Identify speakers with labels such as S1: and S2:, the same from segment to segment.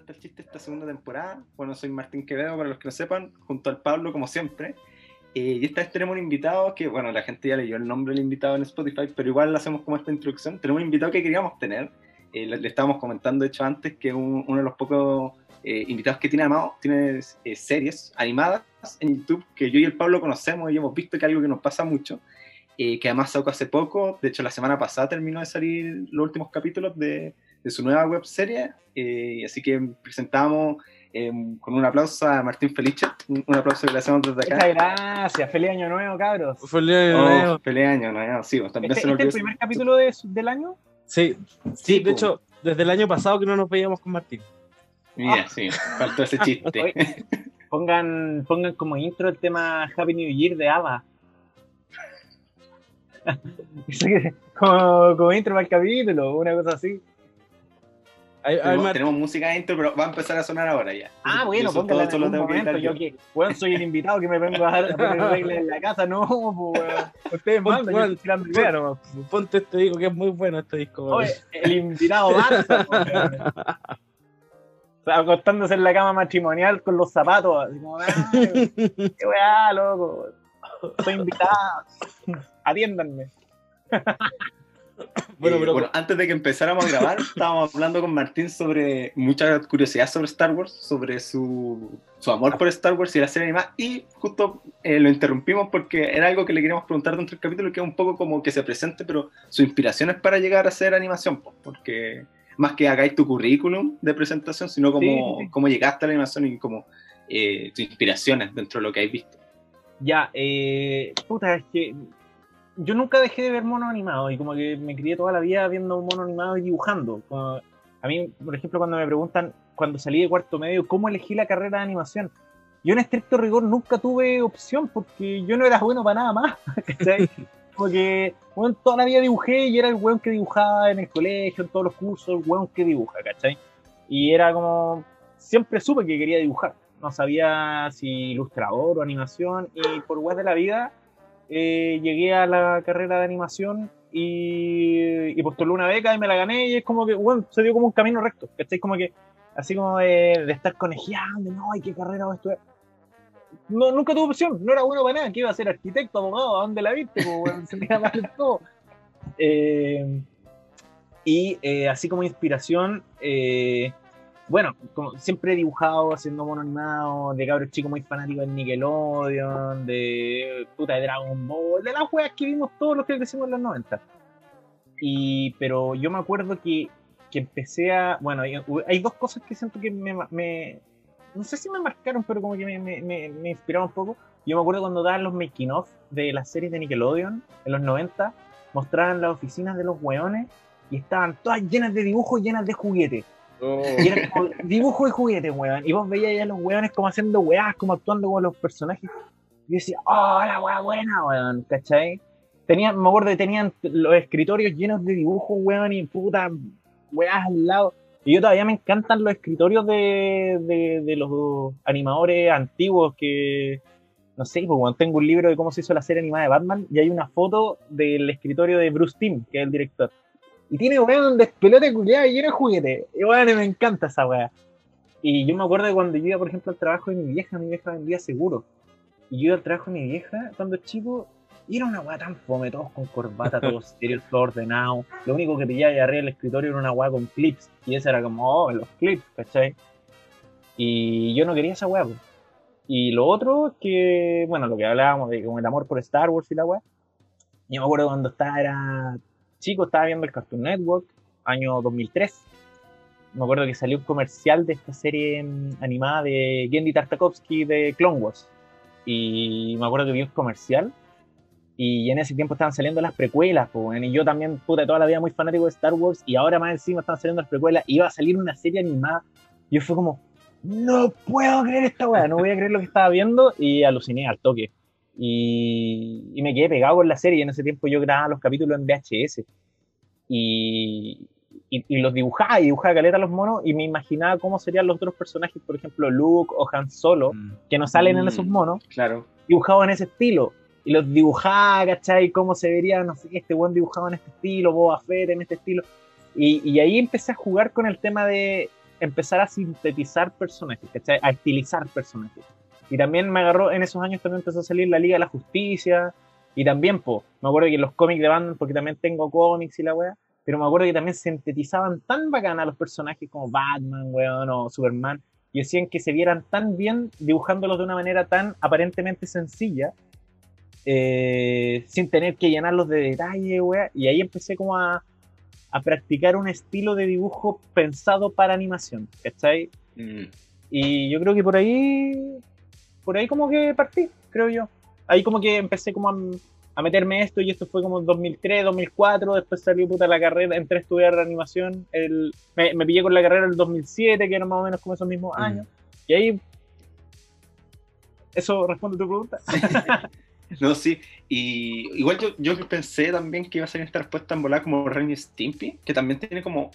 S1: está el chiste esta segunda temporada. Bueno, soy Martín Quevedo, para los que no sepan, junto al Pablo, como siempre. Eh, y esta vez tenemos un invitado que, bueno, la gente ya leyó el nombre del invitado en Spotify, pero igual hacemos como esta introducción. Tenemos un invitado que queríamos tener. Eh, le, le, estábamos comentando, de hecho, antes que un, uno de los pocos eh, invitados que tiene además, tiene eh, series animadas en YouTube que yo y el Pablo conocemos y hemos visto que es algo que nos pasa mucho. Eh, que además sacó hace poco, de hecho la semana pasada terminó de salir los últimos capítulos de, de su nueva web serie, así que presentamos con un aplauso a Martín Felice, un, un, aplauso que le hacemos desde acá.
S2: Muchas gracias, feliz año nuevo cabros.
S3: Feliz año
S1: Oh,
S3: nuevo.
S1: feliz año nuevo, sí, pues, también
S2: ¿Este,
S1: se
S2: este el primer capítulo de- del año?
S3: Sí, sí, de hecho, desde el año pasado que no nos veíamos con Martín.
S1: Mira, sí, faltó ese chiste.
S2: Oye, pongan, pongan como intro el tema Happy New Year de ABBA. como, como intro para el capítulo, una cosa así.
S1: Tenemos, música dentro, pero va a empezar a sonar ahora ya.
S2: Ah, bueno, póngala en algún
S1: que
S2: momento.
S1: editar
S2: Yo que, weón, soy el invitado que me vengo a, dar- a poner reglas en la casa. No, pues, weón. Ustedes
S3: Pon-
S2: mandan, yo
S3: pon-
S2: estoy tirando ideas nomás.
S3: Ponte este disco que es muy bueno este disco.
S2: Oye, el invitado Barça, pues. O sea, acostándose en la cama matrimonial con los zapatos, así como, "Ay, qué weá, loco. Soy invitado. Atiéndanme.
S3: Bueno,
S1: Eh,
S3: pero-
S1: bueno, antes de que empezáramos a grabar, estábamos hablando con Martín sobre mucha curiosidad sobre Star Wars, sobre su, su amor por Star Wars y la serie animada, y justo eh, lo interrumpimos porque era algo que le queríamos preguntar dentro del capítulo, que es un poco como que se presente, pero su inspiración es para llegar a hacer animación, po, porque más que hagáis tu currículum de presentación, sino como
S2: Sí, sí, sí.
S1: cómo llegaste a la animación y como eh, tus inspiraciones dentro de lo que habéis visto.
S2: Ya, eh, puta, es que yo nunca dejé de ver mono animado y como que me crié toda la vida viendo mono animado y dibujando. Como- a mí, por ejemplo, cuando me preguntan, cuando salí de cuarto medio, ¿cómo elegí la carrera de animación? Yo en estricto rigor nunca tuve opción porque yo no era bueno para nada más, ¿cachai? Porque, bueno, toda la vida dibujé y era el weón que dibujaba en el colegio, en todos los cursos, el weón que dibuja, ¿cachai? Y era como, siempre supe que quería dibujar. No sabía si ilustrador o animación y por web de la vida eh, llegué a la carrera de animación y, y postulé una beca y me la gané y es como que, bueno, se dio como un camino recto, ¿cachai? Como que, así como de, de estar conejeando, no, ¿y qué carrera voy a estudiar? No, nunca tuve opción, no era bueno para nada, que iba a ser arquitecto, abogado, ¿a dónde la viste? Pues, bueno, se me iba en todo. Eh, y eh, así como inspiración, eh, bueno, como siempre he dibujado haciendo mono animado, de cabros chicos muy fanáticos de Nickelodeon, de puta de Dragon Ball, de las weas que vimos todos los que crecimos en los 90. Y, pero yo me acuerdo que, que empecé a. Bueno, hay, dos cosas que siento que me, me- No sé si me marcaron, pero como que me, me, me, me inspiraron un poco. Yo me acuerdo cuando daban los making of de las series de Nickelodeon en los 90, mostraban las oficinas de los weones y estaban todas llenas de dibujos, llenas de juguetes. Y era como dibujo y juguete, weón. Y vos veías a los weones como haciendo weás, como actuando con los personajes. Y yo decía, oh, la weá buena, weón, ¿cachai? Tenían, me acuerdo que tenían los escritorios llenos de dibujos, weón, y puta weás al lado. Y yo todavía me encantan los escritorios de, de, de los animadores antiguos que, no sé, pues weón, tengo un libro de cómo se hizo la serie animada de Batman y hay una foto del escritorio de Bruce Timm, que es el director. Y tiene, weón, un despelote culiado lleno de juguetes. Y weón, me encanta esa weá. Y yo me acuerdo de cuando yo iba, por ejemplo, al trabajo de mi vieja, mi vieja vendía seguro. Y yo iba al trabajo de mi vieja cuando chico, y era una weá tan fome, todos con corbata, todos serios, todo ordenado. Lo único que pillaba ahí arriba del escritorio era una weá con clips. Y esa era como, oh, los clips, ¿cachai? Y yo no quería esa weá, pues. Y lo otro que, bueno, lo que hablábamos de como el amor por Star Wars y la weá. Yo me acuerdo cuando estaba, era chico, estaba viendo el Cartoon Network, año 2003. Me acuerdo que salió un comercial de esta serie mm, animada de Gendy Tartakovsky de Clone Wars. Y me acuerdo que vi un comercial. Y en ese tiempo estaban saliendo las precuelas, po, y yo también, puta, toda la vida muy fanático de Star Wars, y ahora más encima estaban saliendo las precuelas, iba a salir una serie animada. Y yo fue como, no puedo creer esta weá, no voy a creer lo que estaba viendo, y aluciné al toque. Y, y me quedé pegado con la serie, en ese tiempo yo grababa los capítulos en VHS. Y, y, y los dibujaba, y dibujaba caleta a los monos, y me imaginaba cómo serían los otros personajes, por ejemplo, Luke o Han Solo, que no salen en
S1: Mm.
S2: esos monos,
S1: Claro.
S2: dibujados en ese estilo. Y los dibujaba, ¿cachai? Cómo se vería, no sé, este buen dibujado en este estilo, Boba Fett en este estilo. Y, y ahí empecé a jugar con el tema de, empezar a sintetizar personajes, ¿cachai? A estilizar personajes. Y también me agarró, en esos años también empezó a salir la Liga de la Justicia, y también, po, me acuerdo que los cómics de Batman, porque también tengo cómics y la wea, pero me acuerdo que también sintetizaban tan bacán a los personajes como Batman, weón, o Superman, y hacían que se vieran tan bien dibujándolos de una manera tan aparentemente sencilla, eh, sin tener que llenarlos de detalle, weón, y ahí empecé como a, a practicar un estilo de dibujo pensado para animación, ¿cachai? Mm. Y yo creo que por ahí, por ahí como que partí, creo yo. Ahí como que empecé como a, a meterme esto y esto fue como en 2003, 2004, después salió puta la carrera, entré a estudiar animación, el, me, me pillé con la carrera en el 2007, que era más o menos como esos mismos mm. años, y ahí... ¿Eso responde a tu pregunta?
S1: no, sí, y igual yo, yo pensé también que iba a ser esta respuesta en volar como Ren Stimpy, que también tiene como...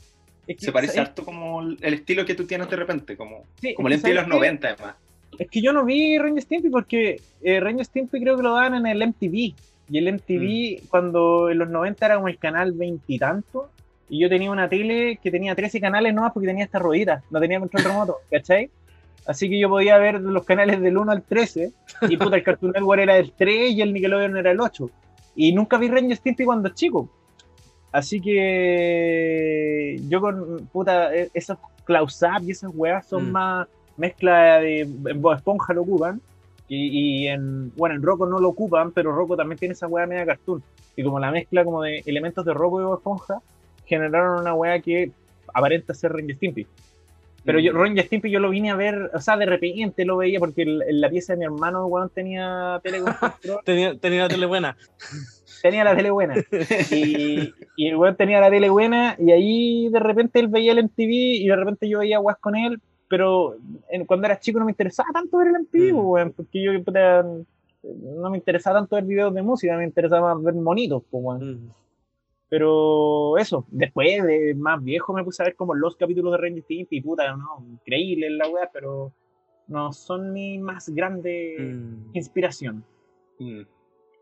S1: se parece harto como el estilo que tú tienes de repente, como, como el estilo de los 90 además.
S2: Es que yo no vi Ren Stimpy porque eh, Ren Stimpy creo que lo dan en el MTV. Y el MTV, mm. cuando en los 90 era como el canal veintitanto, y, yo tenía una tele que tenía 13 canales nomás porque tenía esta ruedita, no tenía control remoto, ¿cachai? Así que yo podía ver los canales del 1 al 13, y puta, el Cartoon Network era el 3 y el Nickelodeon era el 8. Y nunca vi Ranger Stimpy cuando chico. Así que yo con, puta, e, esos close y esas weas son mm. más mezcla de Esponja lo ocupan y, en, bueno, en Rocco no lo ocupan, pero Rocco también tiene esa weá media cartoon. Y como la mezcla como de elementos de Rocco y Bob Esponja, generaron una weá que aparenta ser Ranger Stimpy. Pero yo, mm. Ranger Stimpy yo lo vine a ver, o sea, de repente lo veía porque en la pieza de mi hermano, weón, tenía tele
S3: tenía, tenía la tele buena.
S2: tenía la tele buena. Y, y el weón tenía la tele buena y ahí de repente él veía el MTV y de repente yo veía weas con él, pero cuando era chico no me interesaba tanto ver el MTV, mm. porque yo no me interesaba tanto ver videos de música, me interesaba más ver monitos, pues, Pero eso, después de más viejo me puse a ver como los capítulos de Ranger Stimpy y puta, no, increíble la weá, pero no son mi más grande mm. inspiración.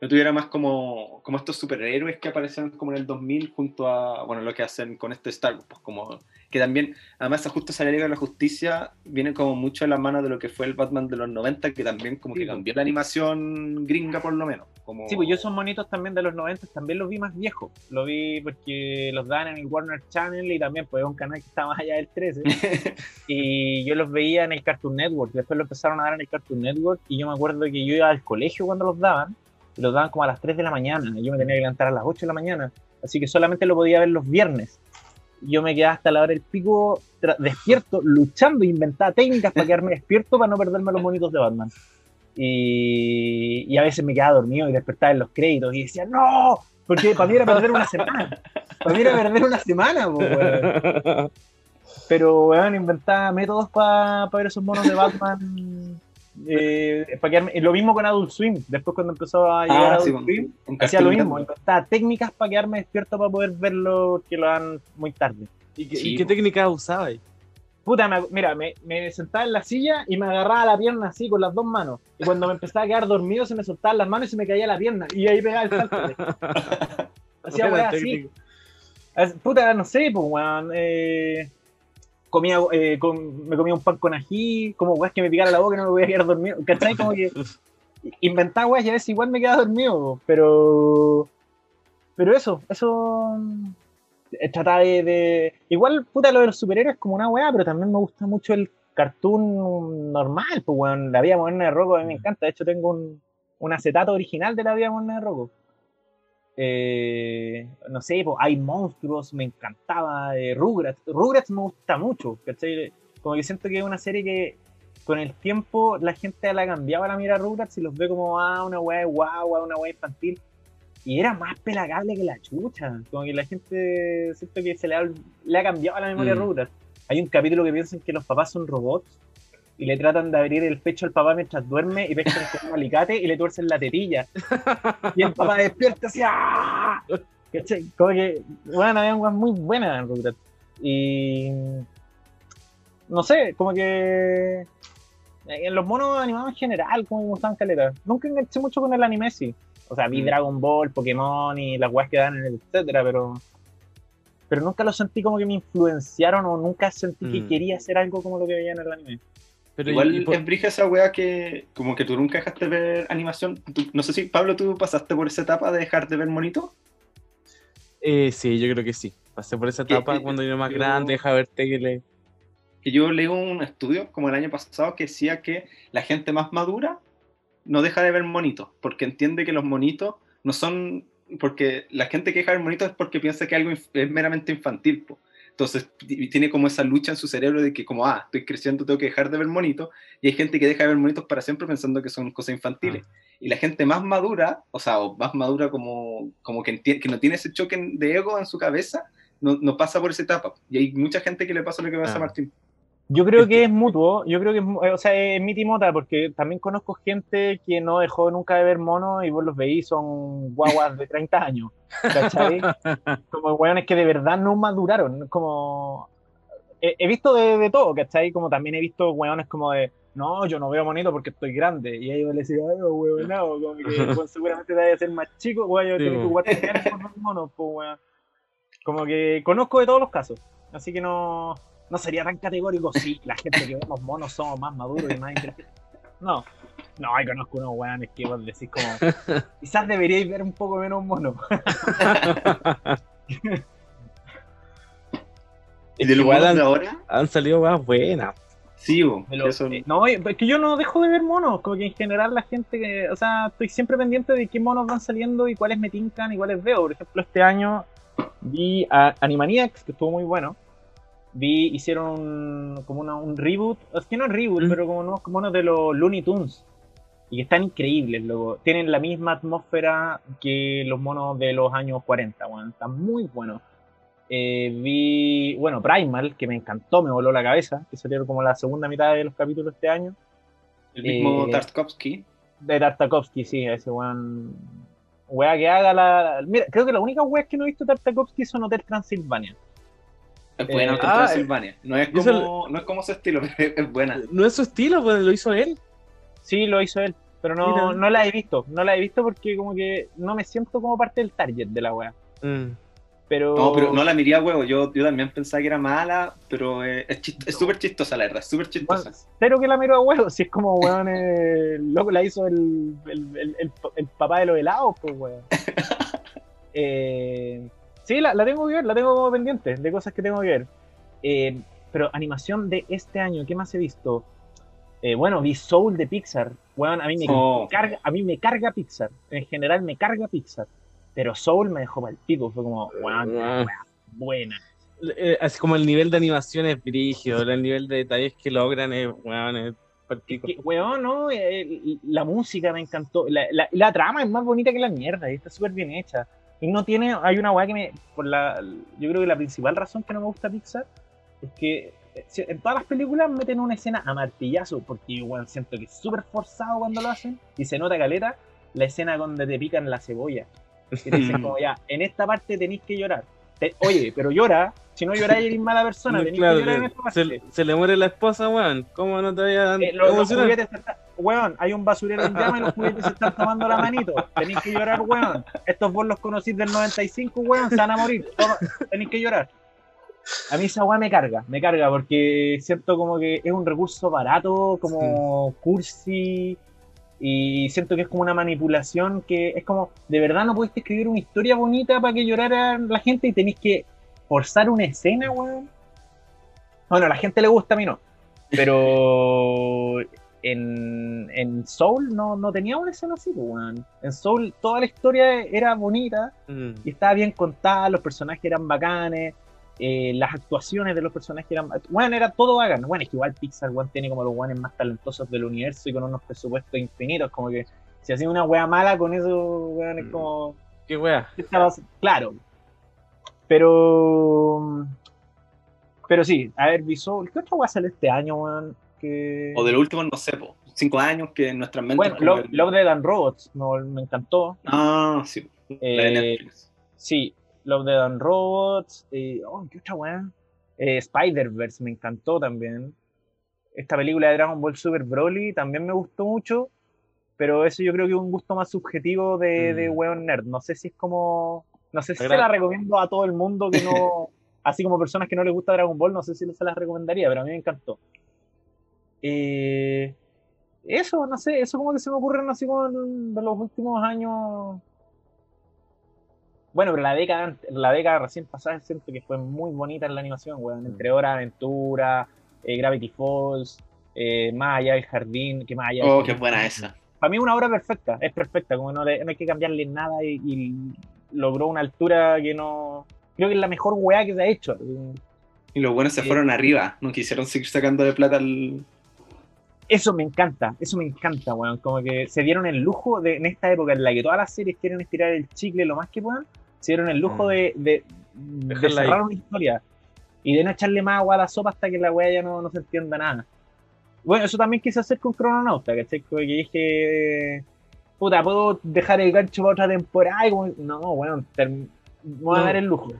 S1: No tuviera más como, como estos superhéroes que aparecen como en el 2000 junto a, bueno, lo que hacen con este Star Wars, pues como que también, además, justo esa de la Justicia viene como mucho a la mano de lo que fue el Batman de los 90, que también como que pues. cambió la animación gringa por lo menos. Como...
S2: Sí, pues yo son monitos también de los 90, también los vi más viejos, lo vi porque los dan en el Warner Channel y también pues es un canal que está más allá del 13, y yo los veía en el Cartoon Network, después lo empezaron a dar en el Cartoon Network y yo me acuerdo que yo iba al colegio cuando los daban, y lo daban como a las 3 de la mañana. Yo me tenía que levantar a las 8 de la mañana. Así que solamente lo podía ver los viernes. Yo me quedaba hasta la hora del pico despierto, luchando, inventaba técnicas para quedarme despierto para no perderme los monitos de Batman. Y, y, a veces me quedaba dormido y despertaba en los créditos y decía, ¡No! Porque para mí era perder una semana. Para mí era perder una semana, Pero, weón, inventaba métodos para ver esos monos de Batman eh, lo mismo con Adult Swim. Después, cuando empezó a llegar ah, Adult Swim, hacía lo mismo. Estaba técnicas para quedarme despierto para poder verlo que lo dan muy tarde.
S3: ¿Y qué, técnicas usaba
S2: Puta, mira, me, me, sentaba en la silla y me agarraba la pierna así con las dos manos. Y cuando me empezaba a quedar dormido, se me soltaban las manos y se me caía la pierna. Y ahí pegaba el salto. Hacía así. Puta, no sé, pues, weón. Eh, comía, eh, me comía un pan con ají, como weas que me picara la boca y no me voy a quedar dormido. ¿Cachai? Como que inventaba weas y a veces igual me quedaba dormido, pero. Pero eso, eso. Eh, Trataba de, Igual, puta, lo de los superhéroes como una wea, pero también me gusta mucho el cartoon normal, pues, weón. La vida moderna de Rocco a mí me encanta. De hecho, tengo un, un acetato original de la vida moderna de Rocco. Eh, no sé, hay monstruos, me encantaba, eh, Rugrats, Rugrats me gusta mucho, Como que siento que es una serie que con el tiempo la gente la cambiaba la mira a Rugrats y los ve como, ah, una weá de guagua, una weá infantil. Y era más pelagable que la chucha. Como que la gente siento que se le ha, le ha cambiado la memoria a mm. Rugrats. Hay un capítulo que piensan que los papás son robots y le tratan de abrir el pecho al papá mientras duerme y pescan con un alicate y le tuercen la tetilla. Y el papá despierta así, ¡ah! Como que, bueno, había cosas muy buenas en Rugrats. Y. No sé, como que. En los monos animados en general, como me gustaban caletas. Nunca enganché mucho con el anime, sí. O sea, vi mm. Dragon Ball, Pokémon y las weas que dan, etcétera, pero pero nunca lo sentí como que me influenciaron o nunca sentí que
S3: Mm.
S2: quería hacer algo como lo que veía en el anime.
S3: Pero
S1: Igual
S3: y- y por-
S1: es brija esa wea que como que tú nunca dejaste de ver animación. Tú- no sé si, Pablo, tú pasaste por esa etapa de dejar de ver monito.
S3: eh, sí, yo creo que sí. Pasé por esa etapa
S1: que-
S3: cuando era más
S1: yo-
S3: grande, deja verte que le.
S1: Que yo leí un estudio como el año pasado que decía que la gente más madura no deja de ver monitos, porque entiende que los monitos no son... Porque la gente que deja de ver monitos es porque piensa que algo es meramente infantil. po. Entonces tiene como esa lucha en su cerebro de que como, ah, estoy creciendo, tengo que dejar de ver monitos. Y hay gente que deja de ver monitos para siempre pensando que son cosas infantiles. Y la gente más madura, o sea, o más madura como, como que, no tiene ese choque de ego en su cabeza, no, no pasa por esa etapa. Y hay mucha gente que le pasa lo que pasa
S3: Ah.
S1: a Martín.
S2: Yo creo que es mutuo, yo creo que es, mu- o sea, es mi timota, porque también conozco gente que no dejó nunca de ver monos y vos los veís, son guaguas de 30 años, ¿cachai? Como weones que de verdad no maduraron, como... He, he visto de, de todo, ¿cachai? Como también he visto weones como de, no, yo no veo bonito porque estoy grande, y ahí yo le decía, ay, weón, no, como que weón, seguramente te vaya a ser más chico, weón, yo
S3: Sí,
S2: tengo que jugar con los monos, pues, weón. Como que conozco de todos los casos, así que no, no sería tan categórico, sí, la gente que vemos monos somos más maduros y más inteligentes. No, no, ahí conozco unos weones que vos decís como, quizás deberíais ver un poco menos monos.
S1: Y de los
S3: Igual
S1: ahora,
S3: Han salido más buenas.
S1: sí, bo,
S2: lo-
S1: eso-
S2: eh, no, es que yo no dejo de ver monos, como que en general la gente, que, o sea, estoy siempre pendiente de qué monos van saliendo y cuáles me tincan y cuáles veo. Por ejemplo, este año vi a Animaniacs, que estuvo muy bueno. Vi, hicieron un- como una- un reboot, es que no es reboot,
S3: Mm.
S2: pero como unos monos de los Looney Tunes. Y que están increíbles, luego. Tienen la misma atmósfera que los monos de los años 40, bueno, están muy buenos. Eh, vi, bueno, Primal, que me encantó, me voló la cabeza, que salieron como la segunda mitad de los capítulos este año.
S1: el mismo
S2: eh,
S1: Tarkovsky.
S2: De Tartakovsky, sí, ese weón. Wea que haga la. Mira, creo que la única wea que no he visto Tartakovsky son Hotel Transilvania.
S1: Es buena
S2: eh,
S1: Hotel
S3: ah,
S1: Transilvania. No es como, no es como su estilo, pero es buena.
S3: No es su estilo, pues lo hizo él.
S2: Sí, lo hizo él, pero no,
S3: Mira.
S2: no la he visto. No la he visto porque como que no me siento como parte del target de la wea.
S3: Mm.
S2: Pero.
S1: No, pero no la miré a huevo. Yo, yo también pensaba que era mala, pero eh, es chist- es súper chistosa, la verdad. Es súper chistosa.
S2: Bueno, cero que la miro a huevo, si es como, weón, eh, loco, la hizo el, el, el, el- el papá de los helados, pues, weón. Eh, sí, la, la tengo que ver, la tengo como pendiente de cosas que tengo que ver. Eh, pero animación de este año, ¿qué más he visto? Eh, bueno, vi Soul de Pixar. Weón, a mí me
S1: Oh.
S2: carga, a mí me carga Pixar. En general me carga Pixar. Pero Soul me dejó para el pico. Fue como, qué
S3: Ah.
S2: wea buena.
S3: Eh, así como el nivel de animación es brígido, el nivel de detalles que logran es, weón, es partico.
S2: Que, weón, no, Eh, la música me encantó. La, la- la trama es más bonita que la mierda y está súper bien hecha. Y no tiene, hay una weá que me, por la, yo creo que la principal razón que no me gusta Pixar es que eh, en todas las películas meten una escena a martillazo, porque igual siento que es súper forzado cuando lo hacen y se nota caleta la escena donde te pican la cebolla. Y te dicen como ya, en esta parte tenéis que llorar. Te- oye, pero llora, si no lloráis eres mala persona,
S3: No, claro,
S2: que llorar en esta parte.
S3: se, se le muere la esposa, weón. ¿Cómo no te voy a
S2: Eh, los, los juguetes están- Weón, hay un basurero en llama y los juguetes se están tomando la manito. Tenéis que llorar, weón. Estos vos los conocís del 95, weón, se van a morir. Tenéis que llorar. A mí esa weá me carga, me carga porque siento como que es un recurso barato, como cursi, y siento que es como una manipulación que es como, de verdad no pudiste escribir una historia bonita para que llorara la gente y tenéis que forzar una escena, weón. Bueno, a la gente le gusta, a mí no. Pero en, en Soul no, no tenía una escena así, pues, weón. En Soul toda la historia era bonita
S3: Mm.
S2: y estaba bien contada, los personajes eran bacanes, eh, las actuaciones de los personajes eran. Bueno, era todo bacán. Bueno, es que igual Pixar, weón, tiene como los weones más talentosos del universo y con unos presupuestos infinitos, como que si hacía una wea mala con eso, weón, es
S3: Mm.
S2: como.
S3: Qué wea.
S2: Claro. Pero. Pero sí, a ver, Visual. ¿Qué otra wea sale este año, weón? Que...
S1: O de los últimos, no sé, po, cinco años que en nuestras mentes.
S2: Bueno, Love,
S1: el-
S2: Love, Dead and Robots, no, me encantó.
S1: Ah, sí.
S2: Eh,
S1: Netflix.
S2: Sí, Love, Dead and Robots. eh, oh, ¿qué otra weá? Eh, Spider-Verse me encantó también. Esta película de Dragon Ball Super Broly también me gustó mucho. Pero eso yo creo que es un gusto más subjetivo de, de
S3: Mm.
S2: weón nerd. No sé si es como. No sé si se la recomiendo a todo el mundo que no, así como personas que no les gusta Dragon Ball, no sé si se las recomendaría, pero a mí me encantó. Eh, eso, no sé, eso como que se me ocurre así como de los últimos años. Bueno, pero la década, la década recién pasada siento que fue muy bonita en la animación, weón. Entre Hora Aventura, eh, Gravity Falls, eh, Más allá del jardín, que más allá
S1: Oh, qué buena esa.
S2: Para mí una obra perfecta, es perfecta, como no, le- no hay que cambiarle nada y, y logró una altura que no... Creo que es la mejor weá que se ha hecho.
S1: Y los buenos se
S2: Sí.
S1: fueron arriba, no quisieron seguir sacando de plata al.
S2: Eso me encanta, eso me encanta, weón. Como que se dieron el lujo de, en esta época en la que todas las series quieren estirar el chicle lo más que puedan, se dieron el lujo
S3: Mm.
S2: de, de, de
S3: Dejarla ahí.
S2: cerrar una historia y de no echarle más agua a la sopa hasta que la weá ya no, no se entienda nada. Bueno, eso también quise hacer con Crononauta, ¿cachai? Como que dije, puta, ¿puedo dejar el gancho para otra temporada? Y como, no, term- me voy a
S1: No.
S2: dar el lujo.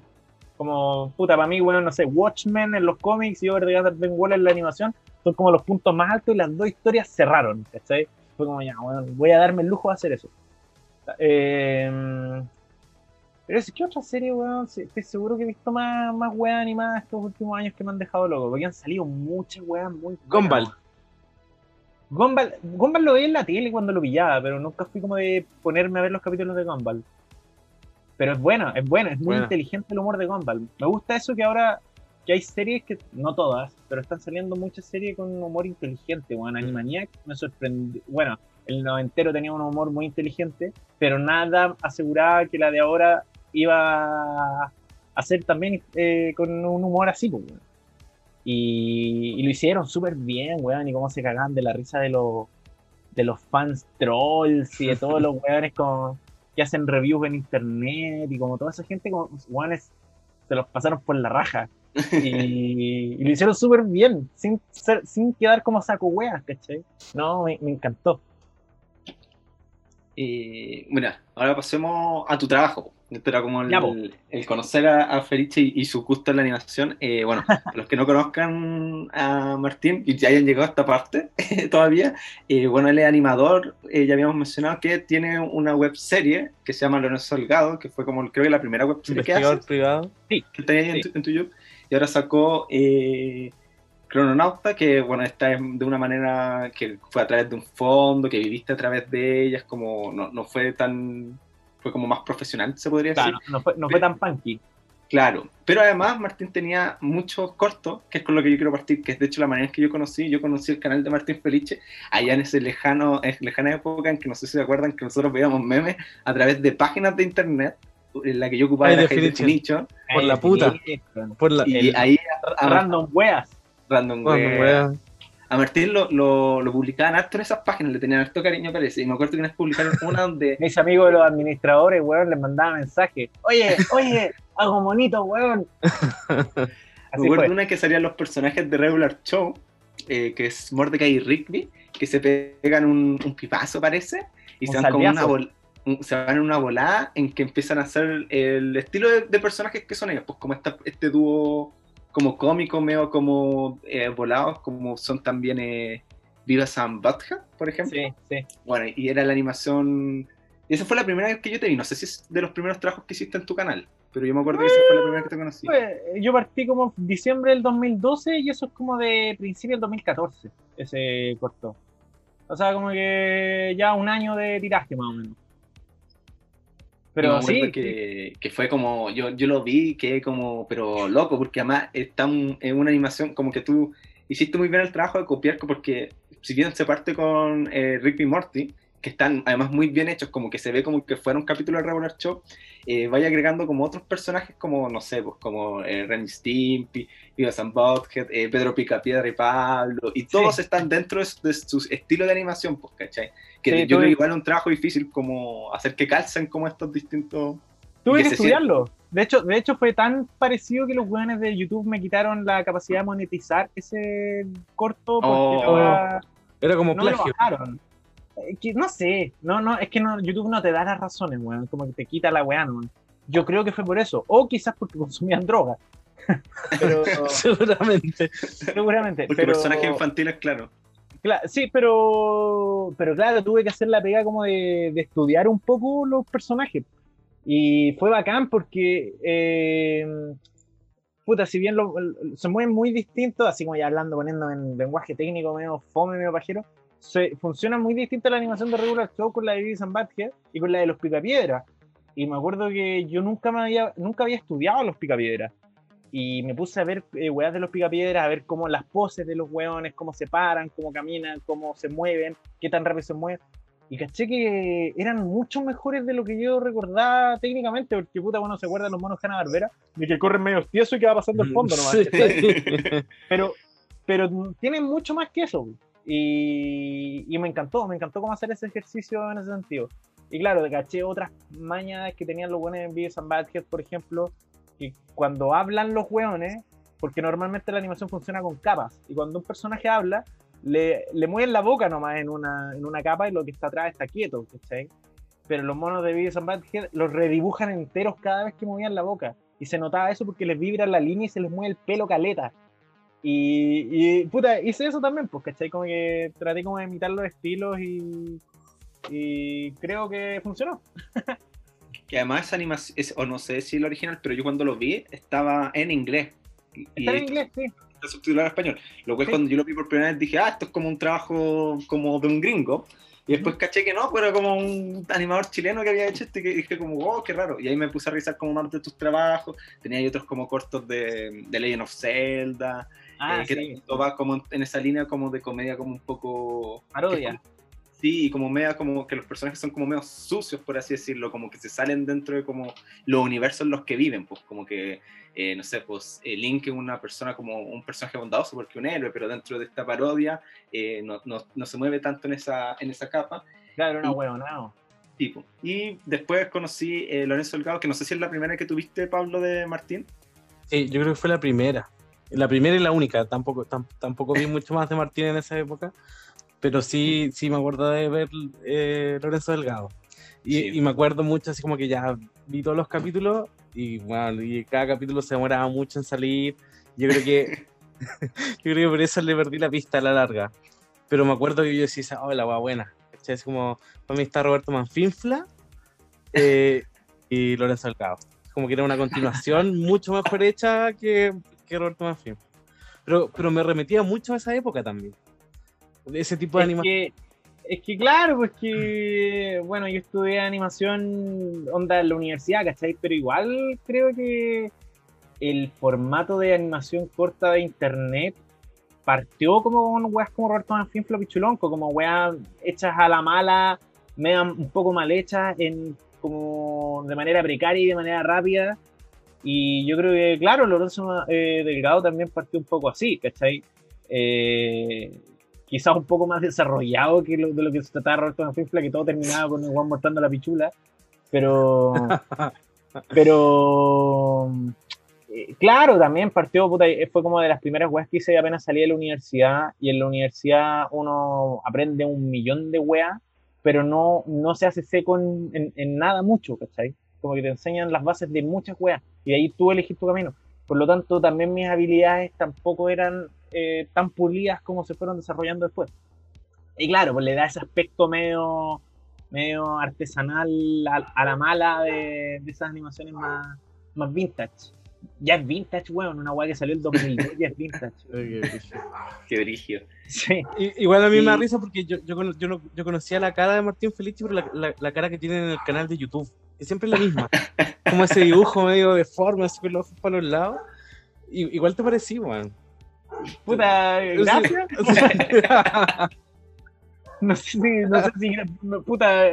S2: Como, puta, para mí, weón, no sé, Watchmen en los cómics y Over the Other Ben Wall en la animación son como los puntos más altos y las dos historias cerraron, ¿cachai? Fue como, ya, bueno, voy a darme el lujo de hacer eso. Eh, pero es que otra serie, weón, estoy seguro que he visto más, más weas animadas estos últimos años que me han dejado loco, porque han salido muchas weas muy
S3: Gumball.
S2: weón. Gumball, Gumball lo veía en la tele cuando lo pillaba, pero nunca fui como de ponerme a ver los capítulos de Gumball. Pero es bueno, es bueno, es muy
S3: Bueno.
S2: inteligente el humor de Gumball. Me gusta eso que ahora que hay series que, no todas, pero están saliendo muchas series con un humor inteligente. Bueno, Animaniac me sorprendió. Bueno, el noventero tenía un humor muy inteligente, pero nada aseguraba que la de ahora iba a ser también eh, con un humor así, pues, weón. Y, y lo hicieron súper bien, weón, y cómo se cagaban de la risa de los de los fans trolls y de todos los weones como que hacen reviews en internet y como toda esa gente como weones se los pasaron por la raja y, y lo hicieron súper bien sin ser- sin quedar como saco weas, ¿cachai? No, me, me encantó.
S1: Eh, mira, ahora pasemos a tu trabajo. Esto era como el, el conocer a, a Felice y, y su gusto en la animación. Eh, bueno, los que no conozcan a Martín y ya hayan llegado a esta parte todavía, eh, bueno, él es animador. eh, ya habíamos mencionado que tiene una web serie que se llama Lorenzo Salgado, que fue como creo que la primera web serie que hace.
S3: Privado.
S1: que tenía ahí en,
S2: Sí.
S1: tu, en tu YouTube, y ahora sacó eh, Crononauta, que bueno, está de una manera que fue a través de un fondo, que viviste a través de ellas, como no, no fue tan, fue como más profesional, se podría decir.
S2: Claro, no, fue, no fue tan punky.
S1: Claro, pero además Martín tenía muchos cortos, que es con lo que yo quiero partir, que es de hecho la manera en que yo conocí, yo conocí el canal de Martín Felice allá en ese lejano, en lejana época en que no sé si se acuerdan que nosotros veíamos memes a través de páginas de internet, en la que yo ocupaba era High
S3: Definition.
S1: Definition,
S3: Por la puta. Por la,
S1: y
S3: el-
S1: ahí a,
S2: Random weas.
S1: Random
S3: weón.
S1: A Martín lo, lo, lo publicaban harto en esas páginas, le tenían harto cariño, parece. Y me acuerdo que una vez publicaron una donde.
S2: Mis amigos de los administradores, weón, les mandaba mensajes. Oye, oye, hago monito, weón.
S1: me
S2: Así
S1: acuerdo de una que salían los personajes de Regular Show, eh, que es Mordecai y Rigby, que se pegan un, un pipazo, parece, y
S2: Un
S1: se van como una
S2: salviazo.
S1: bol- un- se van en una volada en que empiezan a hacer el estilo de, de personajes que son ellos, pues como esta, este dúo como cómico, medio como eh, volados, como son también eh, and Butthead, por ejemplo.
S2: Sí, sí.
S1: Bueno, y era la animación. Y esa fue la primera vez que yo te vi. No sé si es de los primeros trabajos que hiciste en tu canal, pero yo me acuerdo que esa fue la primera vez que te conocí.
S2: Pues, yo partí como en diciembre del 2012 y eso es como de principio del 2014, ese corto. O sea, como que ya un año de tiraje más o menos. Pero sí,
S1: que, que fue como. Yo, yo lo vi, que como. Pero loco, porque además está un- en una animación como que tú hiciste muy bien el trabajo de copiar, porque si bien se parte con eh, Rick y Morty, que están además muy bien hechos, como que se ve como que fuera un capítulo de Regular Show, eh, vaya agregando como otros personajes como, no sé, pues como eh, Ren Stimpy, Vivas and Butthead, eh, Pedro Picapiedra y Pablo, y todos están dentro de, su- de su estilo de animación, pues, ¿cachai? Que
S2: Sí,
S1: yo creo que igual es un trabajo difícil como hacer que calcen como estos distintos...
S2: tuve
S1: que
S2: que estudiarlo. De hecho, de hecho, fue tan parecido que los weones de YouTube me quitaron la capacidad de monetizar ese corto porque
S1: Oh.
S2: ahora
S3: Era como
S2: no me lo
S3: plagio.
S2: bajaron. Eh, que no sé, no, no, es que no, YouTube no te da las razones, weón, como que te quita la weá, no. Yo creo que fue por eso, o quizás porque consumían droga. pero
S3: Seguramente.
S2: seguramente.
S1: Porque
S2: pero,
S1: personajes infantiles, claro.
S2: Cla- sí, pero, pero claro, tuve que hacer la pega como de, de estudiar un poco los personajes. Y fue bacán porque eh, puta, si bien lo, lo- se mueven muy distintos, así como ya hablando, poniendo en lenguaje técnico medio fome, medio pajero, se, funciona muy distinta la animación de Regular Show con la de Beavis and Butthead y con la de los Picapiedras. Y me acuerdo que yo nunca me había, nunca había estudiado los Picapiedras. Y me puse a ver eh, weas de los Picapiedras, a ver cómo las poses de los weones, cómo se paran, cómo caminan, cómo se mueven, qué tan rápido se mueven. Y caché que eran mucho mejores de lo que yo recordaba técnicamente, porque puta, bueno, se acuerdan los monos Hanna Barbera, de que corren medio tieso y que va pasando el fondo nomás. Pero, pero tienen mucho más que eso. Y, me encantó, me encantó cómo hacer ese ejercicio en ese sentido. Y claro, caché otras mañas que tenían los buenos en Beavis and Butthead, por ejemplo, que cuando hablan los hueones, porque normalmente la animación funciona con capas, y cuando un personaje habla, le, le mueven la boca nomás en una, en una capa y lo que está atrás está quieto, ¿cachai? Pero los monos de Beavis and Butthead los redibujan enteros cada vez que movían la boca. Y se notaba eso porque les vibra la línea y se les mueve el pelo caleta. Y, y, puta, hice eso también, pues, ¿cachai? Como que traté como de imitar los estilos y, y creo que funcionó.
S1: Que además esa animación, es- o no sé si el original, pero yo cuando lo vi estaba en inglés. Y,
S2: Está en inglés, sí.
S1: está subtitulado en español. Lo cual
S2: Sí.
S1: cuando yo lo vi por primera vez dije, ah, esto es como un trabajo como de un gringo. Y después caché que no, pero era como un animador chileno que había hecho esto y que dije como, oh, qué raro. Y ahí me puse a revisar como más de tus trabajos. Tenía ahí otros como cortos de, de Legend of Zelda.
S2: Ah,
S1: eh, que
S2: sí.
S1: va como en, esa línea como de comedia como un poco...
S2: Parodia.
S1: Sí, y como media como que los personajes son como medio sucios, por así decirlo, como que se salen dentro de como los universos en los que viven, pues como que, eh, no sé, pues eh, Link es una persona como un personaje bondadoso porque un héroe, pero dentro de esta parodia eh, no, no, no se mueve tanto en esa, en esa capa.
S2: Claro, era
S1: y-
S2: una huevonao.
S1: Tipo. Y después conocí eh, Lorenzo Delgado, que no sé si es la primera que tuviste, Pablo, de Martín.
S3: Sí, yo creo que fue la primera. La primera y la única. Tampoco, tam- tampoco vi mucho más de Martín en esa época. Pero sí, sí me acuerdo de ver eh, Lorenzo Delgado. Y,
S1: Sí.
S3: y me acuerdo mucho, así como que ya vi todos los capítulos y, bueno, y cada capítulo se demoraba mucho en salir. Yo creo que, yo creo que por eso le perdí la pista a la larga. Pero me acuerdo que yo decía, oh, la buena. Es como, para mí está Roberto Manfinfla eh, y Lorenzo Delgado. Como que era una continuación mucho mejor hecha que, que Roberto Manfinfla. Pero, pero me remetía mucho a esa época también. De ese tipo de
S2: Es
S3: animación.
S2: que, es que claro, pues que, bueno, yo estudié animación onda en la universidad, ¿cachai? Pero igual creo que el formato de animación corta de internet partió como con weas como Roberto Manfinflo Pichulonco, como weas hechas a la mala, media un poco mal hechas, en, como de manera precaria y de manera rápida. Y yo creo que, claro, Lorenzo eh, Delgado también partió un poco así, ¿cachai? Eh, quizás un poco más desarrollado que lo, de lo que se trataba Roberto Manfinfla, que todo terminaba con el Juan mostrando la pichula. Pero. pero. eh, Claro, también partió, puta, eh, fue como de las primeras weas que hice apenas salí de la universidad. Y en la universidad uno aprende un millón de weas, pero no, no se hace seco en, en- en nada mucho, ¿cachai? Como que te enseñan las bases de muchas weas. Y de ahí tú elegís tu camino. Por lo tanto, también mis habilidades tampoco eran eh, tan pulidas como se fueron desarrollando después. Y claro, pues le da ese aspecto medio, medio artesanal a, a la mala de, de esas animaciones más, más vintage. Ya es vintage, weón, una weá que salió el 2002 ya es vintage.
S1: Qué brigio.
S2: Sí,
S3: Igual a mí me da risa porque yo, yo, yo, no- yo conocía la cara de Martín Felici, pero la, la- la cara que tiene en el canal de YouTube, que siempre es la misma. Como ese dibujo medio deforme, así con los ojos para los lados. Igual te parecí, weón.
S2: puta, gracias. No sé si, no sé si, puta,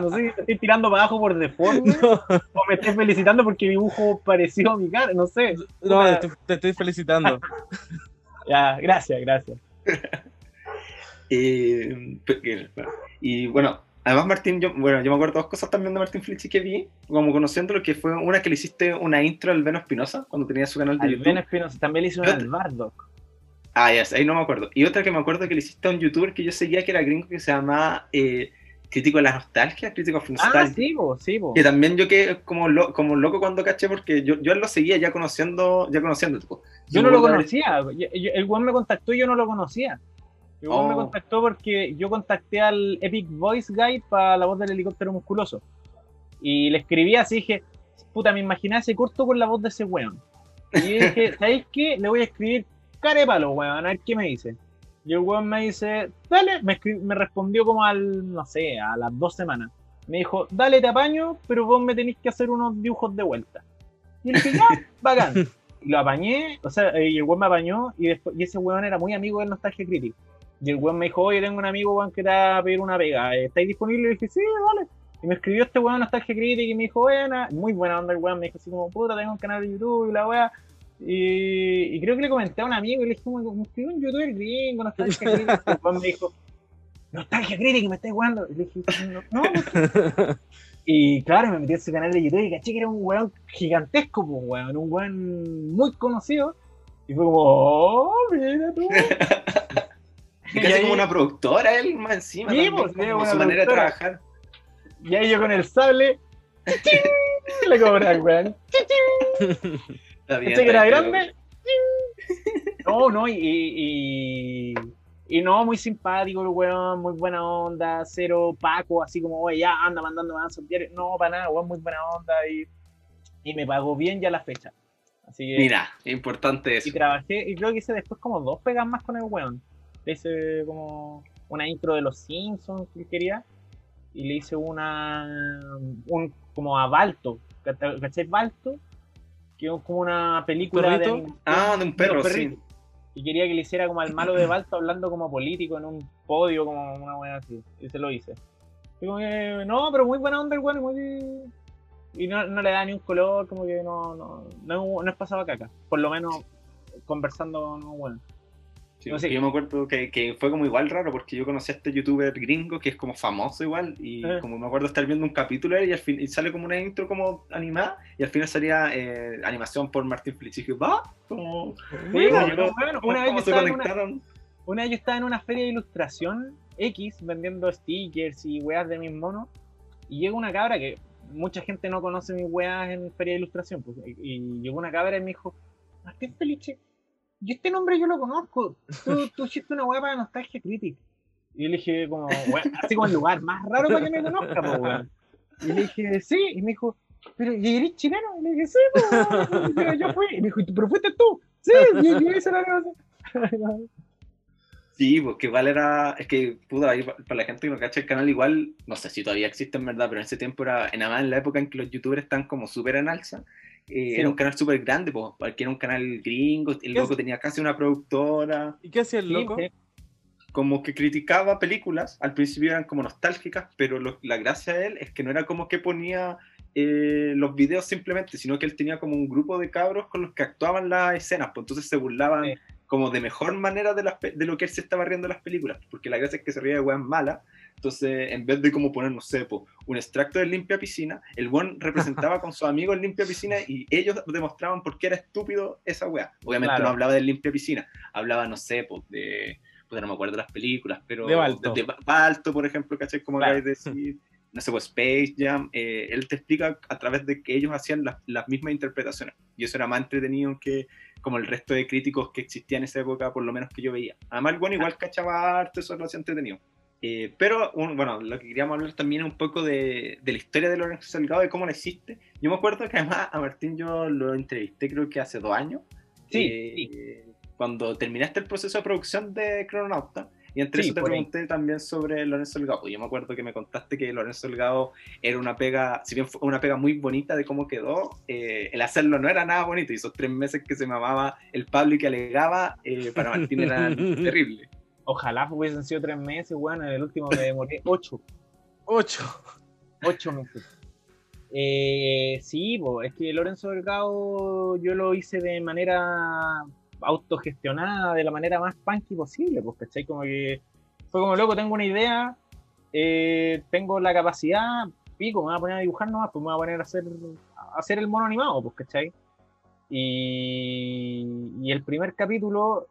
S2: no sé si te estoy tirando para abajo por deforme
S3: no,
S2: o me estoy felicitando porque dibujo parecido a mi cara, no sé.
S3: no, te, estoy- te estoy felicitando.
S2: Ya, gracias, gracias.
S1: Eh, porque, bueno, y bueno, además Martín, yo, bueno, yo me acuerdo dos cosas también de Martín Flichi que vi, como conociéndolo, que fue una que le hiciste una intro al Veno Espinosa cuando tenía su canal de YouTube.
S2: Albeno Espinosa también le hizo una al Bardock.
S1: Ah, ya, sé, ahí no me acuerdo. Y otra que me acuerdo que le hiciste a un youtuber que yo seguía que era gringo que se llamaba eh, Crítico de la Nostalgia, Crítico of
S2: Ah, sí, po, sí.
S1: Que también yo quedé como, lo- como loco cuando caché porque yo, yo lo seguía ya conociendo, ya conociendo. Tipo.
S2: Yo no lo
S1: de-
S2: conocía. el weón me contactó y yo no lo conocía. El weón me
S1: Oh.
S2: contactó porque yo contacté al Epic Voice Guide para la voz del helicóptero musculoso. Y le escribí así, dije, puta, me imaginé ese corto con la voz de ese weón. Y dije, ¿sabéis qué? Le voy a escribir carepalo, weón, a ver qué me dice. Y el weón me dice, dale, me, me respondió como al, no sé, a las dos semanas. Me dijo, dale, te apaño, pero vos me tenéis que hacer unos dibujos de vuelta. Y le dije, ya, bacán. Y lo apañé, o sea, y el weón me apañó, y, después, y ese weón era muy amigo del Nostalgia Crítico. Y el weón me dijo, oye, tengo un amigo, weón, que te va a pedir una pega. ¿Estáis disponible? Y le dije, sí, vale. Y me escribió este weón Nostalgia Crítica y me dijo, buena, muy buena onda el weón. Me dijo así como, puta, tengo un canal de YouTube y la weá. Y, creo que le comenté a un amigo y le dije, como, escribió un youtuber gringo, Nostalgia Crítica. Y el weón me dijo, Nostalgia Crítica, me estáis jugando. Y le dije, no, no. Y claro, me metí a ese canal de YouTube y caché que era un weón gigantesco, pues, weón, un weón muy conocido. Y fue como, oh, mira tú.
S1: y casi como una productora él más encima. Sí, pues, como su manera de trabajar.
S2: Y ahí yo con el sable, le cobran, weón. ¿Este que era grande? No, no, y, y, y, no, muy simpático el weón, muy buena onda, cero Paco, así como, oye, ya anda mandando avanzos No, para nada, weón, muy buena onda y, y me pagó bien ya la fecha. Así que,
S1: Mira, importante eso.
S2: Y trabajé, y creo que hice después como dos pegas más con el weón. Hice como una intro de los Simpsons que quería y le hice una un como a Balto, ¿cachai? Balto, que es como una película de
S1: ah, de un perro, sí.
S2: Y quería que le hiciera como al malo de Balto hablando como político en un podio, como una buena así. Y se lo hice. Y como que, no, pero muy buena onda el weón, muy... Y no, no, le da ni un color, como que no, no, no, no es pasado caca. Por lo menos conversando con un
S1: Yo me acuerdo que, fue como igual raro porque yo conocí a este youtuber gringo que es como famoso igual y eh. como me acuerdo estar viendo un capítulo y al fin y sale como una intro como animada y al final salía eh, animación por Martin Flitch y dije, va, como...
S2: una, vez yo estaba en una, una vez yo estaba en una feria de ilustración X vendiendo stickers y weas de mis monos y llega una cabra que mucha gente no conoce mis weas en feria de ilustración pues, y, llegó una cabra y me dijo, Martín Felice yo este nombre yo lo conozco. Tú, tú hiciste una weá para Nostalgia Critic. Y yo le dije, como, así como el lugar más raro para que me conozca, pues, weón. Y le dije, sí. Y me dijo, pero ¿y eres chileno? Y le dije, sí, pues, yo fui. Y me dijo, ¿pero fuiste tú? Sí, yo, yo hice la
S1: negociación. Sí, pues, igual era, es que pudo ahí para la gente que no cacha el canal, igual, no sé si todavía existe en verdad, pero en ese tiempo era, en, en la época en que los youtubers están como súper en alza, eh, era un canal súper grande, porque era un canal gringo, el loco tenía casi una productora.
S3: ¿Y qué hacía el loco?
S1: como que criticaba películas, al principio eran como nostálgicas, pero la gracia de él es que no era como que ponía eh, los videos simplemente, sino que él tenía como un grupo de cabros con los que actuaban las escenas, pues entonces se burlaban como de mejor manera de, de lo que él se estaba riendo en las películas, porque la gracia es que se ría de weas malas, entonces en vez de como poner, no sé, un extracto de limpia piscina, el buen representaba con sus amigos el limpia piscina y ellos demostraban por qué era estúpido esa wea. Obviamente no hablaba del limpia piscina, hablaba, no sé, pues de, pues no me acuerdo de las películas, pero
S3: de Balto,
S1: de, Balto por ejemplo, ¿cachai? Como claro. decir no sé, pues Space Jam, eh, él te explica a través de que ellos hacían las mismas interpretaciones. Y eso era más entretenido que como el resto de críticos que existían en esa época, por lo menos que yo veía. Además, bueno, igual cachaba arte, eso lo hacía entretenido. Eh, pero, bueno, lo que queríamos hablar también es un poco de, de, la historia de Lorenzo Salgado, de cómo lo existe. Yo me acuerdo que además a Martín yo lo entrevisté creo que hace dos años.
S2: Sí, eh,
S1: Cuando terminaste el proceso de producción de Crononauta. Y entre eso te pregunté también sobre Lorenzo Delgado. Yo me acuerdo que me contaste que Lorenzo Delgado era una pega, si bien fue una pega muy bonita de cómo quedó, eh, el hacerlo no era nada bonito. Y esos tres meses que se me amaba el Pablo y que alegaba, eh, para Martín eran terribles.
S2: Ojalá hubiesen sido tres meses, bueno, en el último me demoré ocho.
S3: Ocho.
S2: Ocho meses. Eh, sí, es que Lorenzo Delgado yo lo hice de manera autogestionada de la manera más punky posible, pues, ¿cachai? Como que fue como, loco, tengo una idea, eh, tengo la capacidad, pico, me voy a poner a dibujar nomás, pues me voy a poner a hacer, a hacer el mono animado, pues, ¿cachai? Y, y el primer capítulo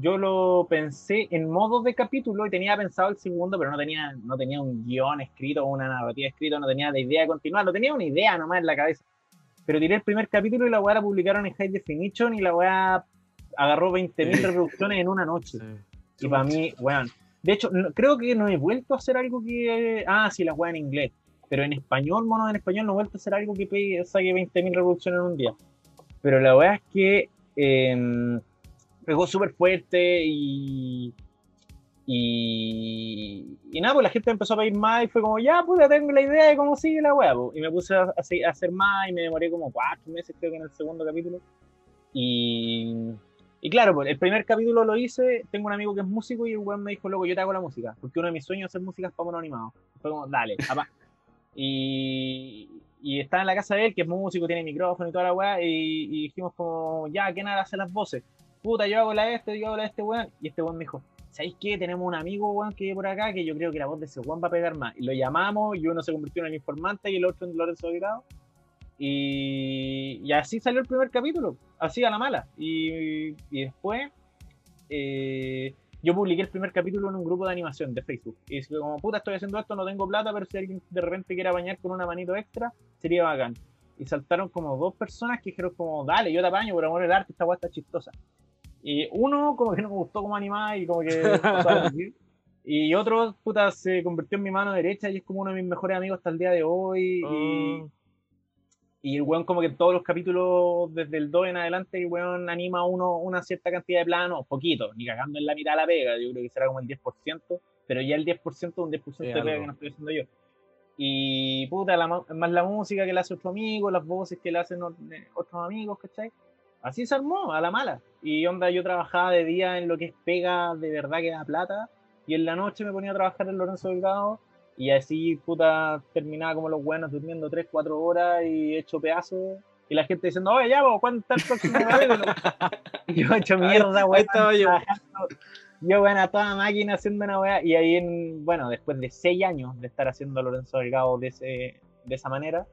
S2: yo lo pensé en modo de capítulo y tenía pensado el segundo, pero no tenía, no tenía un guion escrito una narrativa escrita, no tenía la idea de continuar, no tenía una idea nomás en la cabeza. Pero tiré el primer capítulo y la weá la publicaron en High Definition y la weá agarró 20.000 reproducciones en una noche. Y para mí, weón. De hecho, creo que no he vuelto a hacer algo que. Ah, sí, la weá en inglés. Pero en español, mono en español, no he vuelto a hacer algo que saque 20.000 reproducciones en un día. Pero la verdad es que eh, pegó súper fuerte y, y, y nada, pues la gente empezó a pedir más y fue como, ya, puta, tengo la idea de cómo sigue la weá. pues. Y me puse a, a hacer más y me demoré como cuatro meses, creo que en el segundo capítulo. Y, y claro, pues el primer capítulo lo hice, tengo un amigo que es músico y el weón me dijo, loco, yo te hago la música, porque uno de mis sueños es hacer música para mono animado. Fue como, dale, papá. Y, y estaba en la casa de él, que es músico, tiene micrófono y toda la weá, y, y dijimos como, ya, ¿quién hace las voces? Puta, yo hago la de este, yo hago la de este weón. Y este weón me dijo, ¿sabéis qué? Tenemos un amigo, weón, que vive por acá, que yo creo que la voz de ese weón va a pegar más. Y lo llamamos, y uno se convirtió en el informante y el otro en Lorenzo Delgado. Y, y así salió el primer capítulo, así a la mala. Y, y después eh, yo publiqué el primer capítulo en un grupo de animación de Facebook. Y dije como, puta, estoy haciendo esto, no tengo plata, pero si alguien de repente quiere bañar con una manito extra, sería bacán. Y saltaron como dos personas que dijeron como, dale, yo te apaño, por amor del arte, esta weá está chistosa. Y uno como que no me gustó como animaba y como que... a y otro, puta, se convirtió en mi mano derecha y es como uno de mis mejores amigos hasta el día de hoy. Y,
S3: Oh.
S2: y el weón como que en todos los capítulos, desde el 2 en adelante, el weón anima uno una cierta cantidad de planos, poquito, ni cagando en la mitad de la pega, yo creo que será como el 10%, pero ya el 10% es un 10% de
S3: Sí,
S2: pega
S3: algo.
S2: que no estoy haciendo yo. Y puta, la, más la música que le hace otro amigo, las voces que le hacen eh, otros amigos, ¿cachai? Así se armó, a la mala. Y onda, yo trabajaba de día en lo que es pega de verdad que da plata, y en la noche me ponía a trabajar en Lorenzo Delgado, y así, puta, terminaba como los buenos durmiendo 3, 4 horas y hecho pedazos. Y la gente diciendo, oye, ya, vos, ¿cuándo está el próximo capítulo? Yo hecho mierda, weón.
S3: yo.
S2: Yo, bueno, a toda máquina haciendo una weá. Y ahí, en, bueno, después de 6 años de estar haciendo a Lorenzo Delgado de, ese, de esa manera,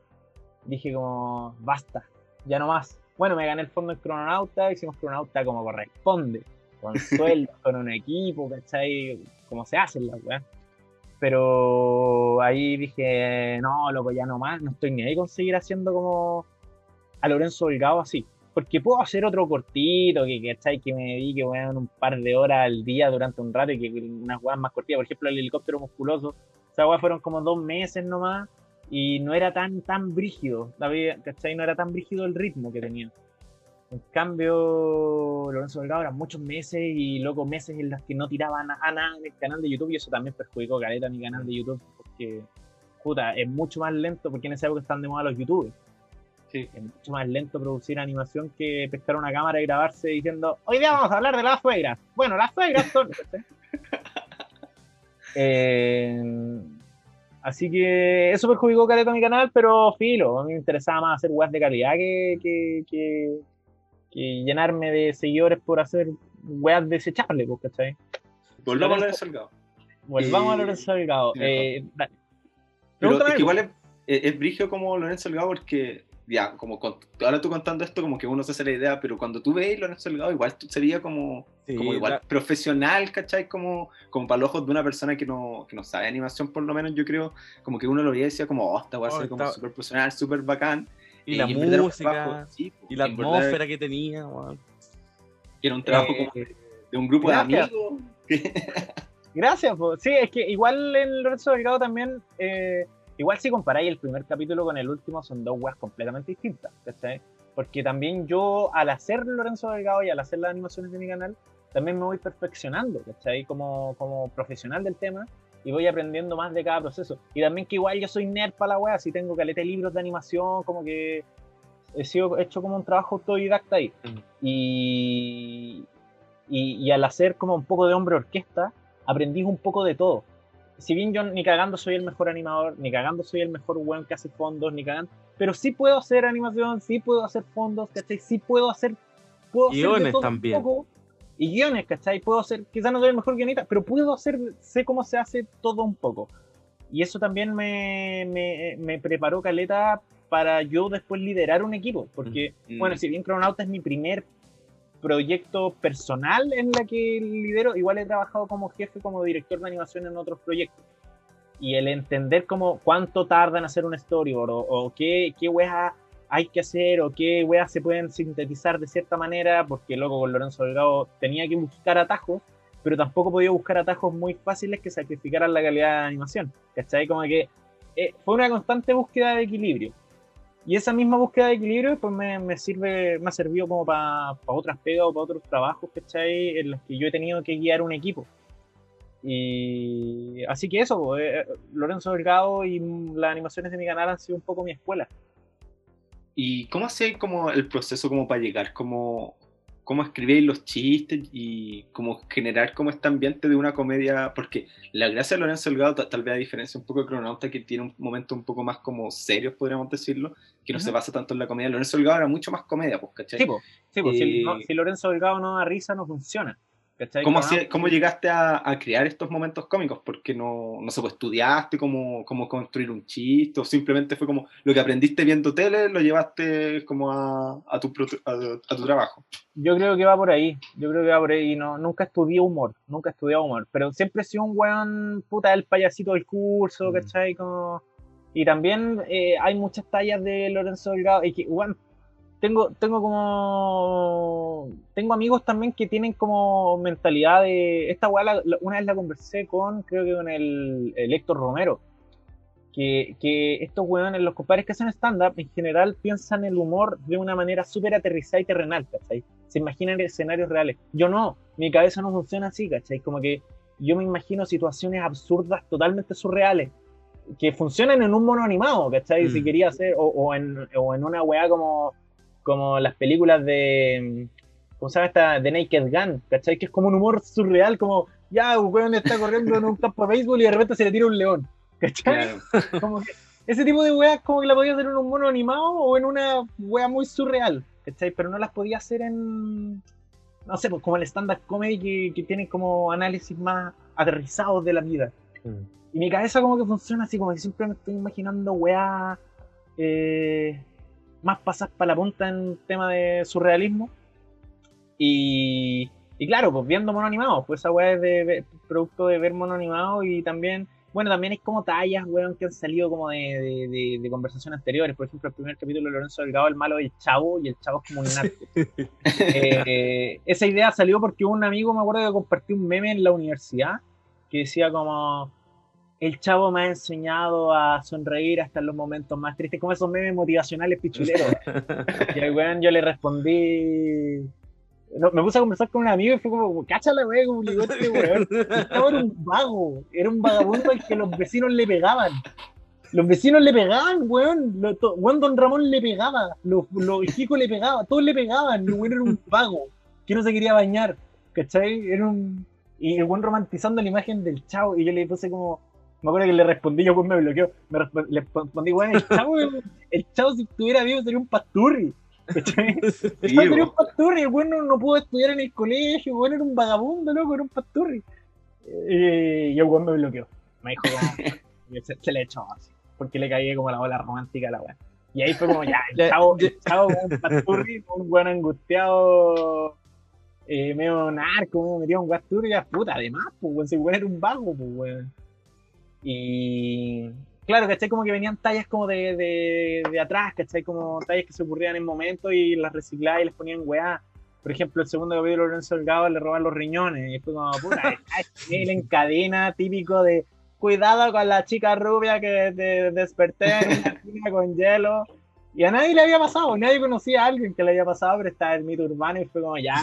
S2: dije como, basta, ya no más. Bueno, me gané el fondo en Crononauta, hicimos Crononauta como corresponde, con sueldo, con un equipo, ¿cachai? Como se hacen las weas. Pero ahí dije, no, loco, ya no más, no estoy ni ahí con seguir haciendo como a Lorenzo Delgado así. Porque puedo hacer otro cortito, que, ¿cachai? que me dedique weón, un par de horas al día durante un rato y que unas weas más cortitas. Por ejemplo, el helicóptero musculoso. Esas weas fueron como dos meses nomás y no era tan tan brígido, David, ¿cachai? No era tan brígido el ritmo que tenía. En cambio, Lorenzo Delgado eran muchos meses y loco meses en los que no tiraban a nada en el canal de YouTube y eso también perjudicó caleta a mi canal de YouTube porque, puta, es mucho más lento porque en esa época están de moda los youtubers.
S1: Sí.
S2: Es mucho más lento producir animación que pescar una cámara y grabarse diciendo, hoy día vamos a hablar de las suegras. Bueno, las suegras son... Eh, así que eso perjudicó caleta a mi canal, pero filo, a mí me interesaba más hacer weas de calidad que, que, que, que llenarme de seguidores por hacer weas desechables, pues, ¿cachai?
S1: Volvamos a Lorenzo Delgado.
S2: Volvamos
S1: Eh,
S2: a Lorenzo Delgado.
S1: sí,
S2: Eh, dale.
S1: Pero es que igual es, es, es brigio como Lorenzo Delgado porque, ya, como con- ahora tú contando esto, como que uno se hace la idea, pero cuando tú ves Lorenzo Delgado, igual tú- se veía como,
S3: Sí,
S1: como igual
S3: la-
S1: profesional, ¿cachai? Como, como para los ojos de una persona que no, que no sabe animación, por lo menos yo creo, como que uno lo veía y decía como, oh, esta va a ser como súper profesional, súper bacán.
S3: y
S1: Eh,
S3: la
S1: un
S3: música,
S1: trabajo- sí,
S3: y la
S1: verdad
S3: atmósfera que tenía, weón.
S1: Era un trabajo
S2: Eh,
S1: como de, de un grupo
S2: gracias.
S1: de amigos.
S2: Gracias, po. sí, es que igual en Lorenzo Delgado también, eh, igual si comparáis el primer capítulo con el último, son dos weas completamente distintas, ¿cachai? Porque también yo, al hacer Lorenzo Delgado y al hacer las animaciones de mi canal, también me voy perfeccionando, ¿cachai? Como, como profesional del tema y voy aprendiendo más de cada proceso. Y también que igual yo soy nerd para la wea, si tengo caleta de libros de animación, como que he sido he hecho como un trabajo autodidacta ahí.
S3: Mm.
S2: Y, y, y al hacer como un poco de hombre orquesta, aprendí un poco de todo. Si bien yo ni cagando soy el mejor animador, ni cagando soy el mejor weón que hace fondos, ni cagando, pero sí puedo hacer animación, sí puedo hacer fondos, ¿cachai? Sí puedo hacer, puedo hacer de
S3: Guiones
S2: todo un
S3: también.
S2: poco. Y guiones, ¿cachai? Puedo hacer, quizás no soy el mejor guionista, pero puedo hacer, sé cómo se hace todo un poco. Y eso también me, me, me preparó caleta para yo después liderar un equipo, porque
S1: Mm.
S2: bueno, si bien Cronauta es mi primer proyecto personal en la que lidero, igual he trabajado como jefe, como director de animación en otros proyectos. Y el entender como cuánto tarda en hacer un storyboard, o, o qué, qué weas hay que hacer, o qué weas se pueden sintetizar de cierta manera, porque luego con Lorenzo Delgado tenía que buscar atajos, pero tampoco podía buscar atajos muy fáciles que sacrificaran la calidad de animación. ¿Cachai? Como que eh, fue una constante búsqueda de equilibrio. Y esa misma búsqueda de equilibrio pues me, me sirve, me ha servido como para otras pegas o para otros trabajos, ¿cachai? En los que yo he tenido que guiar un equipo. Y así que eso, eh, Lorenzo Delgado y las animaciones de mi canal han sido un poco mi escuela.
S1: ¿Y cómo hacéis como el proceso como para llegar como cómo escribir los chistes y cómo generar como este ambiente de una comedia, porque la gracia de Lorenzo Delgado, tal vez a diferencia un poco de Cronauta, que tiene un momento un poco más como serios, podríamos decirlo, que no se basa tanto en la comedia, Lorenzo Delgado era mucho más comedia, pues, ¿cachai?
S2: Sí, pues, sí, pues, si, si, Lorenzo Delgado no da risa, no funciona.
S1: ¿Cómo, ¿Cómo, llegaste a, crear estos momentos cómicos? Porque no, no sé, pues, estudiaste cómo, cómo, construir un chiste o simplemente fue como lo que aprendiste viendo tele, lo llevaste como a, a, tu, a, tu trabajo.
S2: Yo creo que va por ahí, yo creo que va por ahí. No, nunca estudié humor, nunca estudié humor, pero siempre he sido un weón puta del payasito del curso, mm. ¿cachai? Como... Y también eh, hay muchas tallas de Lorenzo Delgado, y que, weón, tengo, tengo como. Tengo amigos también que tienen como mentalidad de. Esta weá, una vez la conversé con, creo que con el, Héctor Romero. Que, que estos weones, los compadres que hacen stand-up, en general piensan el humor de una manera súper aterrizada y terrenal, ¿cachai? Se imaginan escenarios reales. Yo no, mi cabeza no funciona así, ¿cachai? Como que yo me imagino situaciones absurdas, totalmente surreales, que funcionan en un mono animado, ¿cachai? Si mm. quería hacer, o, o, en, o en una weá como como las películas de. ¿Cómo se llama esta? De Naked Gun, ¿cachai? Que es como un humor surreal, como ya, un weón está corriendo en un campo de béisbol y de repente se le tira un león, ¿cachai? Como que ese tipo de weas como que la podía hacer en un mono animado o en una wea muy surreal, ¿cachai? Pero no las podía hacer en. No sé, pues como el stand-up comedy que, que tiene como análisis más aterrizados de la vida. Mm. Y mi cabeza como que funciona así, como que siempre me estoy imaginando weas. Eh, más pasas para la punta en tema de surrealismo. Y, y claro, pues viendo mono animado, pues esa weá es de, producto de ver mono animado y también, bueno, también hay como tallas, weón, que han salido como de, de, conversaciones anteriores. Por ejemplo, el primer capítulo de Lorenzo Delgado, el malo del chavo, y el chavo es como un narco. Eh, esa idea salió porque un amigo, me acuerdo que compartió un meme en la universidad que decía como el chavo me ha enseñado a sonreír hasta en los momentos más tristes, como esos memes motivacionales pichuleros. y al weón yo le respondí. me puse a conversar con un amigo y fue como, cáchale, weón, como ligó este weón. era un vago, era un vagabundo al que los vecinos le pegaban. Los vecinos le pegaban, weón. Weón, don Ramón le pegaba. Los, los chicos le pegaban, todos le pegaban. El weón era un vago que no se quería bañar. ¿Cachai? Era un. Y el weón romantizando la imagen del chavo. Y yo le puse como, me acuerdo que le respondí, yo pues me bloqueó. Me le respondí, bueno, el chavo, el chavo si estuviera vivo sería un pasturri. sería un pasturri, el bueno no pudo estudiar en el colegio, bueno era un vagabundo, loco, era un pasturri. Y el weón me bloqueó. Me dijo como, se, le echó así, porque le caí como la bola romántica a la weá. Y ahí fue como, ya, el chavo, el chavo un pasturri, un buen angustiado, eh, medio narco, me metió un pasturri, ya puta, además, pues, weón, si weón era un vago, pues, weón. Y claro, ¿cachai? Como que venían tallas como de, de, de atrás, ¿cachai? Como tallas que se ocurrían en momentos y las reciclaba y les ponían weá. Por ejemplo, el segundo capítulo de Lorenzo Delgado le roban los riñones. Y fue como, puta, él en cadena típico de cuidado con la chica rubia que te desperté en una con hielo. Y a nadie le había pasado, nadie conocía a alguien que le había pasado, pero estaba el mito urbano y fue como, ya,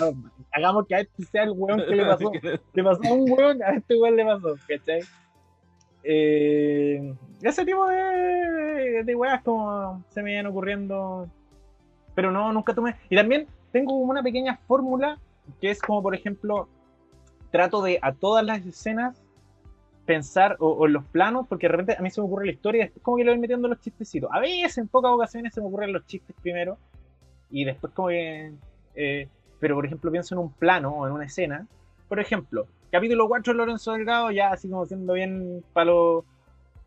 S2: hagamos que a este sea el weón que le pasó. Le pasó a un weón, a este weón le pasó, ¿cachai? Eh, ese tipo de, de weas como se me vienen ocurriendo. Pero no, nunca tomé. Y también tengo una pequeña fórmula que es como, por ejemplo, trato de a todas las escenas pensar, o, en los planos, porque de repente a mí se me ocurre la historia y después como que le voy metiendo los chistecitos. A veces, en pocas ocasiones, se me ocurren los chistes primero y después como que... Eh, pero, por ejemplo, pienso en un plano o en una escena. Por ejemplo, capítulo 4 Lorenzo Delgado, ya así como siendo bien palo.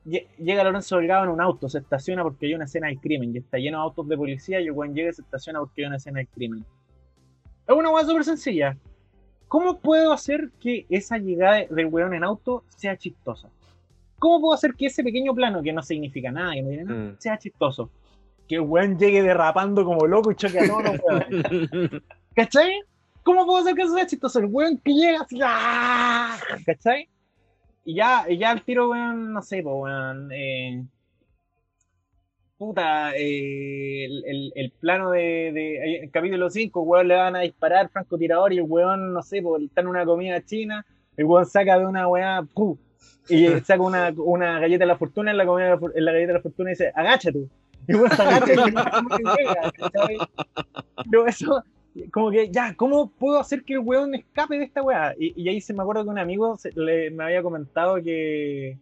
S2: Llega Lorenzo Delgado en un auto, se estaciona porque hay una escena de crimen y está lleno de autos de policía y el weón llega y se estaciona porque hay una escena de crimen. Es una weá súper sencilla. ¿Cómo puedo hacer que esa llegada del weón en auto sea chistosa? ¿Cómo puedo hacer que ese pequeño plano, que no significa nada, que no tiene nada, mm. sea chistoso? Que el weón llegue derrapando como loco y choque a todos los ¿Cachai? ¿Cómo puedo hacer que eso sea chistoso? El weón que llega así, ¡ah! ¿cachai? Y ya, y ya el tiro, weón, no sé, pues, weón. Eh, puta, eh, el, el- el plano de, de el capítulo 5, weón, le van a disparar francotirador y el weón, no sé, pues, está en una comida china, el weón saca de una weá, ¡pum! y saca una, una galleta de la fortuna en la, comida en la galleta de la fortuna y dice, agáchate. Y el weón se agacha y no eso, como que ya, ¿cómo puedo hacer que el weón escape de esta weá? Y, y ahí se me acuerdo que un amigo se- le- me había comentado que,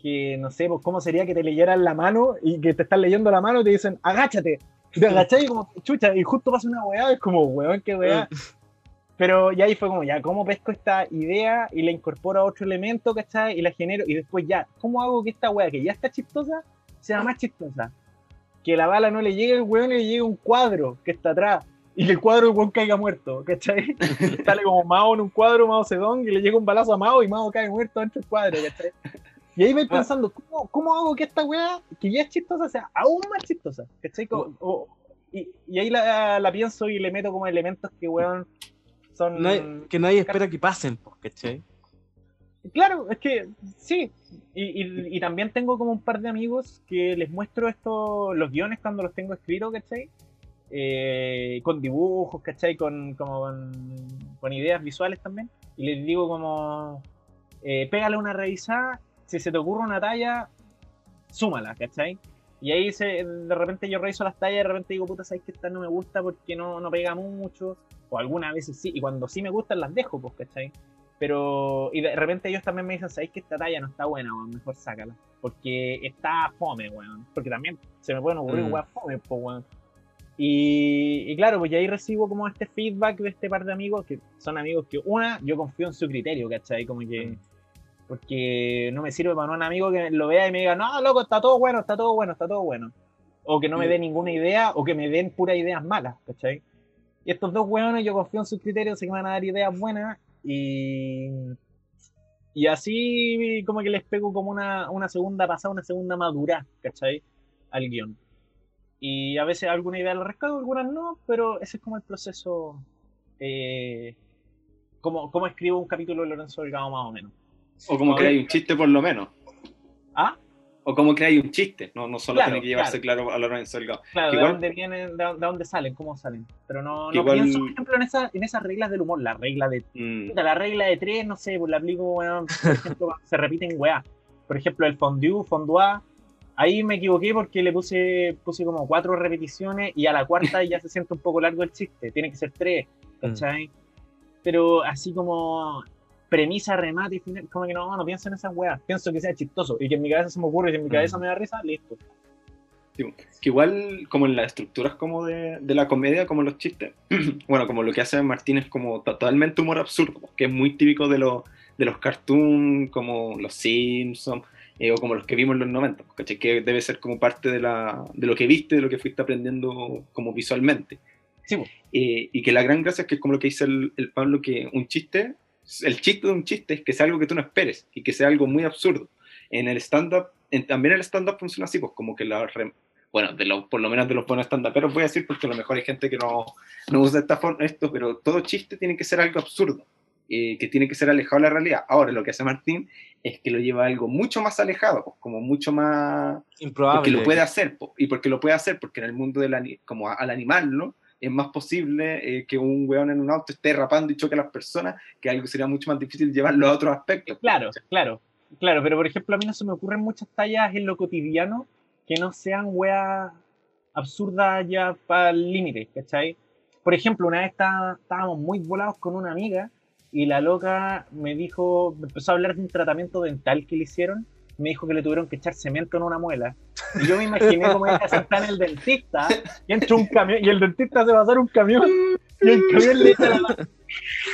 S2: que no sé, pues cómo sería que te leyeran la mano y que te están leyendo la mano y te dicen, agáchate. Y te agachás y como, chucha, y justo pasa una weá, es como, weón, qué weá. Pero ya ahí fue como, ya, ¿cómo pesco esta idea y la incorporo a otro elemento, ¿cachai? Y la genero, y después ya, ¿cómo hago que esta weá que ya está chistosa sea más chistosa? Que la bala no le llegue al weón y le llegue un cuadro que está atrás. Y el cuadro weón caiga muerto, ¿cachai? Sale como Mao en un cuadro, Mao Zedong, y le llega un balazo a Mao y Mao cae muerto dentro del cuadro, ¿cachai? Y ahí vais pensando, ¿cómo, ¿cómo hago que esta weá, que ya es chistosa, sea aún más chistosa? ¿Cachai? Como- o- y, y ahí la, la pienso y le meto como elementos que, weón, son...
S3: Nadie- que nadie espera que pasen, pues, ¿cachai?
S2: Claro, es que sí. Y, y- y también tengo como un par de amigos que les muestro esto, los guiones cuando los tengo escritos, ¿cachai? Eh, con dibujos, ¿cachai? Con, como con, con ideas visuales también. Y les digo como, eh, pégale una revisada, si se te ocurre una talla, súmala, ¿cachai? Y ahí se, de repente yo reviso las tallas y de repente digo, puta, ¿sabes que esta no me gusta porque no, no pega mucho? O algunas veces sí, y cuando sí me gustan las dejo, pues, ¿cachai? Pero, y de repente ellos también me dicen, ¿sabéis que esta talla no está buena, weón? Mejor sácala. Porque está fome, weón. Porque también se me pueden ocurrir
S3: Mm.
S2: weón fome, pues, weón. Y, y claro, pues ya ahí recibo como este feedback de este par de amigos, que son amigos que, una, yo confío en su criterio, ¿cachai? Como que, porque no me sirve para un amigo que lo vea y me diga, no, loco, está todo bueno, está todo bueno, está todo bueno. O que no me
S1: Mm.
S2: dé ninguna idea, o que me den puras ideas malas, ¿cachai? Y estos dos weones, yo confío en sus criterios, sé que me van a dar ideas buenas y. Y así como que les pego como una, una segunda pasada, una segunda madurez, ¿cachai? Al guion. Y a veces alguna idea la rescato, algunas no, pero ese es como el proceso. Eh, como, como escribo un capítulo de Lorenzo Delgado más o menos.
S1: O como que hay un chiste por lo menos.
S2: ¿Ah?
S1: O como que hay un chiste, no, no solo
S2: Claro,
S1: tiene que llevarse claro, a Lorenzo Delgado.
S2: Claro,
S1: Que
S2: de
S1: igual-
S2: dónde vienen, de, de dónde salen, cómo salen. Pero no, no
S1: igual-
S2: pienso, por ejemplo, en, esa, en esas reglas del humor. La regla de
S1: Mm,
S2: la regla de tres, no sé, pues la aplico, weón, por ejemplo, se repiten weá. Por ejemplo, el fondue, fondua, ahí me equivoqué porque le puse, puse como cuatro repeticiones y a la cuarta ya se siente un poco largo el chiste. Tiene que ser tres, ¿cachai? Pero así como premisa, remate y final, como que no, no pienso en esas weas. Pienso que sea chistoso y que en mi cabeza se me ocurre y que en mi cabeza
S3: Mm.
S2: me da risa, listo.
S1: que igual como en las estructuras como de, de la comedia, como los chistes, bueno, como lo que hace Martín es como totalmente humor absurdo, que es muy típico de, los de los cartoons como los Simpsons eh, o como los que vimos en los 90, ¿cachai? que debe ser como parte de, la, de lo que viste, de lo que fuiste aprendiendo como visualmente.
S2: Sí, po.
S1: Eh, y que la gran gracia es que es como lo que dice el, el Pablo, que un chiste, el chiste de un chiste es que sea algo que tú no esperes y que sea algo muy absurdo. En el stand-up, también el stand-up funciona así, pues como que la... re- bueno, de lo, por lo menos de los buenos stand-uperos voy a decir, porque a lo mejor hay gente que no, no usa esta forma, esto, pero todo chiste tiene que ser algo absurdo, eh, que tiene que ser alejado de la realidad. Ahora, lo que hace Martín es que lo lleva a algo mucho más alejado, pues, como mucho más
S3: Improbable.
S1: porque lo puede hacer, po, y porque lo puede hacer, porque en el mundo del como a- al animal, ¿no? Es más posible eh, que un weón en un auto esté rapando y choque a las personas, que algo sería mucho más difícil llevarlo a otros aspectos.
S2: Claro, claro, claro, pero por ejemplo a mí no se me ocurren muchas tallas en lo cotidiano que no sean weas absurdas ya para el límite, ¿cachai? Por ejemplo, una vez está- estábamos muy volados con una amiga y la loca me dijo, me empezó a hablar de un tratamiento dental que le hicieron, me dijo que le tuvieron que echar cemento en una muela. Y yo me imaginé como ella sentada en el dentista y entra un camión y el dentista se va a hacer un camión y el camión le echa la...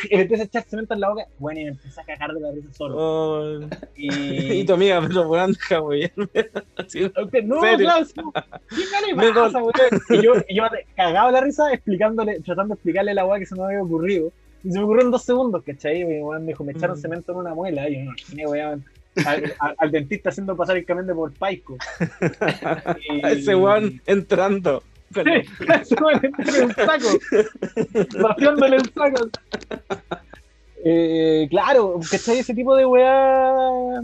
S2: Y le empieza a echar cemento en la boca, bueno, y me empieza a cagar de la risa solo.
S3: Oh,
S2: Y,
S3: y tu amiga, pero deja, weón. Así,
S2: Ok, no, claro, sí, ¿qué
S3: Me
S2: pasa, weón? Y yo, y yo cagaba la risa explicándole, tratando de explicarle la weá que se me había ocurrido. Y se me ocurrió en dos segundos, ¿cachai? Mi me dijo, me echaron
S3: Mm.
S2: cemento en una muela. Y yo me imaginé, weón, al, al- al dentista haciendo pasar el camión de por Paico. Y-
S3: Ese weón entrando.
S2: Sí, ese weón entró en un saco. Vaciándole el saco. Eh, claro, ¿cachai? Ese tipo de weá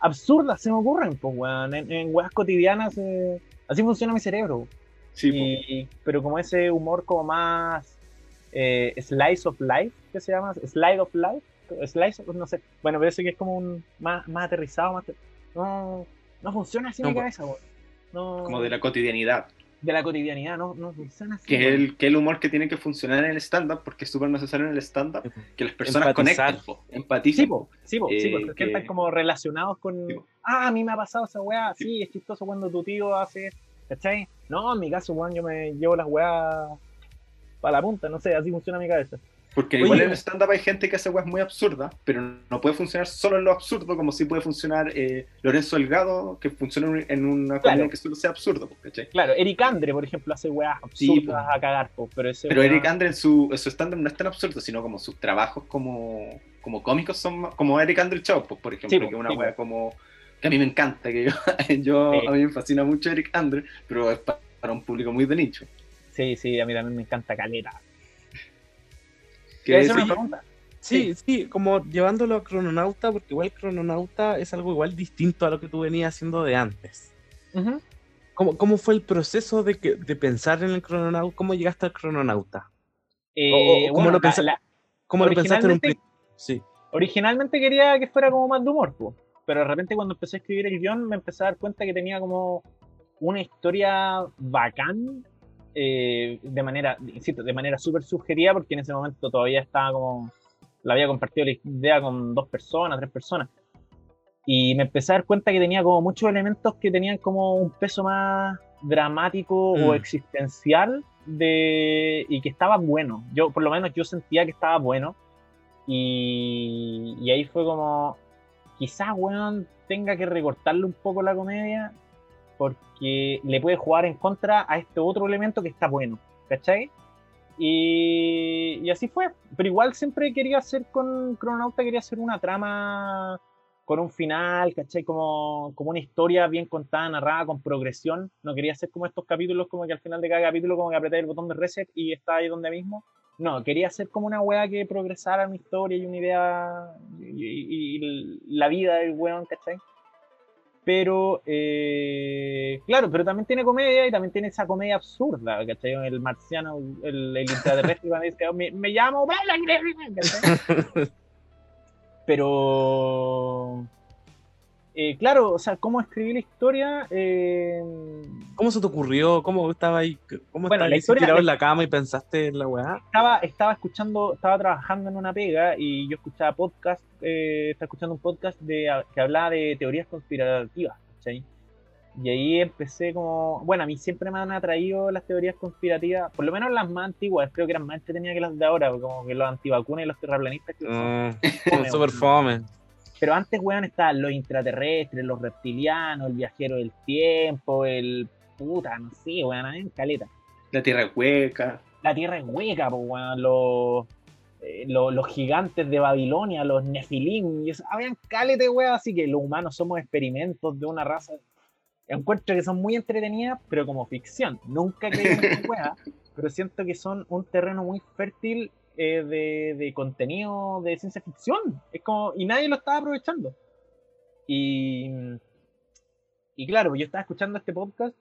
S2: absurdas se me ocurren, pues, weón. En, en weas cotidianas, eh, Así funciona mi cerebro.
S1: Sí.
S2: Y- pero como ese humor como más eh, slice of life, ¿qué se llama? Slide of life, slice, of- no sé. Bueno, parece que es como un más, más aterrizado, más no, no funciona así en mi
S3: No,
S2: cabeza, weón. No,
S1: como de la cotidianidad.
S2: de la cotidianidad, no, no funciona así.
S1: Que el, que el humor que tiene que funcionar en el stand-up, porque es súper necesario en el stand-up, que las personas
S3: Empatizar.
S1: conecten, empaticen.
S2: Sí, po, sí, po, sí,
S1: Eh,
S2: porque
S1: que-
S2: están como relacionados con.
S1: Sí.
S2: Ah, a mí me ha pasado esa weá,
S1: Sí.
S2: sí, es chistoso cuando tu tío hace. ¿Cachai? No, en mi caso, weón, yo me llevo las weas para la punta, no sé, así funciona mi cabeza.
S1: Porque
S3: Oye,
S1: igual en el stand-up hay gente que hace weas muy absurdas, pero no puede funcionar solo en lo absurdo, como sí puede funcionar eh, Lorenzo Delgado, que funciona en- una comedia
S2: Claro.
S1: que solo sea absurdo, ¿cachai?
S2: Claro, Eric Andre, por ejemplo, hace weas
S1: Sí,
S2: absurdas
S1: po.
S2: a cagar, po, pero ese
S1: Pero
S2: weón-
S1: Eric Andre en su, en su stand-up no es tan absurdo, sino como sus trabajos como, como cómicos son como Eric Andre Show, pues, por ejemplo,
S2: Sí,
S1: que es una
S2: sí,
S1: wea como que a mí me encanta, que yo, yo-
S2: Sí.
S1: a mí me fascina mucho Eric Andre, pero es pa- para un público muy de nicho.
S2: Sí, sí, a mí también me encanta Caleta. ¿Quieres
S1: es-
S2: una pregunta?
S3: Sí, sí, como llevándolo a Crononauta, porque igual Crononauta es algo igual distinto a lo que tú venías haciendo de antes. ¿Cómo, cómo fue el proceso de, que, de pensar en el Crononauta? ¿Cómo llegaste al Crononauta?
S2: Eh,
S3: o cómo
S2: bueno,
S3: lo pensa-
S2: la-
S3: ¿Cómo lo pensaste en un? Sí.
S2: originalmente quería que fuera como más de humor, po, pero de repente cuando empecé a escribir el guion me empecé a dar cuenta que tenía como una historia bacán eh, de manera, insisto, de manera súper subjetiva porque en ese momento todavía estaba como, la había compartido la idea con dos personas, tres personas. Y me empecé a dar cuenta que tenía como muchos elementos que tenían como un peso más dramático o
S3: Mm.
S2: existencial de, y que estaba bueno. Yo, por lo menos, yo sentía que estaba bueno. Y, y ahí fue como, quizás, weón, tenga que recortarle un poco la comedia porque le puede jugar en contra a este otro elemento que está bueno, ¿cachai? Y, y así fue. Pero igual siempre quería hacer con Cronauta, quería hacer una trama con un final, ¿cachai? Como, como una historia bien contada, narrada, con progresión. No quería hacer como estos capítulos, como que al final de cada capítulo, como que apreté el botón de reset y está ahí donde mismo. No, quería hacer como una wea que progresara una historia y una idea y, y- y la vida del weón, ¿cachai? Pero, eh, claro, pero también tiene comedia y también tiene esa comedia absurda, ¿cachai? El marciano, el, el intraterrestre, cuando dice, me, me llamo... ¿cachai? Pero, eh, claro, o sea, cómo escribir la historia... eh,
S3: ¿Cómo se te ocurrió? ¿Cómo estaba ahí? ¿Cómo
S2: Bueno, la historia-
S3: tirado en la cama y pensaste en la weá?
S2: estaba, estaba escuchando, estaba trabajando en una pega y yo escuchaba podcast, eh, estaba escuchando un podcast de, que hablaba de teorías conspirativas, ¿cachai? Y ahí empecé como, bueno, a mí siempre me han atraído las teorías conspirativas, por lo menos las más antiguas, creo que eran más entretenidas que las de ahora, como que los antivacunas y los terraplanistas que son
S3: Mm,
S2: fome,
S3: Súper fome.
S2: Pero antes, weón, estaban los intraterrestres, los reptilianos, el viajero del tiempo, el puta, no sé, weón, había caleta.
S1: La tierra hueca.
S2: La tierra es hueca, po, weón, los, eh, los, los gigantes de Babilonia, los nefilim, y eso, habían caleta, weón, así que los humanos somos experimentos de una raza. Encuentro que son muy entretenidas, pero como ficción. Nunca creí en weá, pero siento que son un terreno muy fértil eh, de, de contenido de ciencia ficción. Es como, y nadie lo estaba aprovechando. Y, y claro, yo estaba escuchando este podcast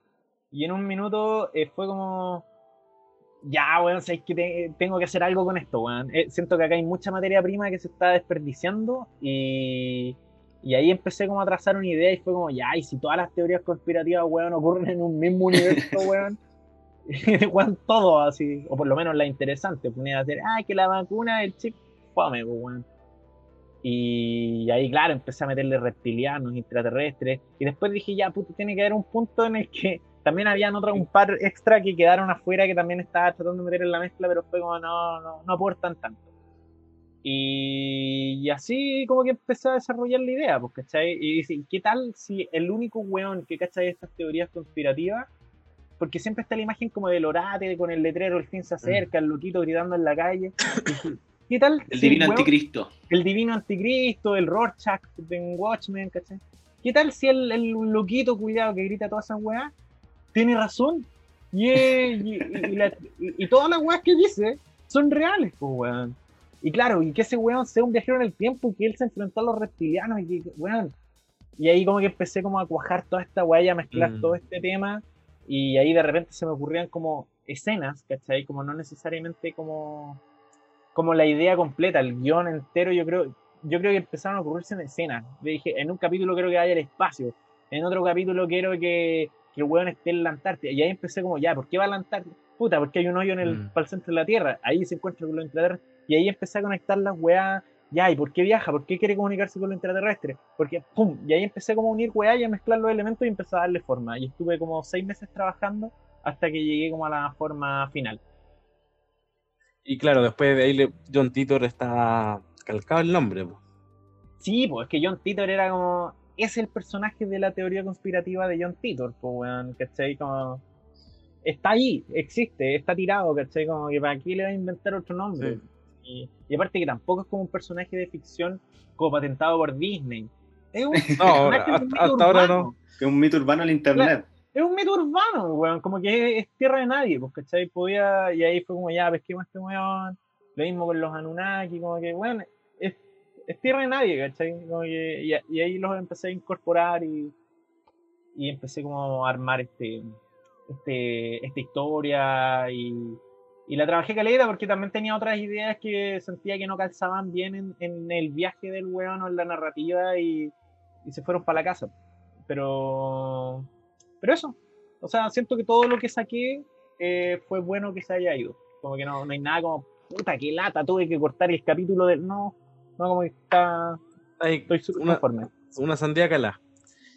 S2: y en un minuto eh, fue como, ya, weón, sabéis que te- tengo que hacer algo con esto, weón. Eh, siento que acá hay mucha materia prima que se está desperdiciando y, y ahí empecé como a trazar una idea y fue como, ya, y si todas las teorías conspirativas, weón, ocurren en un mismo universo, weón. weón, todo así, o por lo menos la interesante, ponía a hacer, ah, que la vacuna, el chip, fome, pues, weón. Y ahí, claro, empecé a meterle reptilianos, extraterrestres, y después dije, ya, puto, tiene que haber un punto en el que también habían otros, un par extra que quedaron afuera que también estaba tratando de meter en la mezcla, pero fue como, no, no, no aportan tanto. Y, y así como que empecé a desarrollar la idea, pues, ¿cachai? Y dice, ¿qué tal si el único weón que cachai estas teorías conspirativas porque siempre está la imagen como del orate con el letrero, el fin se acerca, el loquito gritando en la calle. ¿Qué tal?
S1: El
S2: si
S1: divino
S2: weón-
S1: anticristo.
S2: el divino anticristo, el Rorschach de Watchmen, ¿cachai? ¿Qué tal si el, el loquito cuidado que grita todas esas weas tiene razón? Y, es- y, y- y la- y- y todas las weas que dice son reales, pues weón. Y claro, y que ese weón sea un viajero en el tiempo y que él se enfrentó a los reptilianos y que, weón. Y ahí como que empecé como a cuajar toda esta wea y a mezclar
S3: Mm.
S2: todo este tema. Y ahí de repente se me ocurrían como escenas, ¿cachai? Como no necesariamente como, como la idea completa, el guion entero, yo creo, yo creo que empezaron a ocurrirse en escenas. dije, en un capítulo creo que haya el espacio, en otro capítulo quiero que, que el weón esté en la Antártida. Y ahí empecé como, ya, ¿por qué va a la Antártida? Puta, porque hay un hoyo en el,
S3: Mm.
S2: para el centro de la Tierra. Ahí se encuentra con los extraterrestres. Y ahí empecé a conectar las weas. Ya, ¿y por qué viaja? ¿Por qué quiere comunicarse con los extraterrestres? Porque, pum, y ahí empecé como a unir weas y a mezclar los elementos y empecé a darle forma. Y estuve como seis meses trabajando hasta que llegué como a la forma final.
S3: Y claro, después de ahí John Titor está calcado el nombre. po.
S2: Sí, pues es que John Titor era como. Es el personaje de la teoría conspirativa de John Titor, pues weón, ¿cachai? Como. Está ahí, existe, está tirado, ¿cachai? Como que para qué le va a inventar otro nombre.
S3: Sí.
S2: Y, y aparte que tampoco es como un personaje de ficción como patentado por Disney. Es un,
S3: No,
S2: un
S3: hasta,
S2: mito
S3: hasta ahora no.
S1: Que es un mito urbano en internet.
S2: Es un mito urbano, weón, como que es, es tierra de nadie, pues, ¿cachai? Podía, y ahí fue como, ya, pesquemos este weón, lo mismo con los Anunnaki, como que, weón, es, es tierra de nadie, ¿cachai? Como que, y, y ahí los empecé a incorporar y, y empecé como a armar este, este, esta historia y, y la trabajé caleta porque también tenía otras ideas que sentía que no calzaban bien en, en el viaje del weón o en la narrativa y, y se fueron para la casa. Pero, pero eso, o sea, siento que todo lo que saqué eh, fue bueno que se haya ido. Como que no, no hay nada como, puta, qué lata, tuve que cortar el capítulo del. No, no, como que está. Estoy súper
S3: Una-
S2: conforme.
S3: una sandía calá.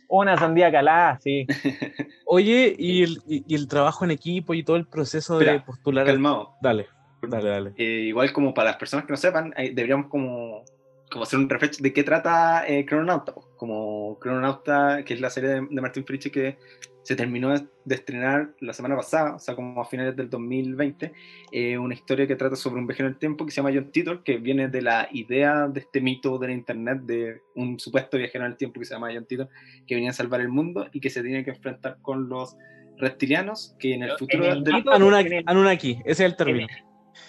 S2: Una sandía calada, sí.
S3: Oye, y el, y, y el trabajo en equipo y todo el proceso de postular. al-
S1: Calmado.
S3: Dale, dale, dale.
S1: Eh, igual como para las personas que no sepan, ahí deberíamos como, como hacer un refresh de qué trata eh, Crononauta. Como Crononauta, que es la serie de, de Martin Fritzsche que se terminó de, estrenar la semana pasada, o sea, como a finales del 2020, eh, una historia que trata sobre un viajero en el tiempo que se llama John Titor, que viene de la idea de este mito de la internet de un supuesto viajero en el tiempo que se llama John Titor, que venía a salvar el mundo y que se tiene que enfrentar con los reptilianos, que en el
S2: En
S1: futuro... del-
S2: mito-
S3: Anunnaki,
S2: en el-
S3: Anunnaki, ese es el término.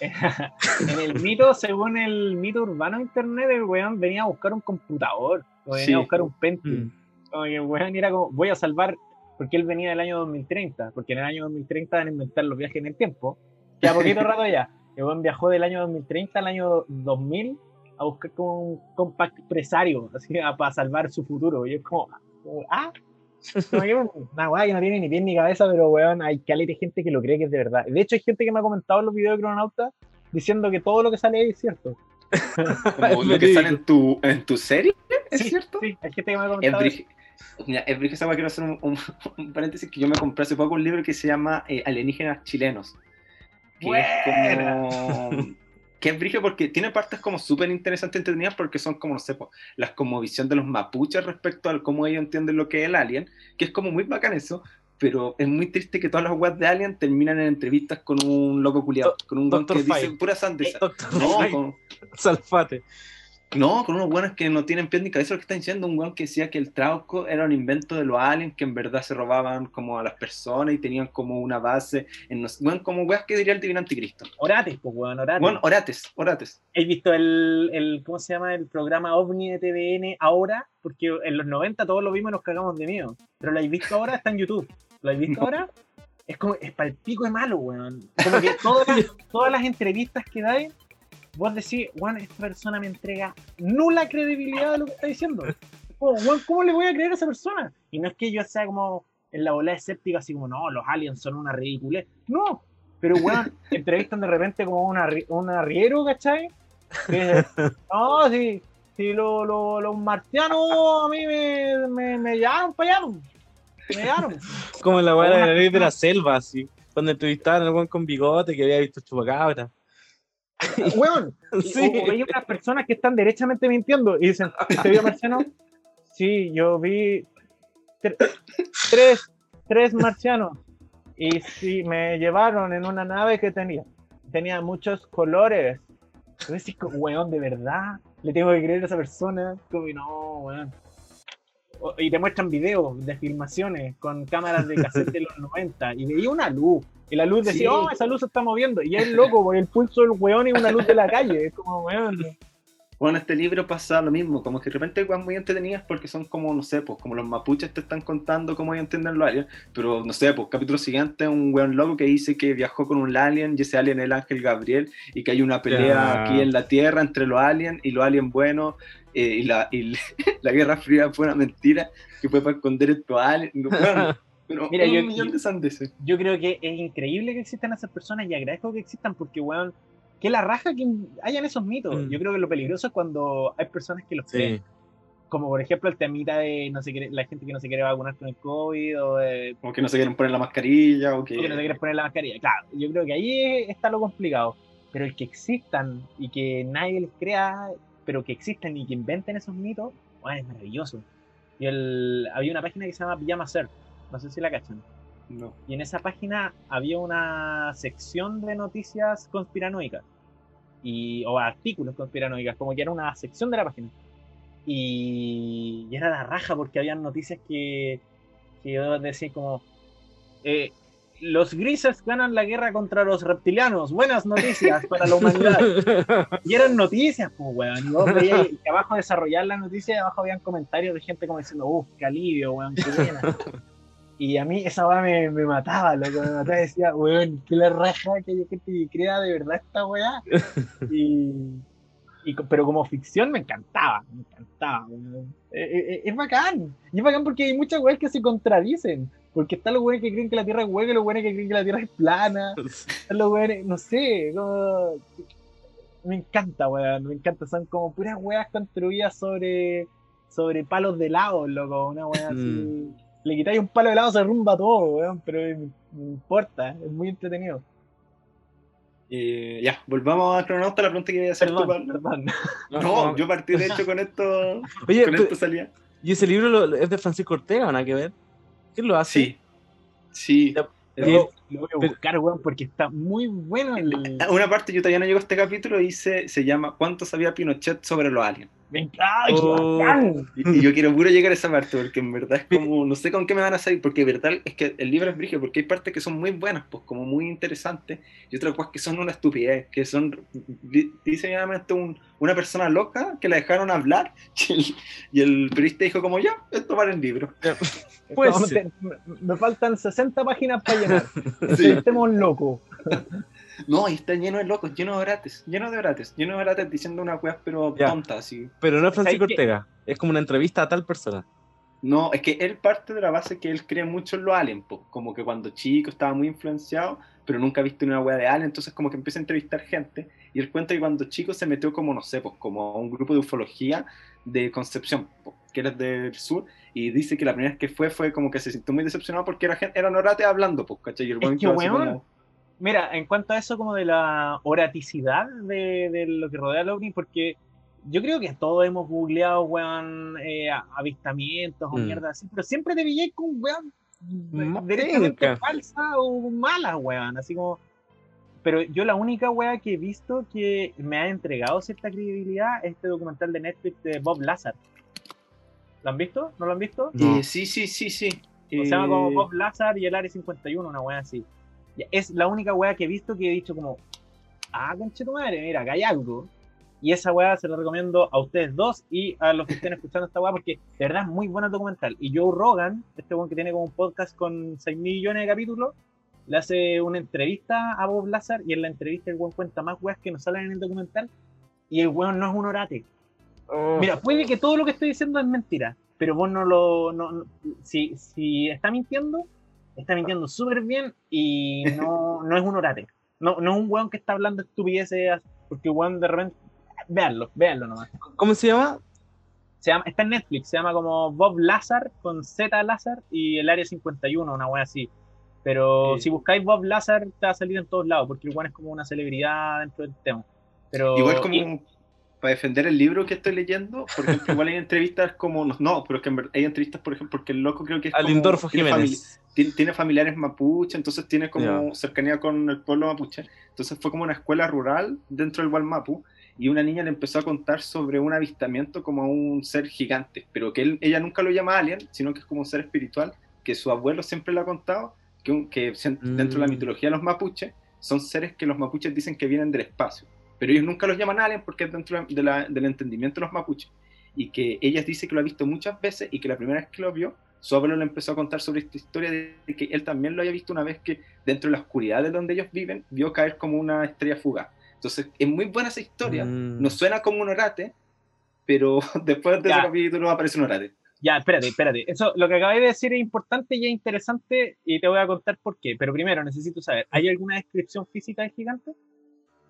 S2: en el mito, según el mito urbano de internet, el weón venía a buscar un computador, o venía
S1: Sí.
S2: a buscar un Pentium.
S3: Mm.
S2: El weón era como, voy a salvar, porque él venía del año 2030, porque en el año 2030 van a inventar los viajes en el tiempo. Ya poquito rato ya. El weón viajó del año 2030 al año 2000 a buscar como un compact empresario, así, a- para salvar su futuro. Y es como, ah, que una weá que no tiene ni pie ni cabeza, pero weón, hay caleta de gente que lo cree que es de verdad. De hecho, hay gente que me ha comentado en los videos de Crononauta diciendo que todo lo que sale ahí es cierto.
S1: como lo que sale en tu, en tu serie, ¿es
S2: Sí,
S1: cierto?
S2: Sí, hay gente que me ha comentado.
S1: Mira, es brígido esa weá, quiero hacer un, un- un paréntesis que yo me compré hace poco un libro que se llama eh, Alienígenas Chilenos. Que
S2: Buena.
S1: es como. Que es brígido porque tiene partes como súper interesantes, entretenidas, porque son como, no sé, po, las como visión de los mapuches respecto a cómo ellos entienden lo que es el alien, que es como muy bacán eso, pero es muy triste que todas las weas de alien terminan en entrevistas con un loco culiado, con un
S3: Dr.
S1: que dice pura sandeces.
S3: Doctor
S1: No, con,
S3: Salfate.
S1: No, con unos buenos que no tienen pie ni cabeza lo que están diciendo. Un weón que decía que el trauco era un invento de los aliens, que en verdad se robaban como a las personas y tenían como una base. En los, weón, como weas que diría el divino anticristo.
S2: Orates, pues weón, orates.
S1: Bueno, orates, orates.
S2: ¿Has visto el, el, ¿cómo se llama? El programa OVNI de TVN ahora? Porque en los 90 todos lo vimos y nos cagamos de miedo. Pero lo habéis visto ahora, está en YouTube. ¿Lo habéis visto
S1: No.
S2: ahora? Es como, es para el pico de malo, weón. Como que todas las, todas las entrevistas que dais, vos decís, weón, esta persona me entrega nula credibilidad de lo que está diciendo. Como, ¿cómo le voy a creer a esa persona? Y no es que yo sea como en la bola escéptica, así como, no, los aliens son una ridiculez. No, pero weón, entrevistan de repente como una, un arriero, ¿cachai? Que no, sí, sí, lo- lo- los marcianos a mí me, me, me llevaron para allá, me llevaron.
S3: Como la weá de la ley de la selva, así. Cuando entrevistaban al weón con bigote que había visto chupacabra.
S2: Weón,
S3: Sí.
S2: o, o veía unas personas que están derechamente mintiendo y dicen, ¿te vio marciano? Sí, yo vi tre- tres, tres marcianos y sí, me llevaron en una nave que tenía, tenía muchos colores. Entonces, weón, de verdad, le tengo que creer a esa persona. Como no, weón. Y te muestran videos de filmaciones con cámaras de cassette de los 90 y veía una luz. Y la luz decía,
S1: Sí.
S2: oh, esa luz se está moviendo. Y es loco, porque el pulso del weón y una luz de la calle. Es como, weón.
S1: Bueno, en este libro pasa lo mismo, como que de repente hay muy entretenidas porque son como, no sé, pues como los mapuches te están contando cómo ellos entienden los aliens, pero no sé, pues capítulo siguiente un weón loco que dice que viajó con un alien y ese alien es el ángel Gabriel y que hay una pelea
S3: Ya.
S1: aquí en la Tierra entre los aliens y los aliens buenos eh, y, la, y la Guerra Fría fue una mentira que fue para esconder estos aliens. Weón, pero
S2: Mira,
S1: un
S2: yo-
S1: millón de sandeces.
S2: Yo creo que es increíble que existan esas personas y agradezco que existan porque, weón, que la raja que hayan esos mitos.
S3: Mm.
S2: Yo creo que lo peligroso es cuando hay personas que los creen.
S3: Sí.
S2: Como por ejemplo el temita de no se quiere, la gente que no se quiere vacunar con el COVID o de
S1: Como que no se quieren poner la mascarilla o que...
S2: o que no se quiere poner la mascarilla. Claro, yo creo que ahí está lo complicado. Pero el que existan y que nadie les crea, pero que existan y que inventen esos mitos, weón, es maravilloso. Y el, había una página que se llama Pijama Surf, no sé si la cachan.
S1: No.
S2: Y en esa página había una sección de noticias conspiranoicas. Y, o artículos conspiranoicas, como que era una sección de la página. Y, y era la raja porque habían noticias que, que yo decía como... eh, los grises ganan la guerra contra los reptilianos. Buenas noticias para la humanidad. Y eran noticias, pues, weón. Y vos veías que abajo de desarrollar la noticia, abajo habían comentarios de gente como diciendo, uff, qué alivio, weón, qué buena. Y a mí esa weá me, me mataba, loco, me mataba y decía, weón, qué la raja que haya gente que crea de verdad esta weá. Y, pero como ficción me encantaba, me encantaba, weón. Eh, eh, eh, es bacán, y es bacán porque hay muchas weas que se contradicen. Porque están los weones que creen que la Tierra es hueca los weones que creen que la Tierra es plana. Están los weones, no sé, como... Me encanta, weón, me encanta. Son como puras weas construidas sobre, sobre palos de helado, loco. Una wea así. Le quitáis un palo de helado, se derrumba todo, weón, pero me, me importa, es muy entretenido.
S1: Eh, ya, volvamos a Cronauta, la pregunta que iba a hacer tú,
S2: Perdón,
S1: Pablo.
S2: perdón.
S1: No, yo partí de hecho con esto,
S3: Oye,
S1: con esto salía.
S3: ¿y ese libro lo- es de Francisco Ortega o nada que ver? ¿Quién lo hace?
S1: Sí, sí.
S2: Lo, lo voy a
S3: pero-
S2: buscar, weón, porque está muy bueno el.
S1: Una parte, yo todavía no llego a este capítulo, dice, se llama ¿Cuánto sabía Pinochet sobre los aliens?
S2: Me encanta, ¡ay, qué
S3: Oh.
S1: Y, y yo quiero puro llegar a esa parte, porque en verdad es como, no sé con qué me van a salir, porque verdad es que el libro es brígido, porque hay partes que son muy buenas, pues como muy interesantes, y otras cosas que son una estupidez, que son, di- dice llanamente un- una persona loca que la dejaron hablar, y el, y el periodista dijo como, ya, esto vale el libro.
S3: Pues sí.
S2: me faltan 60 páginas para llenar.
S1: Sí.
S2: Estemos locos.
S1: No, y está lleno de locos, lleno de orates, lleno de orates, lleno de orates diciendo una weas pero
S3: Ya.
S1: tontas, así.
S3: Pero no es Francisco. Ortega, es como una entrevista a tal persona.
S1: No, es que él parte de la base que él cree mucho en los aliens, po. como que cuando chico estaba muy influenciado, pero nunca ha visto una wea de alien, entonces como que empieza a entrevistar gente, y él cuenta que cuando chico se metió como, no sé, pues como a un grupo de ufología de Concepción, po, que era del sur, y dice que la primera vez que fue fue como que se sintió muy decepcionado porque era gente, eran orates hablando, pues, ¿cachai? Y el
S2: Es que, weón,
S1: como-
S2: Mira, en cuanto a eso como de la oraticidad de, de lo que rodea al ovni, porque yo creo que todos hemos googleado, weón, eh, avistamientos o
S3: Mm.
S2: mierda así, pero siempre te pillé con, weón,
S3: penca.
S2: falsa o mala, weón, así como... Pero yo la única weá que he visto que me ha entregado cierta credibilidad es este documental de Netflix de Bob Lazar. ¿Lo han visto? ¿No lo han visto?
S3: No.
S1: Eh, sí, sí, sí, sí.
S2: O se llama como
S1: Eh,
S2: Bob Lazar y el Área 51, una wea así. Es la única wea que he visto que he dicho como, ah, conche tu madre, mira, acá hay algo. Y esa wea se la recomiendo a ustedes dos y a los que estén escuchando esta wea porque de verdad es muy buena documental. Y Joe Rogan, este weón que tiene como un podcast con 6 millones de capítulos, le hace una entrevista a Bob Lazar y en la entrevista el weón cuenta más weas que no salen en el documental y el weón no es un orate. Mira, puede que todo lo que estoy diciendo es mentira, pero vos no lo. No, no- si, si está mintiendo, está mintiendo súper bien y no, no es un orate. No, no es un weón que está hablando estupideces, porque weón de repente. Veanlo, veanlo nomás.
S3: ¿Cómo se llama?
S2: Se llama, está en Netflix, se llama como Bob Lazar con Z Lazar y el área 51, una wea así. Pero
S1: Sí.
S2: si buscáis Bob Lazar, te va a salir en todos lados, porque el weón es como una celebridad dentro del tema. Pero,
S1: Igual como
S2: y-
S1: para defender el libro que estoy leyendo, por ejemplo, igual hay entrevistas como, no, pero es que en verdad hay entrevistas, por ejemplo, porque el loco creo que es
S3: A
S1: como-
S3: Lindorfo
S1: tiene,
S3: Jiménez.
S1: Tiene, familiares mapuche, entonces tiene como
S3: Ya.
S1: cercanía con el pueblo mapuche. Entonces fue como una escuela rural dentro del Gualmapu y una niña le empezó a contar sobre un avistamiento como a un ser gigante, pero que él, ella nunca lo llama alien, sino que es como un ser espiritual, que su abuelo siempre le ha contado, que, que se- dentro de la
S3: Mm.
S1: mitología de los mapuches son seres que los mapuches dicen que vienen del espacio pero ellos nunca los llaman aliens porque es dentro de la- del entendimiento de los mapuches. Y que ella dice que lo ha visto muchas veces y que la primera vez que lo vio, su abuelo le empezó a contar sobre esta historia de que él también lo había visto una vez que dentro de la oscuridad de donde ellos viven, vio caer como una estrella fugaz. Entonces, es muy buena esa historia.
S3: Mm.
S1: No suena como un orate, pero después de
S2: Ya.
S1: ese capítulo aparece un orate.
S2: Ya, espérate, espérate. Eso, lo que acabé de decir es importante y es interesante y te voy a contar por qué. Pero primero necesito saber, ¿hay alguna descripción física del gigante?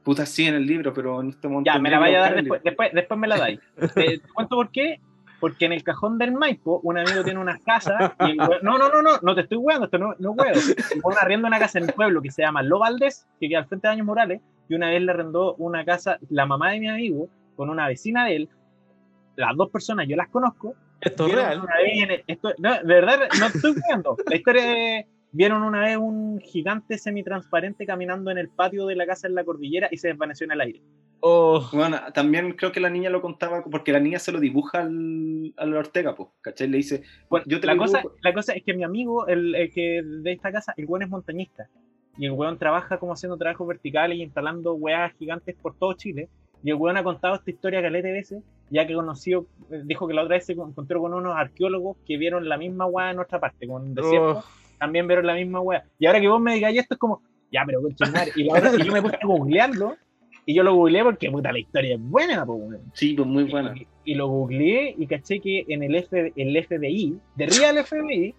S1: Puta, sí en el libro, pero en este momento.
S2: Ya, me la vaya a dar después, después me la dais. Te, te cuento por qué. Porque en el cajón del Maipo, un amigo tiene una casa. Y el no, no, no, no, no te estoy hueando, esto no, no huevo. Weón arrenda una casa en el pueblo que se llama Lo Valdés, que queda al frente de Años Morales. Y una vez le arrendó una casa, la mamá de mi amigo, con una vecina de él. Las dos personas yo las conozco.
S3: Esto es real.
S2: una vez en el- esto- no, de verdad, no estoy jugando. La historia de- Vieron una vez un gigante semitransparente caminando en el patio de la casa en la cordillera y se desvaneció en el aire.
S3: Oh,
S1: Bueno, también creo que la niña lo contaba porque la niña se lo dibuja al, al Ortega, pues, ¿cachai? Le dice,
S2: Bueno,
S1: yo te
S2: la,
S1: lo
S2: cosa, la cosa es que mi amigo, el, el que de esta casa, el weón es montañista. Y el weón trabaja como haciendo trabajos verticales y instalando weas gigantes por todo Chile. Y el weón ha contado esta historia calete veces, ya que conoció, dijo que la otra vez se encontró con unos arqueólogos que vieron la misma wea en otra parte, con un desierto.
S3: oh.
S2: También vieron la misma wea. Y ahora que vos me digáis esto es como, ya, pero madre. Y, la otra- y yo me puse a googlearlo, y yo lo googleé porque puta la historia es buena, weón.
S1: Sí, pues muy buena.
S2: Y, y lo googleé y caché que en el, F, el FBI, de Real FBI,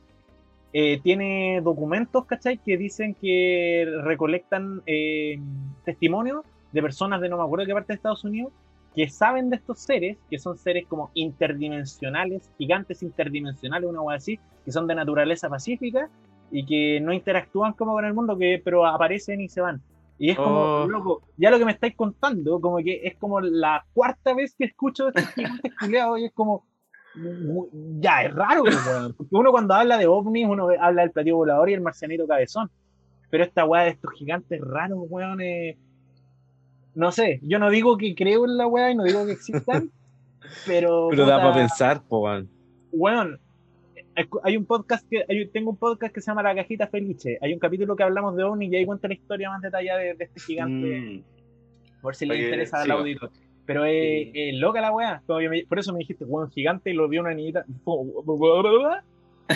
S2: eh, tiene documentos, ¿cachai? Que dicen que recolectan eh, testimonios de personas de no me acuerdo qué parte de Estados Unidos que saben de estos seres, que son seres como interdimensionales, gigantes interdimensionales, una cosa así, que son de naturaleza pacífica y que no interactúan como con el mundo, que, pero aparecen y se van. Y es como,
S3: Oh.
S2: loco, ya lo que me estáis contando, como que es como la cuarta vez que escucho de estos gigantes y es como, ya, es raro, pues, weón. Porque uno cuando habla de ovnis, uno habla del platillo volador y el marcianito cabezón. Pero esta weá de estos gigantes raros, weón, eh, no sé, yo no digo que creo en la weá y no digo que existan, pero...
S3: Pero da para pensar, po, weón.
S2: Weón, hay un podcast que hay- tengo un podcast que se llama La Cajita Felice. Hay un capítulo que hablamos de ovnis y ahí cuenta la historia más detallada de, de este gigante,
S1: Mm.
S2: por si le interesa al auditor. Pero es
S1: Sí.
S2: es loca la weá. Por eso me dijiste, weón, gigante y lo vio una niñita.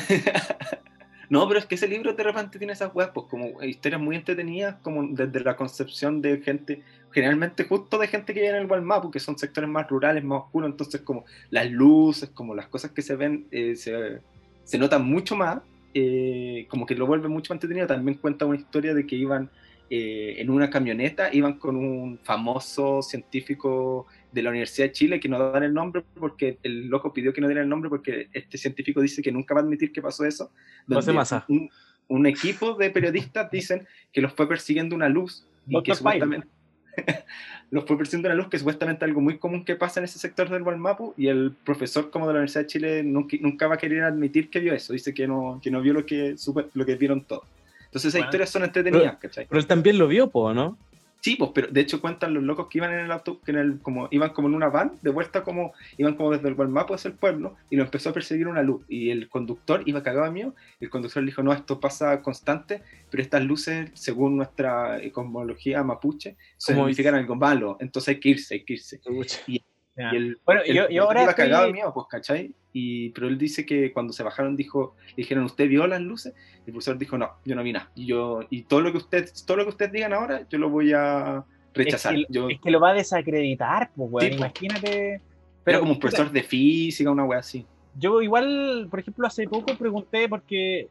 S1: No, pero es que ese libro de repente tiene esas weas, pues como historias muy entretenidas, como desde la concepción de gente, generalmente justo de gente que vive en el Gualmapu, que son sectores más rurales, más oscuros, entonces como las luces, como las cosas que se ven, eh, se, se notan mucho más, eh, como que lo vuelve mucho más entretenido. También cuenta una historia de que iban eh, en una camioneta, iban con un famoso científico de la Universidad de Chile, que no dan el nombre porque el loco pidió que no diera el nombre porque este científico dice que nunca va a admitir que pasó eso. Donde
S3: Massa.
S1: Un, un equipo de periodistas dicen que los fue persiguiendo una luz y que supuestamente los fue persiguiendo una luz que supuestamente es algo muy común que pasa en ese sector del Gualmapu y el profesor como de la Universidad de Chile nunca, nunca va a querer admitir que vio eso, dice que no, que no vio lo que, lo que vieron todos. Entonces esas
S2: Bueno.
S1: historias son entretenidas, ¿cachai?
S3: Pero él también lo vio, po, ¿no?
S1: Sí, pues, pero de hecho cuentan los locos que iban en el auto, que en el, como, iban como en una van, de vuelta como, iban como desde el Gualmapu hacia el pueblo, y lo empezó a perseguir una luz, y el conductor iba cagado miedo, y el conductor le dijo, no, esto pasa constante, pero estas luces, según nuestra cosmología mapuche,
S3: Como
S1: significan algo malo, entonces hay que irse, hay que irse. Y el,
S2: Bueno,
S1: el-
S2: yo-
S1: el
S2: yo ahora estoy-
S1: cagado miedo, pues, ¿cachai? Y, pero él dice que cuando se bajaron dijo, le dijeron, ¿usted vio las luces? Y el profesor dijo, no, yo no vi nada. Y yo, y todo lo que usted, todo lo que ustedes digan ahora, yo lo voy a rechazar.
S2: Es que,
S1: yo
S2: es que lo va a desacreditar, pues, weón.
S1: Sí, po.
S2: Imagínate.
S1: era como un profesor de física, una wea así.
S2: Yo igual, por ejemplo, hace poco pregunté porque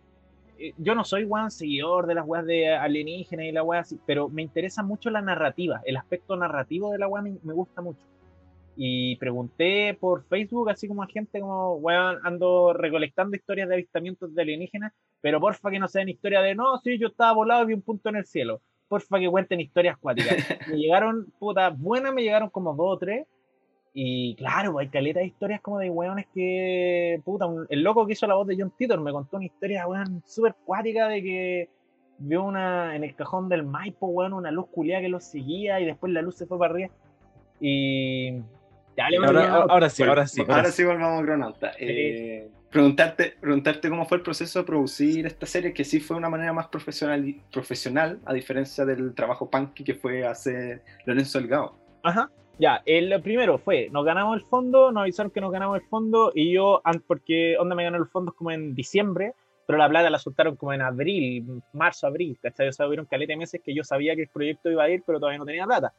S2: eh, yo no soy weón seguidor de las weas de alienígenas y la wea así, pero me interesa mucho la narrativa, el aspecto narrativo de la wea me, me gusta mucho. Y pregunté por Facebook, así como a gente como, weón, ando recolectando historias de avistamientos de alienígenas, pero porfa que no sean historias de, no, sí, yo estaba volado y vi un punto en el cielo. Porfa que cuenten historias cuáticas. me llegaron, puta, buenas me llegaron como dos o tres, y claro, hay caleta de historias como de weones que. Puta, un- el loco que hizo la voz de John Titor me contó una historia, weón, súper cuática de que vio una en el cajón del Maipo, weón, una luz culiada que los seguía y después la luz se fue para arriba. Y. Ya le
S3: Ahora, ahora sí, ahora sí.
S1: Ahora,
S3: ahora
S1: sí volvamos a Cronauta. Eh, preguntarte, preguntarte cómo fue el proceso de producir esta serie, que sí fue una manera más profesional, profesional a diferencia del trabajo punky que fue hacer Lorenzo Delgado.
S2: Ajá. Ya, el primero fue, nos ganamos el fondo, nos avisaron que nos ganamos el fondo y yo, porque onda me ganó el fondo como en diciembre, pero la plata la soltaron como en abril, marzo, abril, ¿cachai? O sea, hubieron caleta de meses que yo sabía que el proyecto iba a ir, pero todavía no tenía plata.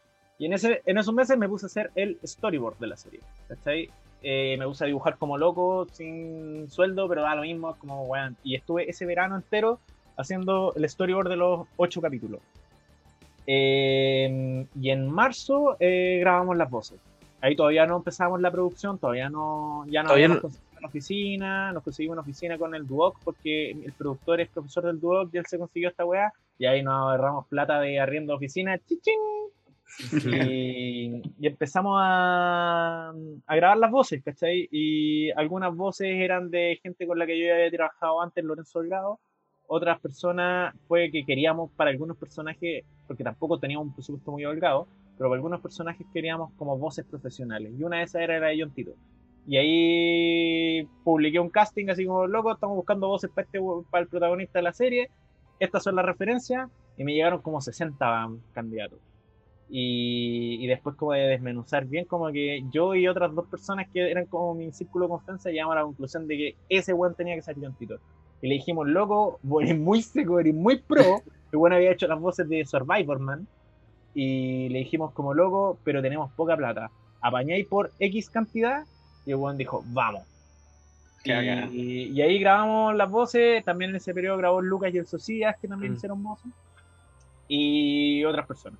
S2: Y en, ese, en esos meses me puse a hacer el storyboard de la serie, ¿cachai? Eh, me puse a dibujar como loco, sin sueldo, pero da lo mismo, como, weón. Y estuve ese verano entero haciendo el storyboard de los ocho capítulos. Eh, y en marzo eh, grabamos las voces. Ahí todavía no empezamos la producción, todavía no, ya no
S3: Todavía no-
S2: una oficina, nos conseguimos una oficina con el Duoc porque el productor es profesor del Duoc y él se consiguió esta weá y ahí nos agarramos plata de arriendo de oficina, chichín, y, y empezamos a, a grabar las voces, ¿cachai? Y algunas voces eran de gente con la que yo había trabajado antes, Lorenzo Delgado. Otras personas fue que queríamos para algunos personajes, porque tampoco teníamos un presupuesto muy holgado, pero para algunos personajes queríamos como voces profesionales. Y una de esas era la de John Tito. Y ahí publiqué un casting así como, loco, estamos buscando voces para, este, para el protagonista de la serie. Estas son las referencias. Y me llegaron como 60 candidatos. Y, y después como de desmenuzar bien, como que yo y otras dos personas que eran como mi círculo de confianza llegamos a la conclusión de que ese weón tenía que ser John Titor. Y le dijimos, loco, vos eres muy seco, eres muy pro. El weón había hecho las voces de Survivor Man. Y le dijimos como loco, pero tenemos poca plata. Apañáis por X cantidad. Y el weón dijo, vamos.
S1: Bacán.
S2: Y, y ahí grabamos las voces. También en ese periodo grabó Lucas y el Socias, que también
S3: Mm.
S2: hicieron voces. Y otras personas.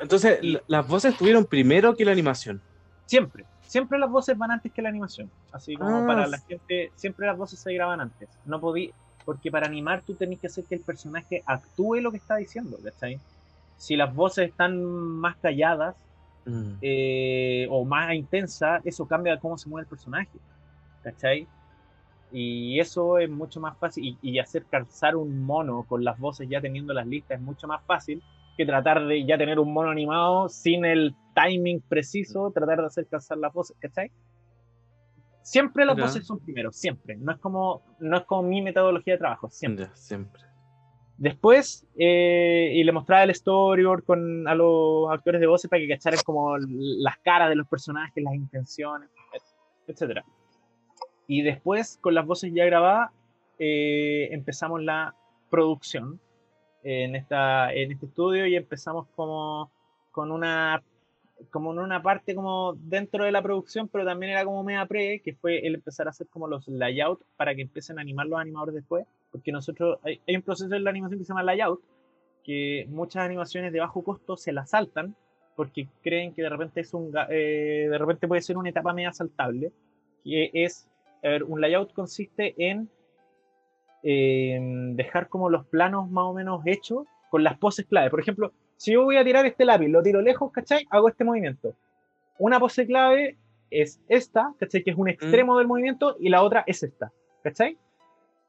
S3: Entonces, la- las voces tuvieron primero que la animación.
S2: Siempre. Siempre las voces van antes que la animación. Así como
S3: Ah,
S2: para la gente, siempre las voces se graban antes. No podí, porque para animar tú tenés que hacer que el personaje actúe lo que está diciendo, ¿cachai? Si las voces están más calladas
S3: Mm.
S2: eh, o más intensas, eso cambia cómo se mueve el personaje, ¿cachai? Y eso es mucho más fácil. Y, y hacer calzar un mono con las voces ya teniendo las listas es mucho más fácil que tratar de ya tener un mono animado sin el timing preciso, tratar de hacer calzar las voces, ¿cachai? Siempre las voces son primero, siempre. No es como, no es como mi metodología de trabajo, siempre.
S3: Ya, siempre.
S2: Después, eh, y le mostraba el storyboard con, a los actores de voces para que cacharan como las caras de los personajes, las intenciones, etc. Y después, con las voces ya grabadas, eh, empezamos la producción en, esta, en este estudio y empezamos como con una como en una parte como dentro de la producción, pero también era como media pre, que fue el empezar a hacer como los layout para que empiecen a animar los animadores después, porque nosotros, hay, hay un proceso en la animación que se llama layout, que muchas animaciones de bajo costo se la saltan porque creen que de repente es un eh, de repente puede ser una etapa media saltable, que es, a ver, un layout consiste en eh, dejar como los planos más o menos hechos con las poses clave. Por ejemplo, si yo voy a tirar este lápiz, lo tiro lejos, ¿cachai? Hago este movimiento. Una pose clave es esta, ¿cachai? Que es un extremo del movimiento y la otra es esta, ¿cachai?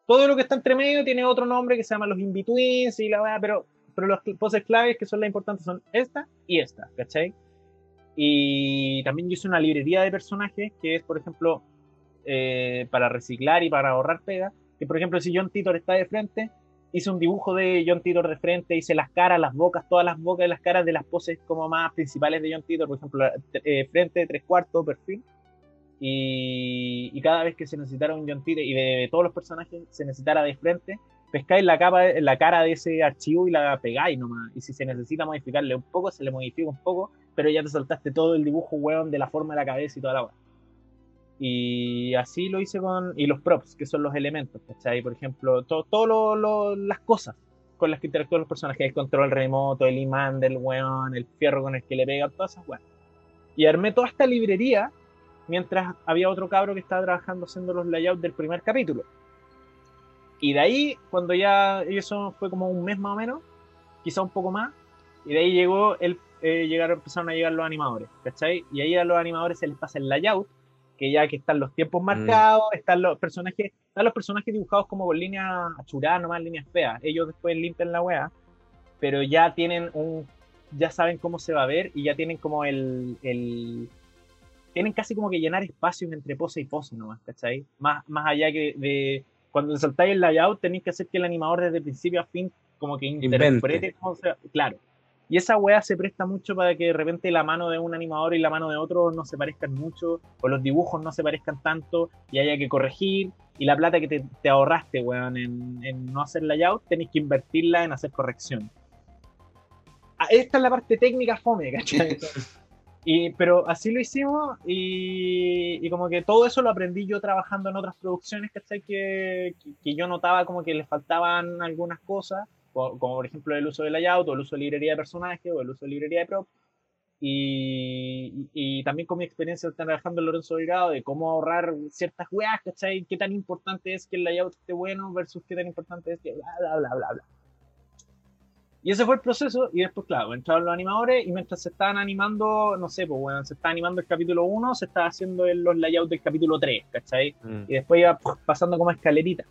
S2: Todo lo que está entre medio tiene otro nombre que se llama los in-betweens y la weá, pero, pero las poses claves que son las importantes son esta y esta, ¿cachai? Y también yo hice una librería de personajes que es, por ejemplo, eh, para reciclar y para ahorrar pega. Que, por ejemplo, si John Titor está de frente, hice un dibujo de John Titor de frente, hice las caras, las bocas, todas las bocas y las caras de las poses como más principales de John Titor, por ejemplo, eh, frente, tres cuartos, perfil. Y, cada vez que se necesitara un John Titor y de, todos los personajes se necesitara de frente, pescáis la cara de ese archivo y la pegáis nomás. Y si se necesita modificarle un poco, se le modifica un poco, pero ya te soltaste todo el dibujo, weón, de la forma de la cabeza y toda la weón. Y así lo hice con. Y los props, que son los elementos, ¿cachai? Por ejemplo, todas lo- las cosas con las que interactúan los personajes: el control remoto, el imán del weón, el fierro con el que le pega, todas esas weas. Y armé toda esta librería mientras había otro cabro que estaba trabajando haciendo los layouts del primer capítulo. Y de ahí, cuando ya. Eso fue como un mes más o menos, quizá un poco más. Y de ahí llegó el. eh, llegaron, empezaron a llegar los animadores, ¿cachai? Y ahí a los animadores se les pasa el layout que ya que están los tiempos marcados, están los personajes, están los personajes dibujados como con líneas achuradas, nomás líneas feas. Ellos después limpian la wea, pero ya tienen un, ya saben cómo se va a ver y ya tienen como el, el tienen casi como que llenar espacios entre pose y pose nomás, ¿cachai? Más, más allá que de cuando le soltáis el layout tenéis que hacer que el animador desde principio a fin como que interprete
S3: Invente.
S2: cómo se va- claro. Y esa weá se presta mucho para que de repente la mano de un animador y la mano de otro no se parezcan mucho, o los dibujos no se parezcan tanto, y haya que corregir, y la plata que te, ahorraste, weón, en, no hacer layout, tenés que invertirla en hacer corrección. Ah, esta es la parte técnica fome, ¿cachai? Y, pero así lo hicimos y, y, como que todo eso lo aprendí yo trabajando en otras producciones, ¿cachai? Que, que, yo notaba como que les faltaban algunas cosas, como, por ejemplo el uso de layout o el uso de librería de personajes o el uso de librería de prop. Y, y, también con mi experiencia trabajando en Lorenzo Delgado de cómo ahorrar ciertas weas, ¿cachai? Qué tan importante es que el layout esté bueno versus qué tan importante es que bla, bla, bla, bla, bla. Y ese fue el proceso, y después, claro, entraron los animadores, y mientras se estaban animando, no sé, pues bueno, se estaba animando el capítulo 1, se estaba haciendo los layouts del capítulo 3, ¿cachai? Mm. Y después iba pasando como escalerita.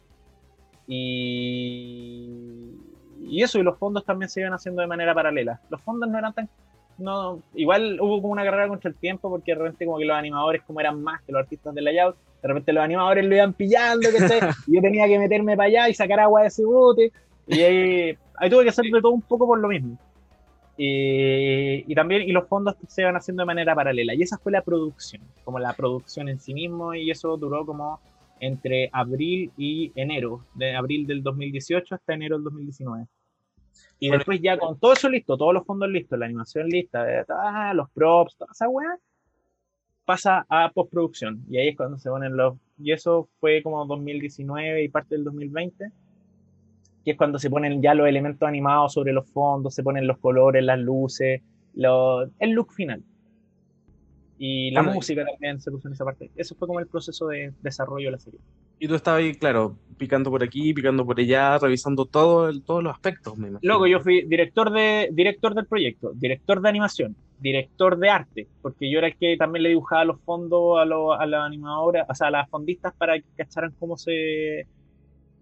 S2: Y... y eso, y los fondos también se iban haciendo de manera paralela. Los fondos no eran tan no, igual hubo como una carrera contra el tiempo porque de repente como que los animadores como eran más que los artistas de layout, de repente los animadores lo iban pillando, ¿cachai? y yo tenía que meterme para allá y sacar agua de ese bote, y ahí ahí tuve que hacer de todo un poco por lo mismo. y también, y los fondos se van haciendo de manera paralela. Y esa fue la producción, como la producción en sí mismo, y eso duró como entre abril y enero, de abril del 2018 hasta enero del 2019. Y después ya con todo eso listo, todos los fondos listos, la animación lista, ah, los props, toda esa weá, pasa a postproducción. Y ahí es cuando se ponen los... Y eso fue como 2019 y parte del 2020 que es cuando se ponen ya los elementos animados sobre los fondos, se ponen los colores, las luces, el look final. Y la música también se puso en esa parte. Eso fue como el proceso de desarrollo de la serie.
S3: Y tú estabas ahí, claro, picando por aquí, picando por allá, revisando todo todos los aspectos,
S2: me Luego yo fui director, de, director del proyecto, director de animación, director de arte, porque yo era el que también le dibujaba los fondos a, a las animadoras, o sea, a las fondistas para que cacharan cómo se...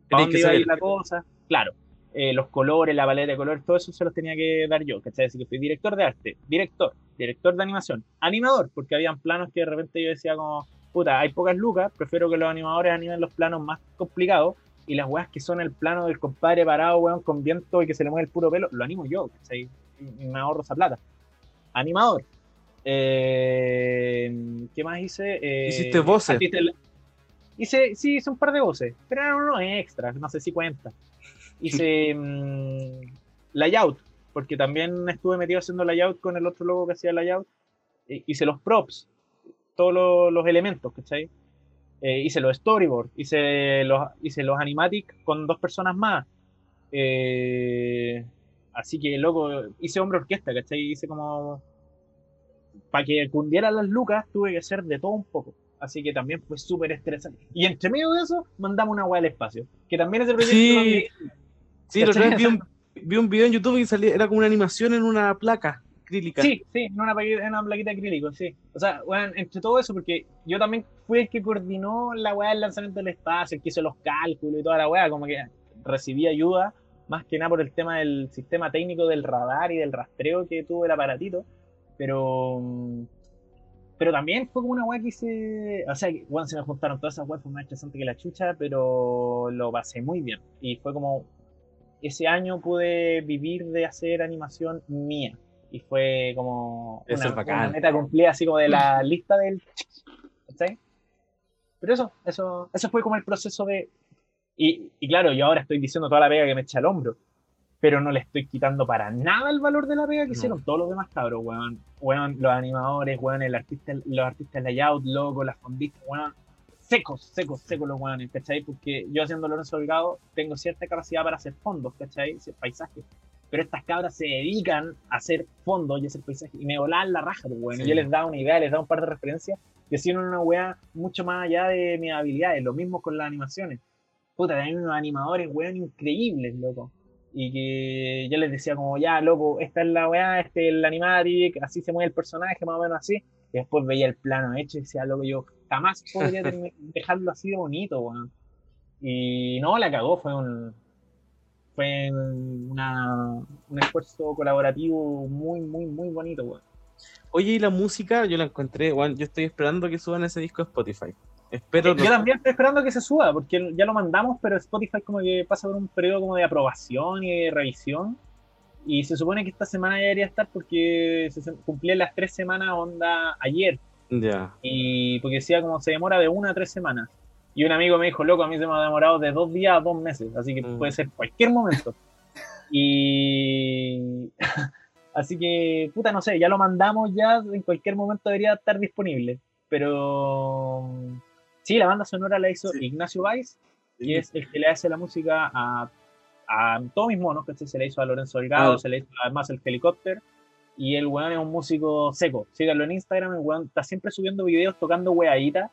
S2: dónde iba a ir la cosa claro, eh, los colores, la paleta de colores, todo eso se los tenía que dar yo, ¿cachai? Así que fui director de arte, director, director de animación, animador, porque habían planos que de repente yo decía como, puta, hay pocas lucas, prefiero que los animadores animen los planos más complicados y las weas que son el plano del compadre parado, weón, con viento y que se le mueve el puro pelo, lo animo yo, ¿cachai? Y me ahorro esa plata. Animador. Eh, ¿Qué más hice?
S3: Eh, ¿Hiciste voces?
S2: Hice, sí, hice un par de voces, pero eran unos extras, no sé si cuenta hice mmm, layout, porque también estuve metido haciendo layout con el otro logo que hacía layout. E hice los props, todos los, elementos, ¿cachai? Eh, hice los storyboards, hice los, hice los animatics con dos personas más. Eh, así que, loco, hice hombre orquesta, ¿cachai? Hice como. Para que cundiera las lucas, tuve que hacer de todo un poco. Así que también fue súper estresante. Y entre medio de eso, mandamos una weá al espacio. Que también es el proyecto.
S3: Sí, lo vi un, vi un video en YouTube y salía, era como una animación en una placa acrílica.
S2: Sí, sí, en una, una plaquita acrílico, sí. O sea, bueno, entre todo eso, porque yo también fui el que coordinó la weá del lanzamiento del espacio, el que hizo los cálculos y toda la weá, como que recibí ayuda, más que nada por el tema del sistema técnico del radar y del rastreo que tuvo el aparatito, pero pero también fue como una weá que hice. O sea, bueno, se me juntaron todas esas weas, fue más estresante que la chucha, pero lo pasé muy bien. Y fue como ese año pude vivir de hacer animación mía. Y fue como una, meta cumplida así como de la lista del... ¿sí? Pero eso, eso, eso fue como el proceso de... Y, y, claro, yo ahora estoy diciendo toda la pega que me echa al hombro, pero no le estoy quitando para nada el valor de la pega que hicieron todos los demás cabros, weón. Weón, los animadores, weón, el artista, los artistas layout, logo, las fondistas, weón secos, secos, secos los guanes, ¿cachai? Porque yo haciendo Lorenzo Delgado tengo cierta capacidad para hacer fondos, ¿cachai? Paisajes. Pero estas cabras se dedican a hacer fondos y a hacer paisajes. Y me volaban la raja, pues, bueno. Yo les daba una idea, les daba un par de referencias y hacían una weá mucho más allá de mis habilidades. Lo mismo con las animaciones. Puta, también unos animadores, weón, increíbles, loco. Y que yo les decía como, ya, loco, esta es la weá, este es el animatic, así se mueve el personaje, más o menos así. Y después veía el plano hecho y decía, loco, yo jamás podría dejarlo así de bonito, weón. Y no, la cagó, fue un fue una, un esfuerzo colaborativo muy, muy, muy bonito, weón.
S3: Oye, y la música, yo la encontré, weón, yo estoy esperando que suban ese disco a Spotify. Espero
S2: yo también estoy esperando que se suba, porque ya lo mandamos, pero Spotify como que pasa por un periodo como de aprobación y de revisión. Y se supone que esta semana ya debería estar porque se cumplía las tres semanas onda ayer.
S3: Ya.
S2: Y porque decía como se demora de una a tres semanas. Y un amigo me dijo, loco, a mí se me ha demorado de dos días a dos meses, así que
S3: Mm.
S2: puede ser cualquier momento. Y así que, puta, no sé, ya lo mandamos ya, en cualquier momento debería estar disponible. Pero sí, la banda sonora la hizo
S3: Sí.
S2: Ignacio Valls, que es el que le hace la música a, a todos mis monos, que se le hizo a Lorenzo Delgado,
S3: Ah.
S2: se le hizo además el helicóptero. Y el weón es un músico seco. Síganlo en Instagram, el weón está siempre subiendo videos tocando weaditas.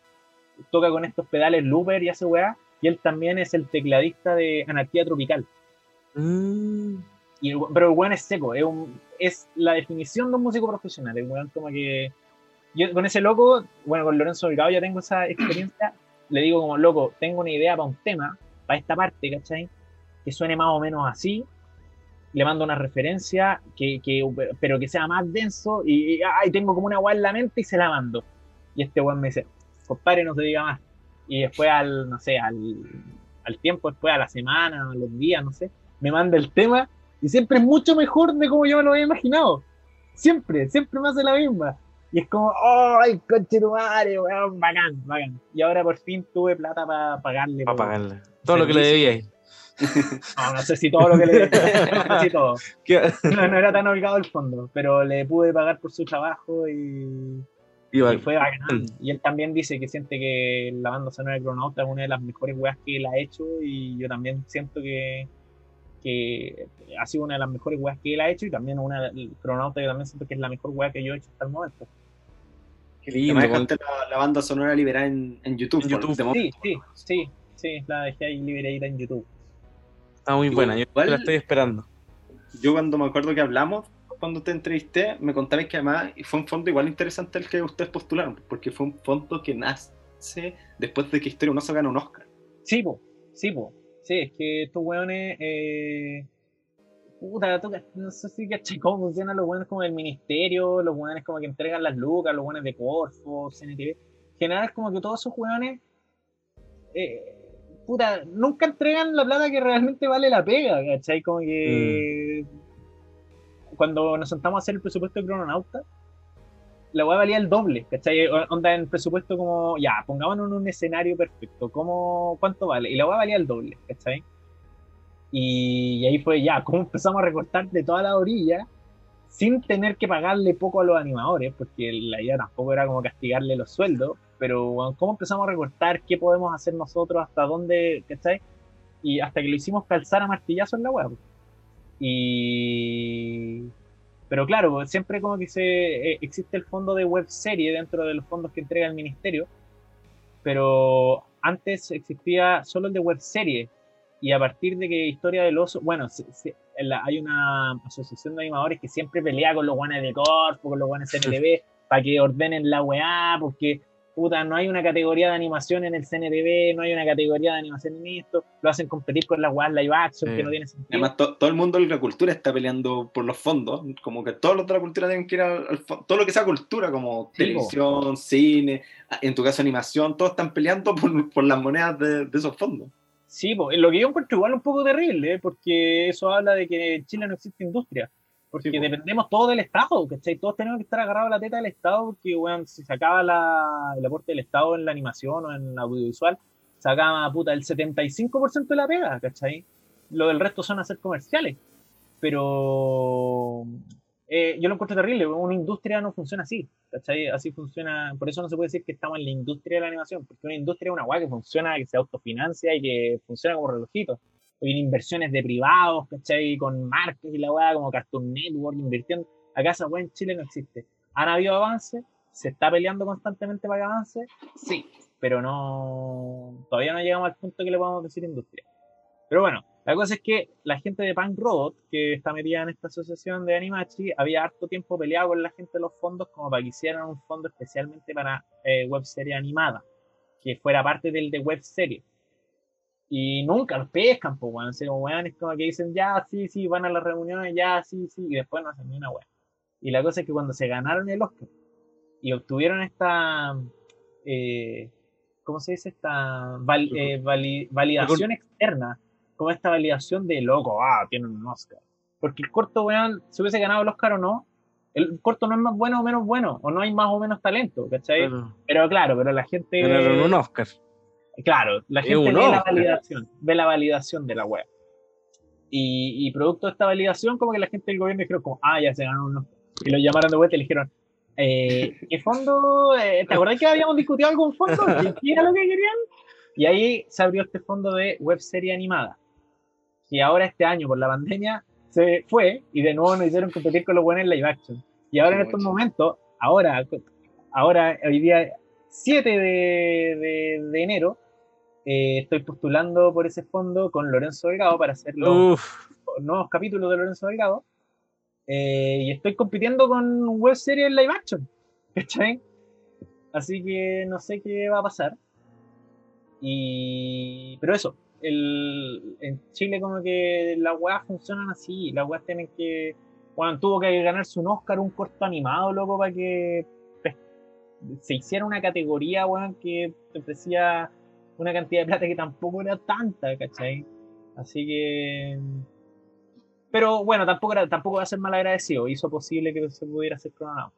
S2: Toca con estos pedales looper y hace weá. Y él también es el tecladista de Anarquía Tropical.
S3: Mm,
S2: Y el pero el weón es seco, es, un- es la definición de un músico profesional. El weón como que. Yo con ese loco, bueno, con Lorenzo Delgado ya tengo esa experiencia. le digo como, loco, tengo una idea para un tema, para esta parte, ¿cachai? Que suene más o menos así. Le mando una referencia, que, que, pero que sea más denso. Y, y, ay, tengo como una weá en la mente y se la mando. Y este weón me dice, compadre, no se diga más. Y después al, no sé, al, al tiempo, después a la semana, a los días, no sé, me manda el tema y siempre es mucho mejor de como yo me lo había imaginado. Siempre, siempre me hace la misma. Y es como, ¡ay, coche tu madre, weón! Bacán, bacán. Y ahora por fin tuve plata para pagarle.
S3: para pagarle. Todo lo que le
S2: servicio.
S3: debíais.
S2: No, no sé si todo lo que le. no sé si todo. No, no era tan holgado el fondo, pero le pude pagar por su trabajo y, y fue bacán. Y él también dice que siente que la banda sonora de Cronauta es una de las mejores weas que él ha hecho y yo también siento que, que ha sido una de las mejores weas que él ha hecho y también una Cronauta yo también siento que es la mejor wea que yo he hecho hasta el momento.
S3: Qué lindo.
S1: dejaste la, la banda sonora liberada en, en YouTube.
S3: En.
S2: Sí, sí, sí, sí, la dejé ahí liberadita en YouTube.
S3: Está muy buena. Yo
S1: Igual-
S3: la estoy esperando.
S1: Yo cuando me acuerdo que hablamos, cuando te entrevisté, me contabas que además fue un fondo igual interesante el que ustedes postularon, porque fue un fondo que nace después de que Historia Uno se gana un Oscar.
S2: Sí, po, sí, po. Sí, es que estos weones, eh, puta, no sé si cachai cómo funcionan los weones como del ministerio, los weones como que entregan las lucas, los weones de Corfo, CNTV. En general es como que todos esos weones, eh, puta, nunca entregan la plata que realmente vale la pega, ¿cachai? Como que cuando nos sentamos a hacer el presupuesto de Crononauta, la weá valía el doble, ¿cachai? Onda en presupuesto como, ya, pongámonos en un escenario perfecto, ¿cómo, ¿cuánto vale? Y la weá valía el doble, ¿cachai? Y, y ahí fue ya, ¿cómo empezamos a recortar de toda la orilla sin tener que pagarle poco a los animadores? Porque la idea tampoco era como castigarle los sueldos, pero ¿cómo empezamos a recortar? ¿Qué podemos hacer nosotros? ¿Hasta dónde? ¿cachai? Y hasta que lo hicimos calzar a martillazo en la web. Y. Pero claro, siempre como que se, eh, existe el fondo de web serie dentro de los fondos que entrega el ministerio, pero antes existía solo el de web serie. Y a partir de que Historia del Oso, bueno, se- se- la- hay una asociación de animadores que siempre pelea con los guanes de Corfo, con los guanes CNTV, para que ordenen la weá, porque puta, no hay una categoría de animación en el CNTV, no hay una categoría de animación en esto, lo hacen competir con las weas live action,
S3: Sí.
S2: que no tiene sentido.
S1: Además, to- todo el mundo de la cultura está peleando por los fondos, como que todos los de la cultura tienen que ir al, al todo lo que sea cultura, como
S2: Sí,
S1: televisión, cine, en tu caso animación, todos están peleando por, por las monedas de, de esos fondos.
S2: Sí, po, lo que yo encuentro igual un poco terrible, ¿eh? porque eso habla de que en Chile no existe industria. Porque
S1: Sí,
S2: dependemos todos del Estado, ¿cachai? Todos tenemos que estar agarrados a la teta del Estado, porque, weón, si se acaba la, el aporte del Estado en la animación o en audiovisual, se acaba, puta, el 75% de la pega, ¿cachai? Lo del resto son hacer comerciales. Pero eh, yo lo encuentro terrible, una industria no funciona así, ¿cachai? Así funciona, por eso no se puede decir que estamos en la industria de la animación, porque una industria es una weá que funciona, que se autofinancia y que funciona como relojito. Hay inversiones de privados, ¿cachai? Con marcas y la weá, como Cartoon Network, invirtiendo. Acá esa weá en Chile no existe. ¿Han habido avances? ¿Se está peleando constantemente para que avance? Sí, pero no. Todavía no llegamos al punto que le podamos decir industria. Pero bueno, la cosa es que la gente de Punk Robot, que está metida en esta asociación de Animachi, había harto tiempo peleado con la gente de los fondos como para que hicieran un fondo especialmente para eh, web serie animada, que fuera parte del de web serie. Y nunca pescan, pues, weón. Como weones como que dicen, ya, sí, sí, van a las reuniones, ya, sí, sí, y después no hacen ni una weá. Y la cosa es que cuando se ganaron el Oscar y obtuvieron esta, eh, ¿cómo se dice? Esta val- eh, vali- validación externa, como esta validación de loco, ah, tienen un Oscar. porque el corto, weón, se hubiese ganado el Oscar o no, el corto no es más bueno o menos bueno, o no hay más o menos talento, ¿cachai?
S3: Claro.
S2: Pero claro, pero la gente...
S3: Ganaron un Oscar.
S2: Claro, la gente
S3: un
S2: ve la validación, ve la validación de la web. Y, y producto de esta validación, como que la gente del gobierno dijeron como, ah, ya se ganó uno. Y lo llamaron de vuelta y le dijeron, eh, ¿qué fondo? Eh, ¿Te acordás que habíamos discutido algún fondo? ¿Qué era lo que querían? Y ahí se abrió este fondo de web serie animada. Y ahora este año, por la pandemia, se fue y de nuevo nos hicieron competir con los buenos en live action. Y ahora en estos momentos, ahora, ahora, hoy día 7 de, de- de enero, eh, estoy postulando por ese fondo con Lorenzo Delgado para hacer los
S3: Uf,
S2: nuevos capítulos de Lorenzo Delgado. Eh, y estoy compitiendo con web series live action. ¿Cachai? Así que no sé qué va a pasar. Y... Pero eso, el... en Chile como que las weas funcionan así. Las weas tienen que... Bueno, tuvo que ganarse un Oscar, un corto animado, loco, para que se hiciera una categoría, weón, que te ofrecía una cantidad de plata que tampoco era tanta, ¿cachai? Así que... Pero bueno, tampoco, era, tampoco va a ser mal agradecido. Hizo posible que se pudiera hacer crononauta.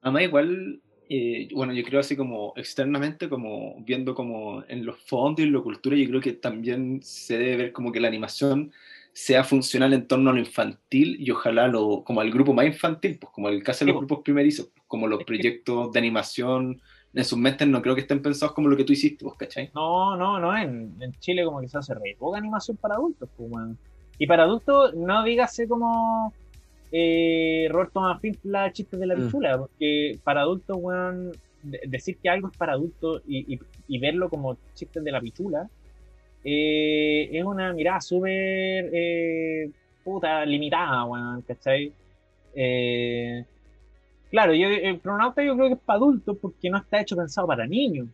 S1: Además, igual, eh, bueno, yo creo así como externamente, como viendo como en los fondos y en la cultura, yo creo que también se debe ver como que la animación sea funcional en torno a lo infantil y ojalá lo, como al grupo más infantil, pues como el caso de los grupos primerizos, pues, como los proyectos de animación en sus mentes no creo que estén pensados como lo que tú hiciste, pues, ¿cachai?
S2: No, no, no. En, en Chile como que se hace re poca animación para adultos. Pues, weón. Y para adultos, no dígase como eh, Roberto Manfinfla chistes de la
S3: Mm.
S2: pichula, porque para adultos, weón, de- decir que algo es para adultos y, y- y verlo como chistes de la pichula eh, es una mirada súper eh, puta limitada, weón, ¿cachai? Eh, claro, yo, el cronauta yo creo que es para adultos porque no está hecho pensado para niños.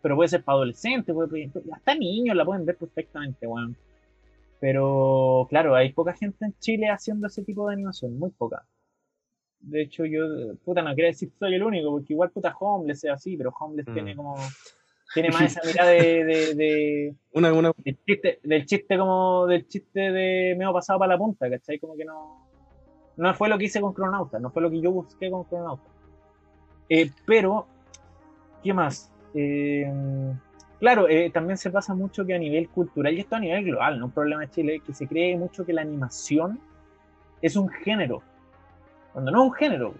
S2: Pero puede ser para adolescentes, puede, hasta niños la pueden ver perfectamente, weón. Pero claro, hay poca gente en Chile haciendo ese tipo de animación, muy poca. De hecho, yo, puta, no quiero decir que soy el único, porque igual puta Homeless es así, pero Homeless
S3: Mm.
S2: tiene como. Tiene más esa mirada de, de, de-
S3: una, una,
S2: del chiste, del chiste como del chiste de medio pasado para la punta, ¿cachai? Como que no, no fue lo que hice con Cronauta, no fue lo que yo busqué con Cronauta. Eh, pero, ¿qué más? Eh, claro, eh, también se pasa mucho que a nivel cultural, y esto a nivel global, no un problema de Chile, que se cree mucho que la animación es un género, cuando no es un género,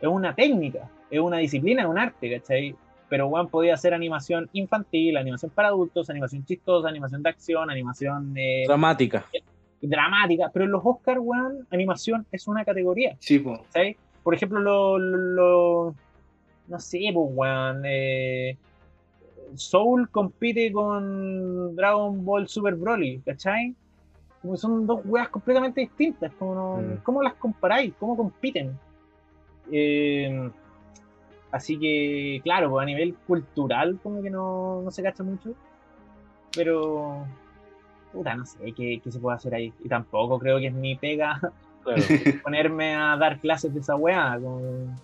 S2: es una técnica, es una disciplina, es un arte, ¿cachai? Pero Juan podía hacer animación infantil, animación para adultos, animación chistosa, animación de acción, animación
S3: dramática.
S2: Dramática. Pero en los Oscars, weón, animación es una categoría.
S1: Sí, pues.
S2: ¿sabes? Por ejemplo, lo, lo- lo- no sé, pues, weón, eh, Soul compite con Dragon Ball Super Broly, ¿cachai? Como son dos weas completamente distintas. Como no-
S3: Mm.
S2: ¿Cómo las comparáis? ¿Cómo compiten? Eh, así que, claro, pues a nivel cultural como que no, no se cacha mucho. Pero, puta, no sé qué, qué se puede hacer ahí. Y tampoco creo que es mi pega
S3: Claro.
S2: ponerme a dar clases de esa weá. como-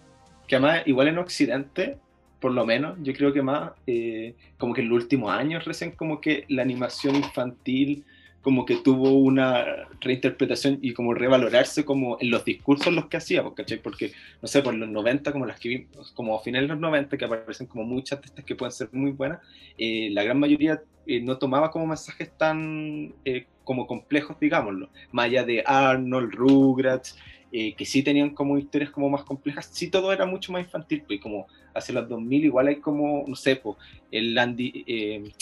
S1: que además igual en Occidente, por lo menos, yo creo que más, eh, como que en los últimos años recién como que la animación infantil como que tuvo una reinterpretación y como revalorarse como en los discursos los que hacía, pues, ¿cachai? Porque, no sé, por los 90, como las que vimos, como a finales de los 90, que aparecen como muchas de estas que pueden ser muy buenas, eh, la gran mayoría eh, no tomaba como mensajes tan eh, como complejos, digámoslo, más allá de Arnold, Rugrats, eh, que sí tenían como historias como más complejas, sí todo era mucho más infantil, pues y como hacia los 2000 igual hay como, no sé, pues, el Andy, eh,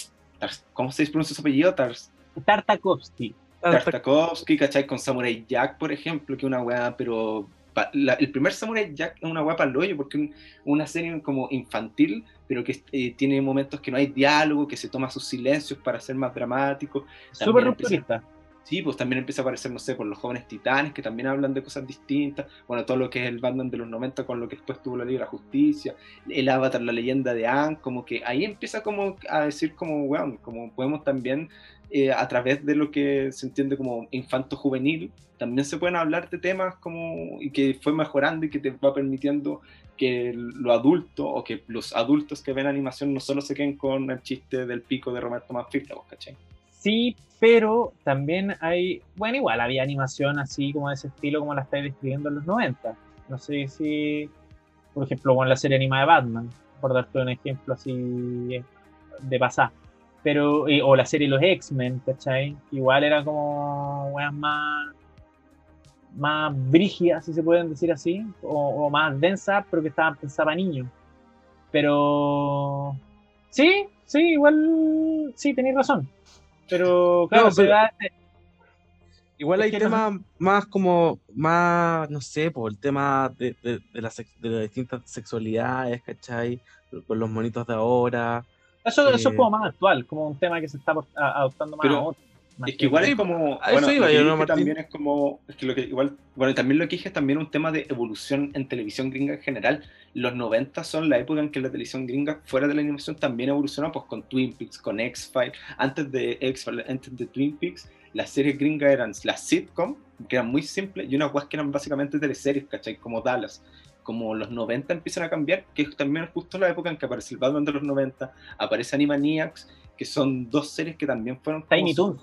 S1: ¿cómo se pronuncia su apellido? Tars,
S2: Tartakovsky.
S1: Tartakovsky, ¿cachai? Con Samurai Jack, por ejemplo, que una weá, pero la- el primer Samurai Jack es una weá para el hoyo, porque es una serie como infantil, pero que eh, tiene momentos que no hay diálogo, que se toma sus silencios para ser más dramático.
S2: Súper rupturista.
S1: Sí, pues también empieza a aparecer, no sé, por los jóvenes titanes, que también hablan de cosas distintas. Bueno, todo lo que es el Batman de los 90 con lo que después tuvo la Liga de la Justicia, el Avatar, la leyenda de Aang, como que ahí empieza como a decir como, weón, como podemos también, eh, a través de lo que se entiende como infanto juvenil, también se pueden hablar de temas como, y que fue mejorando y que te va permitiendo que lo adulto o que los adultos que ven animación no solo se queden con el chiste del pico de Roberto Manfifla, ¿cachai?
S2: Sí, pero también hay, bueno, igual había animación así como de ese estilo como la estáis describiendo en los 90. No sé si, por ejemplo, con la serie animada de Batman, por darte un ejemplo así de pasar. Pero, o la serie Los X-Men, ¿cachai? Igual era como weas más, más brígidas, si se pueden decir así, o, más densas, pero que estaban pensadas para niños. Pero, sí, sí, igual, sí, tenéis razón. Pero claro,
S3: Igual hay temas más como, más, no sé, por el tema de, de, las, distintas sexualidades, ¿cachai? Con los monitos de ahora.
S2: Eso, eso es eh, como más actual, como un tema que se está adoptando más
S1: ahora. es que igual es como. Bueno, iba, yo, también es como. Es que lo que igual. Bueno, también lo que dije es también un tema de evolución en televisión gringa en general. Los 90 son la época en que la televisión gringa, fuera de la animación, también evolucionó, pues con Twin Peaks, con X-Files. Antes de X-Files, antes de Twin Peaks, las series gringas eran las sitcom, que eran muy simples, y unas guas que eran básicamente teleseries, ¿cachai? Como Dallas. Como los 90 empiezan a cambiar, que es también justo la época en que aparece el Batman de los 90, aparece Animaniacs, que son dos series que también fueron...
S2: Tiny Toons.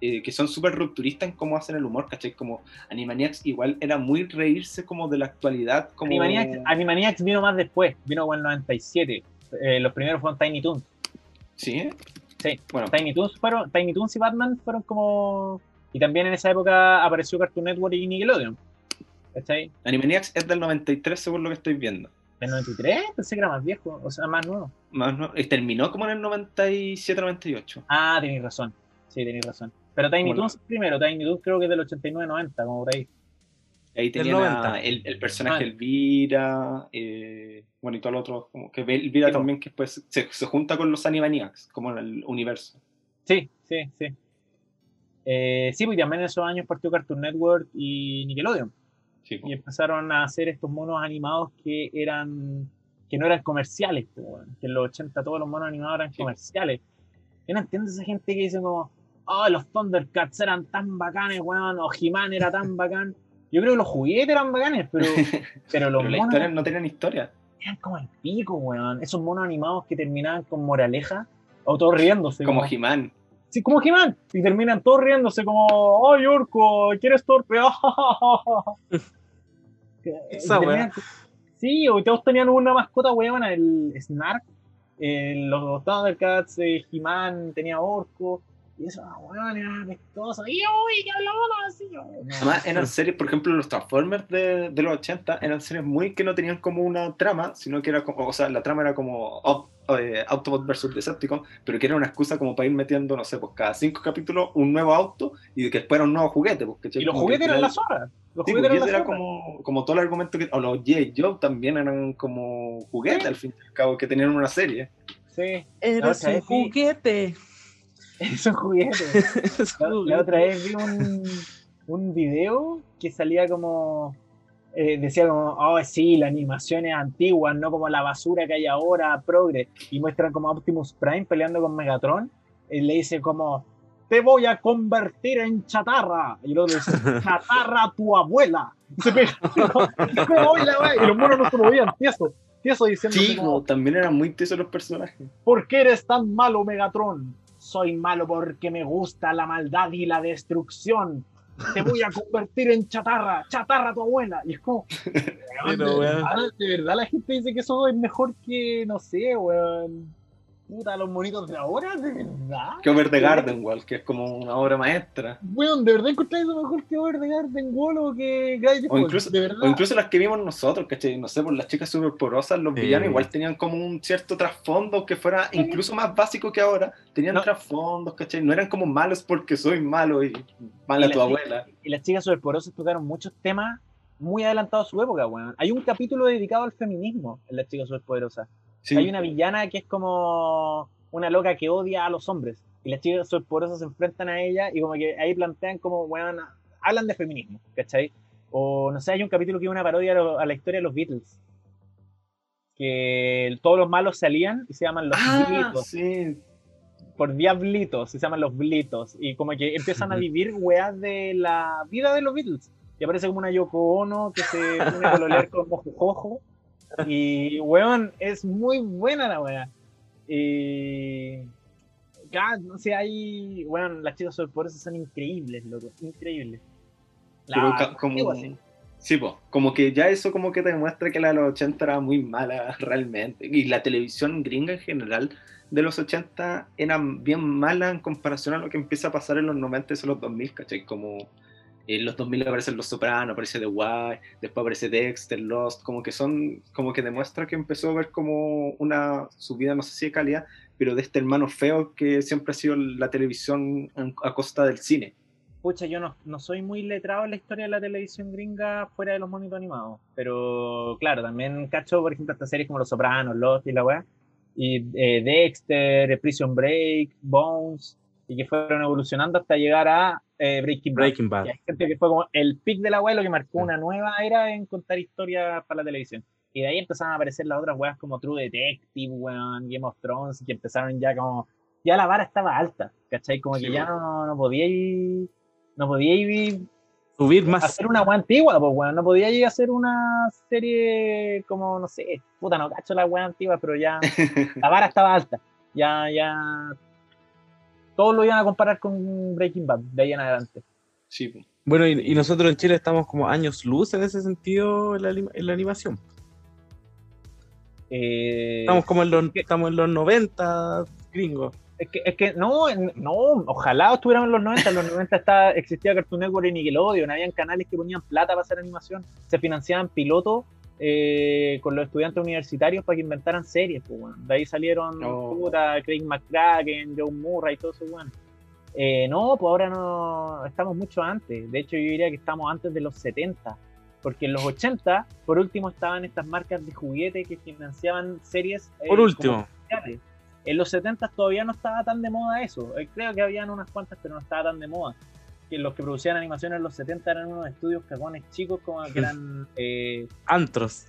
S1: Eh, que son súper rupturistas en cómo hacen el humor, ¿cachai? Como Animaniacs igual era muy reírse como de la actualidad. Como...
S2: Animaniacs, Animaniacs vino más después, vino en el 97. Eh, los primeros fueron Tiny Toons.
S1: ¿Sí?
S2: Sí, bueno. Tiny Toons, fueron, Tiny Toons y Batman fueron como... Y también en esa época apareció Cartoon Network y Nickelodeon. ¿Cachai?
S1: Animaniacs es del 93 según lo que estoy viendo.
S2: ¿Del 93? Pensé que era más viejo, o sea, más nuevo.
S1: Más nuevo. Terminó como en el 97-98.
S2: Ah, tenéis razón. Sí, tenéis razón. Pero Tiny Toons primero, Tiny Toons creo que es del 89-90, como por ahí.
S1: Ahí tenía el, el, personaje ah. Elvira, eh, bueno, y todo lo otro, como que Elvira también que después se, se, junta con los Animaniacs, como en el universo.
S2: Sí, sí, sí. Eh, sí, pues también en esos años partió Cartoon Network y Nickelodeon. Sí, y empezaron a hacer estos monos animados que eran que no eran comerciales, que en los 80 todos los monos animados eran comerciales. Yo no entiendo esa gente que dice como, oh, los Thundercats eran tan bacanes, weón, o He-Man era tan bacán. Yo creo que los juguetes eran bacanes, pero, pero los
S1: monos. no tenían historia.
S2: Eran como el pico, weón. Esos monos animados que terminaban con moraleja, o todos riéndose.
S1: Como He-Man.
S2: Sí, como He-Man. Y terminan todos riéndose, como, oh, Yurko, ¿quieres torpe? Esa. Sí, o todos tenían una mascota, weón, el Snark. los Thundercats, eh, He-Man tenía Orco. Y eso, ah, weón, era apestoso. Y uy, que hablaba así.
S1: Además, eran series, por ejemplo, los Transformers de, de, los 80 eran series muy que no tenían como una trama, sino que era como, o sea, la trama era como eh, Autobot versus Decepticon, pero que era una excusa como para ir metiendo, no sé, pues cada cinco capítulos un nuevo auto y que después era un nuevo juguete. Pues,
S2: y los juguetes eran las horas.
S1: Los sí, juguetes eran era como, como todo el argumento que. O los J. Joe también eran como juguetes, al fin y al cabo, que tenían una serie.
S2: Sí.
S3: Eres un juguete.
S2: Esos juguetes. la, la, otra vez vi un, un video que salía como. Eh, decía como, oh sí, la animación es antigua, no como la basura que hay ahora, progre. Y muestran como Optimus Prime peleando con Megatron. Y le dice como, te voy a convertir en chatarra. Y otro dice, chatarra tu abuela. Y se pega. y los monos no se lo veían tieso. Tieso diciendo.
S1: Sí, como, también eran muy tiesos los personajes.
S2: ¿Por qué eres tan malo, Megatron? Soy malo porque me gusta la maldad y la destrucción. Te voy a convertir en chatarra, chatarra tu abuela. Y es como, de, verdad, la gente dice que eso es mejor que, no sé, weón puta, los monitos de ahora, de verdad.
S1: Que Over the Garden Wall, que es como una obra maestra.
S2: Bueno, de verdad encontré eso mejor que Over the Garden Wall o que
S1: Gravity o incluso, de verdad. O incluso las que vimos nosotros, ¿cachai? No sé, por las chicas super porosas, los villanos igual tenían como un cierto trasfondo que fuera incluso más básico que ahora. Tenían trasfondos, ¿cachai? No eran como malos porque soy malo y mala tu abuela.
S2: Y las chicas porosas tocaron muchos temas muy adelantados a su época, weón. Hay un capítulo dedicado al feminismo en las chicas superpoderosas hay una villana que es como una loca que odia a los hombres. Y las chicas por eso se enfrentan a ella y como que ahí plantean como, bueno, hablan de feminismo, ¿cachai? O no sé, hay un capítulo que es una parodia a, la historia de los Beatles. Que todos los malos salían y se llaman los
S1: ah, Sí.
S2: Por diablitos, se llaman los blitos. Y como que empiezan a vivir weas de la vida de los Beatles. Y aparece como una Yoko Ono que se pone a colorear con mojojojo Y, weón, es muy buena la weá. Y. No sé, hay. Bueno, las chicas superpoderosas son increíbles, loco. Increíbles.
S1: Pero
S2: La-
S1: ca- como,
S2: así.
S1: sí, po, como que ya eso como que te demuestra que la de los 80 era muy mala realmente. Y la televisión gringa en general de los 80 era bien mala en comparación a lo que empieza a pasar en los 90 y en los 2000, ¿cachai? Como en los 2000 aparecen Los Sopranos, aparece The Wire, después aparece Dexter, Lost, como que son, como que demuestra que empezó a ver como una subida, no sé si de calidad, pero de este hermano feo que siempre ha sido la televisión a costa del cine.
S2: Pucha, yo no, no soy muy letrado en la historia de la televisión gringa fuera de los monitos animados. Pero claro, también cacho, por ejemplo, estas series como Los Sopranos, Lost y la weá. Y eh, Dexter, Prison Break, Bones. Y que fueron evolucionando hasta llegar a eh, Breaking Bad.
S3: Breaking Bad.
S2: Hay gente que fue como el pic de la weá, lo que marcó una nueva era en contar historias para la televisión. Y de ahí empezaron a aparecer las otras weas como True Detective, weón, Game of Thrones, que empezaron ya como. Ya la vara estaba alta, ¿cachai? Como
S1: Sí,
S2: que ya no, no podíais. No podíais
S3: Subir más.
S2: hacer una wea antigua, pues weón. No podíais hacer una serie como, no sé, puta, no cacho la wea antigua, pero ya. la vara estaba alta. Ya, ya. Todos lo iban a comparar con Breaking Bad, de ahí en adelante.
S1: Sí.
S3: Bueno, y, y nosotros en Chile estamos como años luz en ese sentido en la, anima- en la animación.
S2: Eh,
S3: Estamos como en los, estamos en los 90 gringos.
S2: Es que, es que no, no, ojalá estuviéramos en los 90. En los 90 estaba, existía Cartoon Network y Nickelodeon. Habían canales que ponían plata para hacer animación. Se financiaban pilotos eh, con los estudiantes universitarios para que inventaran series. Pues, weón. De ahí salieron
S1: Oh.
S2: puta, Craig McCracken, Joe Murray y todo eso. weón. Eh, no, pues ahora no estamos mucho antes. De hecho, yo diría que estamos antes de los 70. Porque en los 80, por último, estaban estas marcas de juguete que financiaban series. eh,
S3: Por último.
S2: En los 70 todavía no estaba tan de moda eso. Eh, Creo que habían unas cuantas, pero no estaba tan de moda. Que los que producían animaciones en los 70 eran unos estudios cagones chicos, como que eran. eh,
S3: antros.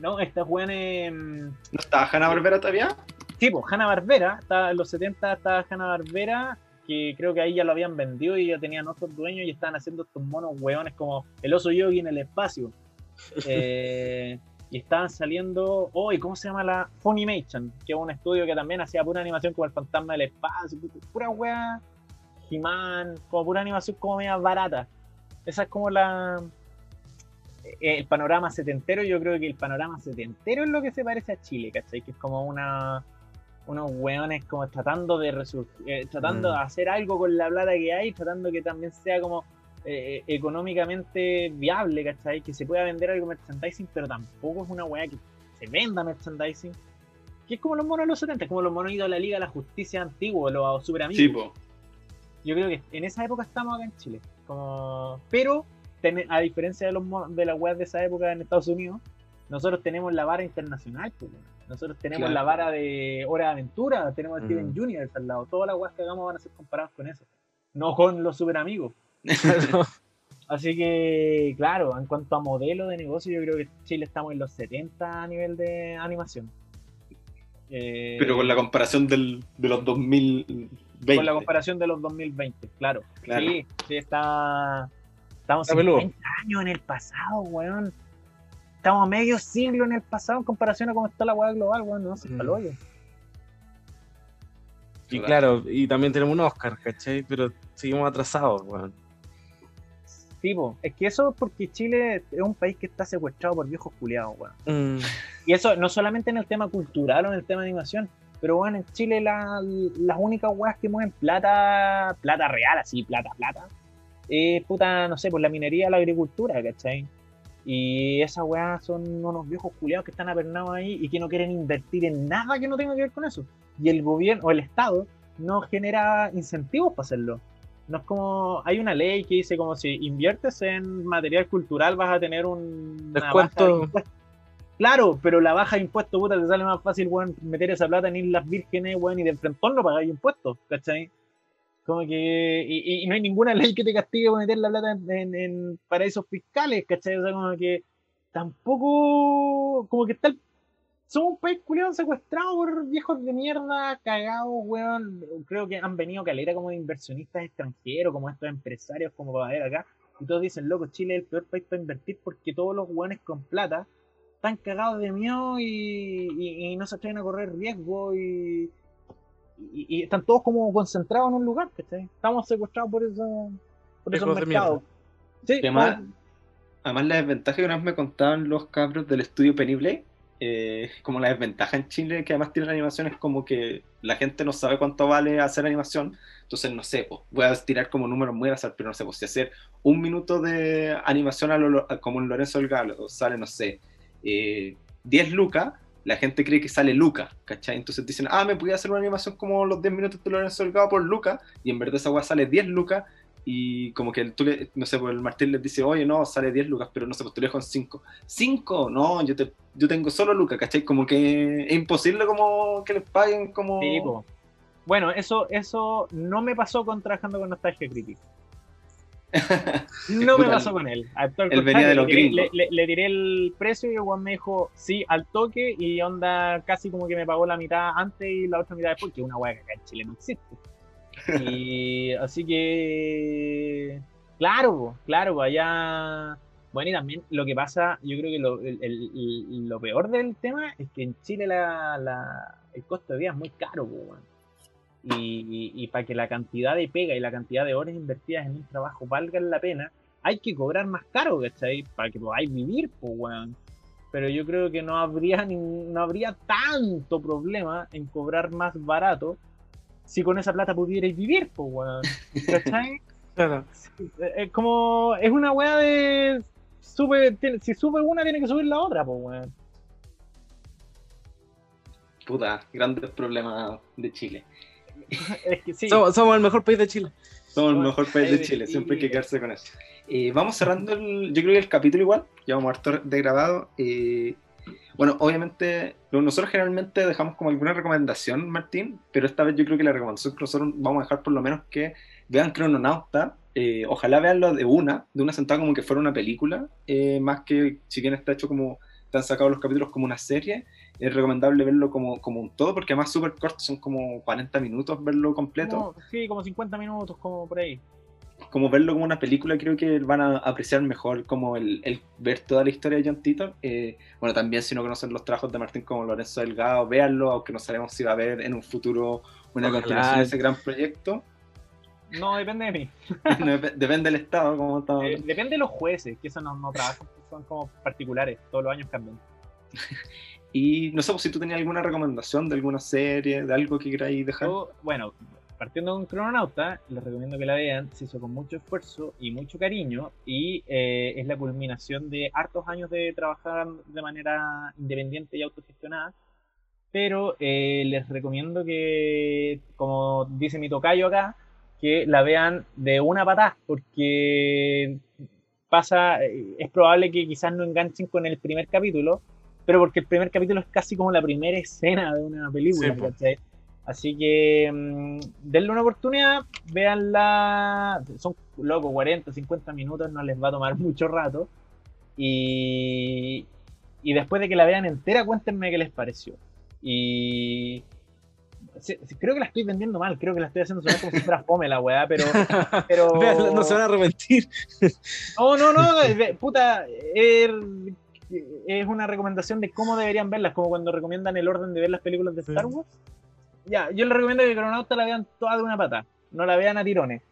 S2: no, estas weones. mm,
S1: ¿No estaba Hanna Barbera todavía?
S2: Tipo, Hanna Barbera. En los 70 estaba Hanna Barbera, que creo que ahí ya lo habían vendido y ya tenían otros dueños y estaban haciendo estos monos weones como el oso yogi en el espacio. Eh, y estaban saliendo. Oh, ¿y cómo se llama la Funimation? Que es un estudio que también hacía pura animación como el fantasma del espacio, pu- pura wea. He-Man, como pura animación como media barata. Esa es como la. eh, El panorama setentero, yo creo que el panorama setentero es lo que se parece a Chile, ¿cachai? Que es como una. Unos weones como tratando de resurgir, tratando
S3: Mm.
S2: de hacer algo con la plata que hay, tratando que también sea como eh, económicamente viable, ¿cachai? Que se pueda vender algo merchandising, pero tampoco es una weá que se venda merchandising. Que es como los monos de los 70, como los monos idos a la Liga de la Justicia antiguos, los super amigos.
S1: Sí, po.
S2: Yo creo que en esa época estamos acá en Chile. Como... Pero, ten- a diferencia de, los de las weas de esa época en Estados Unidos, nosotros tenemos la vara internacional. pues, nosotros tenemos
S1: Claro.
S2: la vara de Hora de Aventura, tenemos a. Steven Universe al lado. Todas las weas que hagamos van a ser comparadas con eso. No con los super amigos. Así que, claro, en cuanto a modelo de negocio, yo creo que Chile estamos en los 70 a nivel de animación. Eh,
S1: Pero con la comparación del, de los 2020.
S2: con la comparación de los 2020, claro.
S1: Claro.
S2: Sí, sí, está. Estamos
S3: Está peludo.
S2: 50 años en el pasado, weón. Estamos a medio siglo en el pasado en comparación a cómo está la weá global, weón. No se
S3: Mm.
S2: hoyo.
S3: Y claro, y también tenemos un Oscar, ¿cachai? Pero seguimos atrasados, weón.
S2: Tipo, es que eso es porque Chile es un país que está secuestrado por viejos culiados, weón.
S3: Mm,
S2: Y eso no solamente en el tema cultural o en el tema de animación, pero bueno, en Chile la- las únicas weas que mueven plata, plata real, así, plata, plata, es puta, no sé, por la minería, la agricultura, ¿cachai? Y esas weas son unos viejos culiados que están apernados ahí y que no quieren invertir en nada que no tenga que ver con eso. Y el gobierno o el Estado no genera incentivos para hacerlo. No es como, hay una ley que dice como si inviertes en material cultural vas a tener un una baja de
S3: Descuento.
S2: Claro, pero la baja de impuestos, puta, te sale más fácil, weón, meter esa plata en Islas Vírgenes, weón, y de frentón no pagáis impuestos, ¿cachai? Como que, y, y no hay ninguna ley que te castigue por meter la plata en, en- en paraísos fiscales, ¿cachai? O sea, como que tampoco, como que está el- somos un país culiado secuestrado por viejos de mierda, cagados, weón. Creo que han venido calera como de inversionistas extranjeros, como estos empresarios, como para ver acá. Y todos dicen, loco, Chile es el peor país para invertir porque todos los weones con plata están cagados de miedo y, y- y no se atreven a correr riesgo y, y, y están todos como concentrados en un lugar, ¿cachai? Estamos secuestrados por, eso, por esos mercados. Sí,
S1: además, además la desventaja que una vez me contaban los cabros del estudio Penible, eh, como la desventaja en Chile que además tiene la animación es como que la gente no sabe cuánto vale hacer animación, entonces no sé, pues, voy a tirar como números muy azar, pero no sé, pues si hacer un minuto de animación a lo- a- como en Lorenzo Delgado sale, no sé, eh, 10 lucas, la gente cree que sale lucas, ¿cachai? Entonces dicen, ah, me podía hacer una animación como los 10 minutos de Lorenzo Delgado por lucas, y en verdad esa weá sale 10 lucas, y como que tú no sé, pues el Martín les dice, oye, no, sale 10 lucas, pero no sé, tú le con 5. 5, no, yo, te, yo tengo solo lucas, ¿cachai? Como que es imposible como que les paguen como...
S2: Bueno, eso, eso no me pasó con trabajando con Nostalgia Crítica. No me pasó con él.
S1: Él venía de los
S2: le,
S1: gringos.
S2: le, le- le tiré el precio y el weón me dijo sí al toque y onda casi como que me pagó la mitad antes y la otra mitad después, que es una weá que acá en Chile no existe. Y así que, claro, claro, allá. Bueno, y también lo que pasa, yo creo que lo, el- el- el- lo peor del tema es que en Chile la, la- el costo de vida es muy caro, weón. Y, y, para que la cantidad de pega y la cantidad de horas invertidas en un trabajo valgan la pena, hay que cobrar más caro, ¿cachai? Para que podáis vivir, pues, weón. Pero yo creo que no habría, ni- no habría tanto problema en cobrar más barato si con esa plata pudierais vivir, pues, weón. ¿Cachai?
S3: Claro.
S2: Es como, es una weá de. Sube, tiene- si sube una, tiene que subir la otra, pues, weón.
S1: Puta, grandes problemas de Chile.
S2: Es que sí.
S3: Somos, somos el mejor país de Chile.
S1: Somos el mejor país de Chile, siempre hay que quedarse con eso. Eh, vamos cerrando el, yo creo que el capítulo igual, llevamos harto de grabado. eh, bueno, obviamente, nosotros generalmente dejamos como alguna recomendación, Martín, pero esta vez yo creo que la recomendación que nosotros vamos a dejar por lo menos que vean Crononauta, eh, ojalá veanlo de una, de una sentada como que fuera una película, eh, más que si bien está hecho como, están sacados los capítulos como una serie, es recomendable verlo como, como un todo, porque además súper corto, son como 40 minutos verlo completo
S2: Como- sí, como 50 minutos, como por ahí.
S1: como verlo como una película, creo que van a apreciar mejor como el, el ver toda la historia de John Titor. Eh, bueno, también si no conocen los trabajos de Martín como Lorenzo Delgado, véanlo, aunque no sabemos si va a haber en un futuro una
S3: Ojalá.
S1: continuación de ese gran proyecto.
S2: No, depende de mí.
S1: No dep- Depende del Estado, como estamos
S2: Eh, depende de los jueces, que eso no, no trabajan, son como particulares, todos los años cambian.
S1: Y no sé pues, si tú tenías alguna recomendación de alguna serie, de algo que queráis dejar.
S2: Yo, bueno, partiendo un crononauta, les recomiendo que la vean, se hizo con mucho esfuerzo y mucho cariño, y eh, es la culminación de hartos años de trabajar de manera independiente y autogestionada. Pero eh, les recomiendo que, como dice mi tocayo acá, que la vean de una patada, porque pasa, eh, es probable que quizás no enganchen con el primer capítulo, pero porque el primer capítulo es casi como la primera escena de una película,
S3: Sí.
S2: ¿cachai? Así que mm, denle una oportunidad, véanla, son loco, 40, 50 minutos, no les va a tomar mucho rato. Y, y después de que la vean entera, cuéntenme qué les pareció. Y creo que la estoy vendiendo mal, creo que la estoy haciendo sonar como si fuera fome la weá, pero, pero...
S3: No se van a arrepentir.
S2: No, no, no, eh, puta, er- es una recomendación de cómo deberían verlas, como cuando recomiendan el orden de ver las películas de
S3: Sí.
S2: Star Wars. Ya, yo les recomiendo que Cronauta la vean toda de una pata, no la vean a tirones.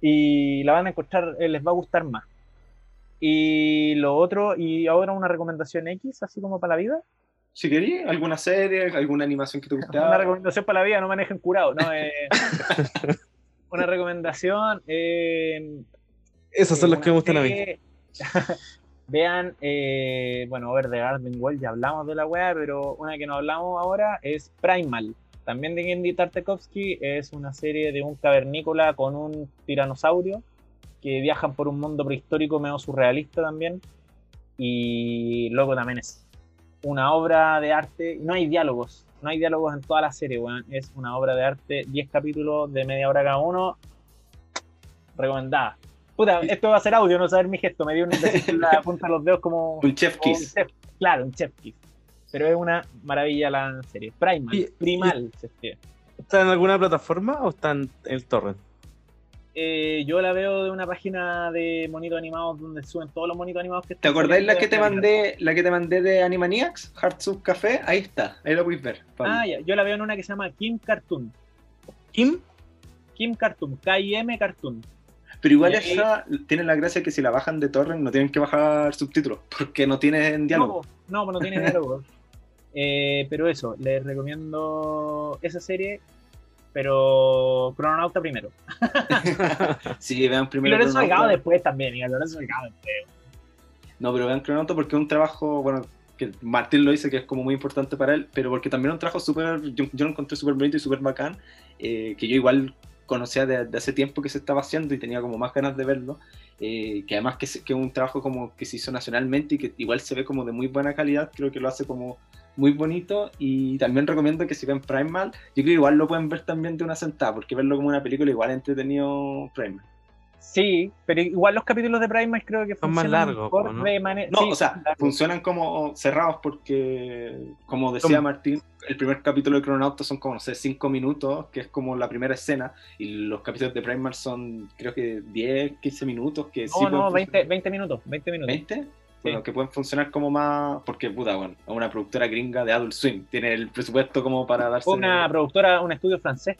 S2: Y la van a encontrar, eh, les va a gustar más. Y lo otro, y ahora una recomendación X, así como para la vida.
S1: Si queréis, alguna serie, alguna animación que te
S2: Una
S1: gustara.
S2: recomendación para la vida, no manejen curado, no, eh, una recomendación, eh,
S3: Esos son
S2: Eh,
S3: los que me gustan a mí.
S2: Vean, eh, bueno, ver The Garden Wall, ya hablamos de la weá, pero una que no hablamos ahora es Primal. También de Gendy Tartakovsky, es una serie de un cavernícola con un tiranosaurio que viajan por un mundo prehistórico medio surrealista también. Y luego también es una obra de arte. No hay diálogos, no hay diálogos en toda la serie, weón. Es una obra de arte, 10 capítulos de media hora cada uno. Recomendada. Puta, esto va a ser audio, no saber mi gesto. Me dio un beso en la punta de los dedos como,
S1: Un chef
S2: como un
S1: kiss.
S2: chef. Claro, un chef kiss. Pero es una maravilla la serie. Primal.
S3: Y-
S2: Primal se escribe.
S3: ¿Está en alguna plataforma o está en el torrent?
S2: Eh, yo la veo de una página de monitos animados donde suben todos los monitos animados que
S1: ¿Te
S2: están
S1: acordáis la que te mandé, la que te mandé de Animaniacs? Heart Soup Café, ahí está, ahí lo podéis ver. Pablo.
S2: Ah, ya. Yo la veo en una que se llama Kim Cartoon.
S3: Kim,
S2: Kim Cartoon, K-I-M Cartoon.
S1: Pero igual
S2: Y
S1: esa tiene la gracia que si la bajan de torrent no tienen que bajar subtítulos, porque no tienen diálogo.
S2: No, no, no tiene diálogo. Eh, pero eso, les recomiendo esa serie, pero Crononauta primero.
S1: sí, vean
S2: Y
S1: primero.
S2: Lorenzo
S1: Crononauta.
S2: Delgado después también, y Lorenzo Delgado después.
S1: No, pero vean Crononauta porque es un trabajo, bueno, que Martín lo dice que es como muy importante para él, pero porque también es un trabajo súper, yo, yo lo encontré súper bonito y súper bacán, eh, que yo igual conocía de, de hace tiempo que se estaba haciendo y tenía como más ganas de verlo, eh, que además que, se- que un trabajo como que se hizo nacionalmente y que igual se ve como de muy buena calidad, creo que lo hace como muy bonito y también recomiendo que si ven Primal, yo creo que igual lo pueden ver también de una sentada, porque verlo como una película igual entretenido Primal.
S2: Sí, pero igual los capítulos de Primal creo que
S3: Son más
S2: funcionan
S3: largos, ¿no?
S2: de manera.
S1: No,
S2: sí,
S1: o sea, funcionan como cerrados porque, como decía
S3: Como-
S1: Martín, el primer capítulo de Cronauta son como, no sé, 5 minutos, que es como la primera escena, y los capítulos de Primal son, creo que 10, 15 minutos, que sí
S2: No, no,
S1: pueden
S2: 20,
S1: funcionar.
S2: 20 minutos, 20 minutos.
S1: ¿20? Bueno, que pueden funcionar como más, porque, puta, bueno, es una productora gringa de Adult Swim, tiene el presupuesto como para darse...
S2: Una productora, un estudio francés.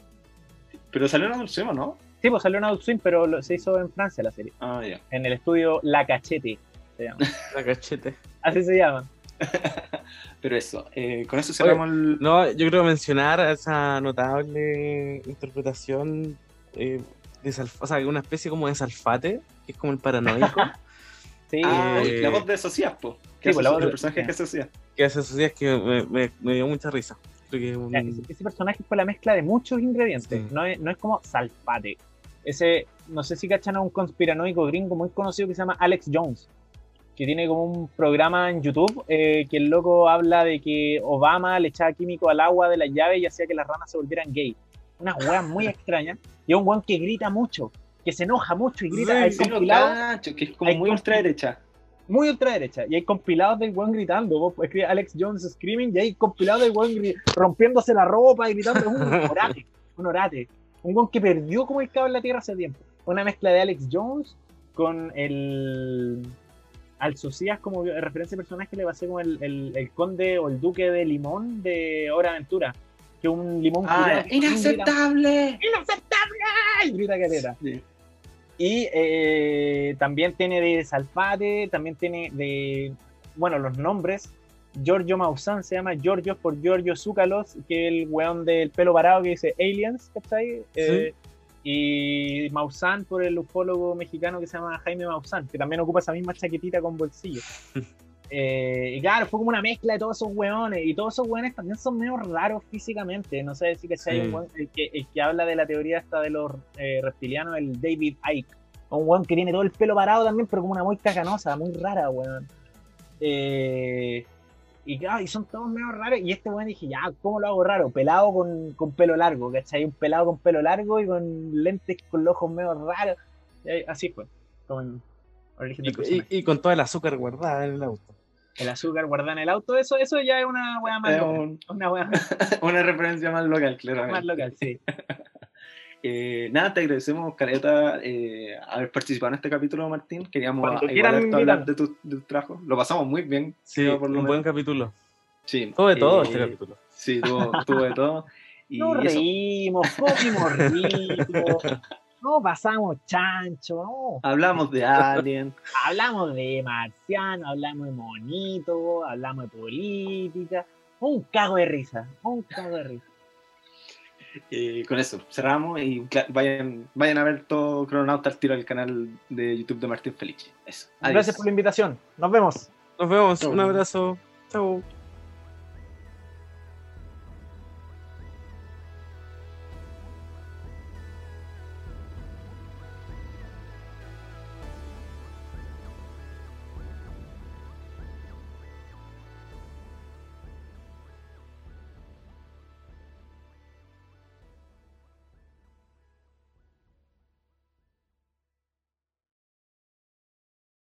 S1: Pero salió en Adult Swim, ¿o no?
S2: Sí, pues salió en Adult Swim, pero lo- se hizo en Francia la serie.
S1: Ah, ya.
S2: En el estudio La Cachete, se llama.
S3: la cachete.
S2: Así se llama.
S1: Pero eso, eh, con eso cerramos el...
S3: No, yo creo mencionar esa notable interpretación eh, de Salf- o sea, una especie como de Salfate, que es como el paranoico,
S2: Sí,
S1: Ah,
S3: eh,
S1: la voz de Socias, po.
S2: sí,
S1: Que
S2: pues, la voz
S1: el
S2: de-
S1: personaje que Socias.
S3: que hace esos días que me, me- me dio mucha risa. Que un-
S2: ese, ese personaje fue la mezcla de muchos ingredientes.
S3: Sí.
S2: No, es, no es como Salfate. Ese, no sé si cachan a un conspiranoico gringo muy conocido que se llama Alex Jones, que tiene como un programa en YouTube eh, que el loco habla de que Obama le echaba químico al agua de las llaves y hacía que las ranas se volvieran gay. Unas weas muy extrañas. Y es un weón que grita mucho, que se enoja mucho y grita.
S3: Sí,
S2: Hay
S1: Sí,
S2: compilados
S1: cacho, que es como muy ultraderecha.
S2: muy ultraderecha. Y hay compilados del weón gritando. Vos escribe Alex Jones screaming y hay compilados del weón rompiéndose la ropa y gritando. Es un orate. Un orate. Un weón que perdió como el cabo en la tierra hace tiempo. Una mezcla de Alex Jones con el. Al Socias como referencia de personaje le va a ser como el, el, el conde o el duque de Limón de Hora Aventura. Que un limón
S1: Ah,
S2: grita-
S1: inaceptable.
S2: ¡Inaceptable! Y grita caleta.
S1: Sí.
S2: Y eh, también tiene de Salfate, también tiene de, bueno, los nombres. Giorgio Maussan se llama Giorgio por Giorgio Zúcalos, que es el weón del pelo parado que dice Aliens, ¿cachai? Eh, y Maussan por el ufólogo mexicano que se llama Jaime Maussan, que también ocupa esa misma chaquetita con bolsillo. Eh, y claro, fue como una mezcla de todos esos weones. Y todos esos weones también son medio raros físicamente. No sé si que
S3: Sí.
S2: un weón, el, que, el que habla de la teoría esta de los eh, reptilianos, el David Icke. Un weón que tiene todo el pelo parado también, pero como una muy caganosa, muy rara, weón. Eh, y claro, y son todos medio raros. Y este weón dije, ya, ¿cómo lo hago raro? Pelado con, con pelo largo, ¿cachai? Un pelado con pelo largo y con lentes con los ojos medio raros. Y así fue. Como en origen
S3: y, y- y con toda el azúcar guardada en el auto.
S2: el azúcar guardada en el auto, eso, eso ya es una weá más
S1: Es
S2: local.
S1: un-
S2: Una weá
S1: una referencia más local, claramente.
S2: más local, sí.
S1: Eh, nada, te agradecemos, Caleta, eh, haber participado en este capítulo, Martín. Queríamos
S2: quieran,
S1: hablar de tu, de tu trabajo. Lo pasamos muy bien.
S3: Sí,
S1: creo, por lo
S3: un
S1: menos.
S3: buen capítulo.
S1: Sí.
S3: Todo de todo
S1: Eh,
S3: este capítulo.
S1: Sí, tuvo, tuvo de todo. Y
S2: Nos
S1: eso.
S2: reímos, comimos rico, no pasamos chancho, no.
S1: Hablamos de Alien.
S2: Hablamos de marciano, hablamos de monito, hablamos de política. Un cago de risa, un cago de risa.
S1: Eh, con eso, cerramos y vayan, vayan a ver todo Crononauta al tiro al canal de YouTube de Martín Felice. Eso. Adiós.
S2: Gracias por la invitación. Nos vemos.
S3: Nos vemos.
S1: Chau.
S3: Un abrazo. Chau.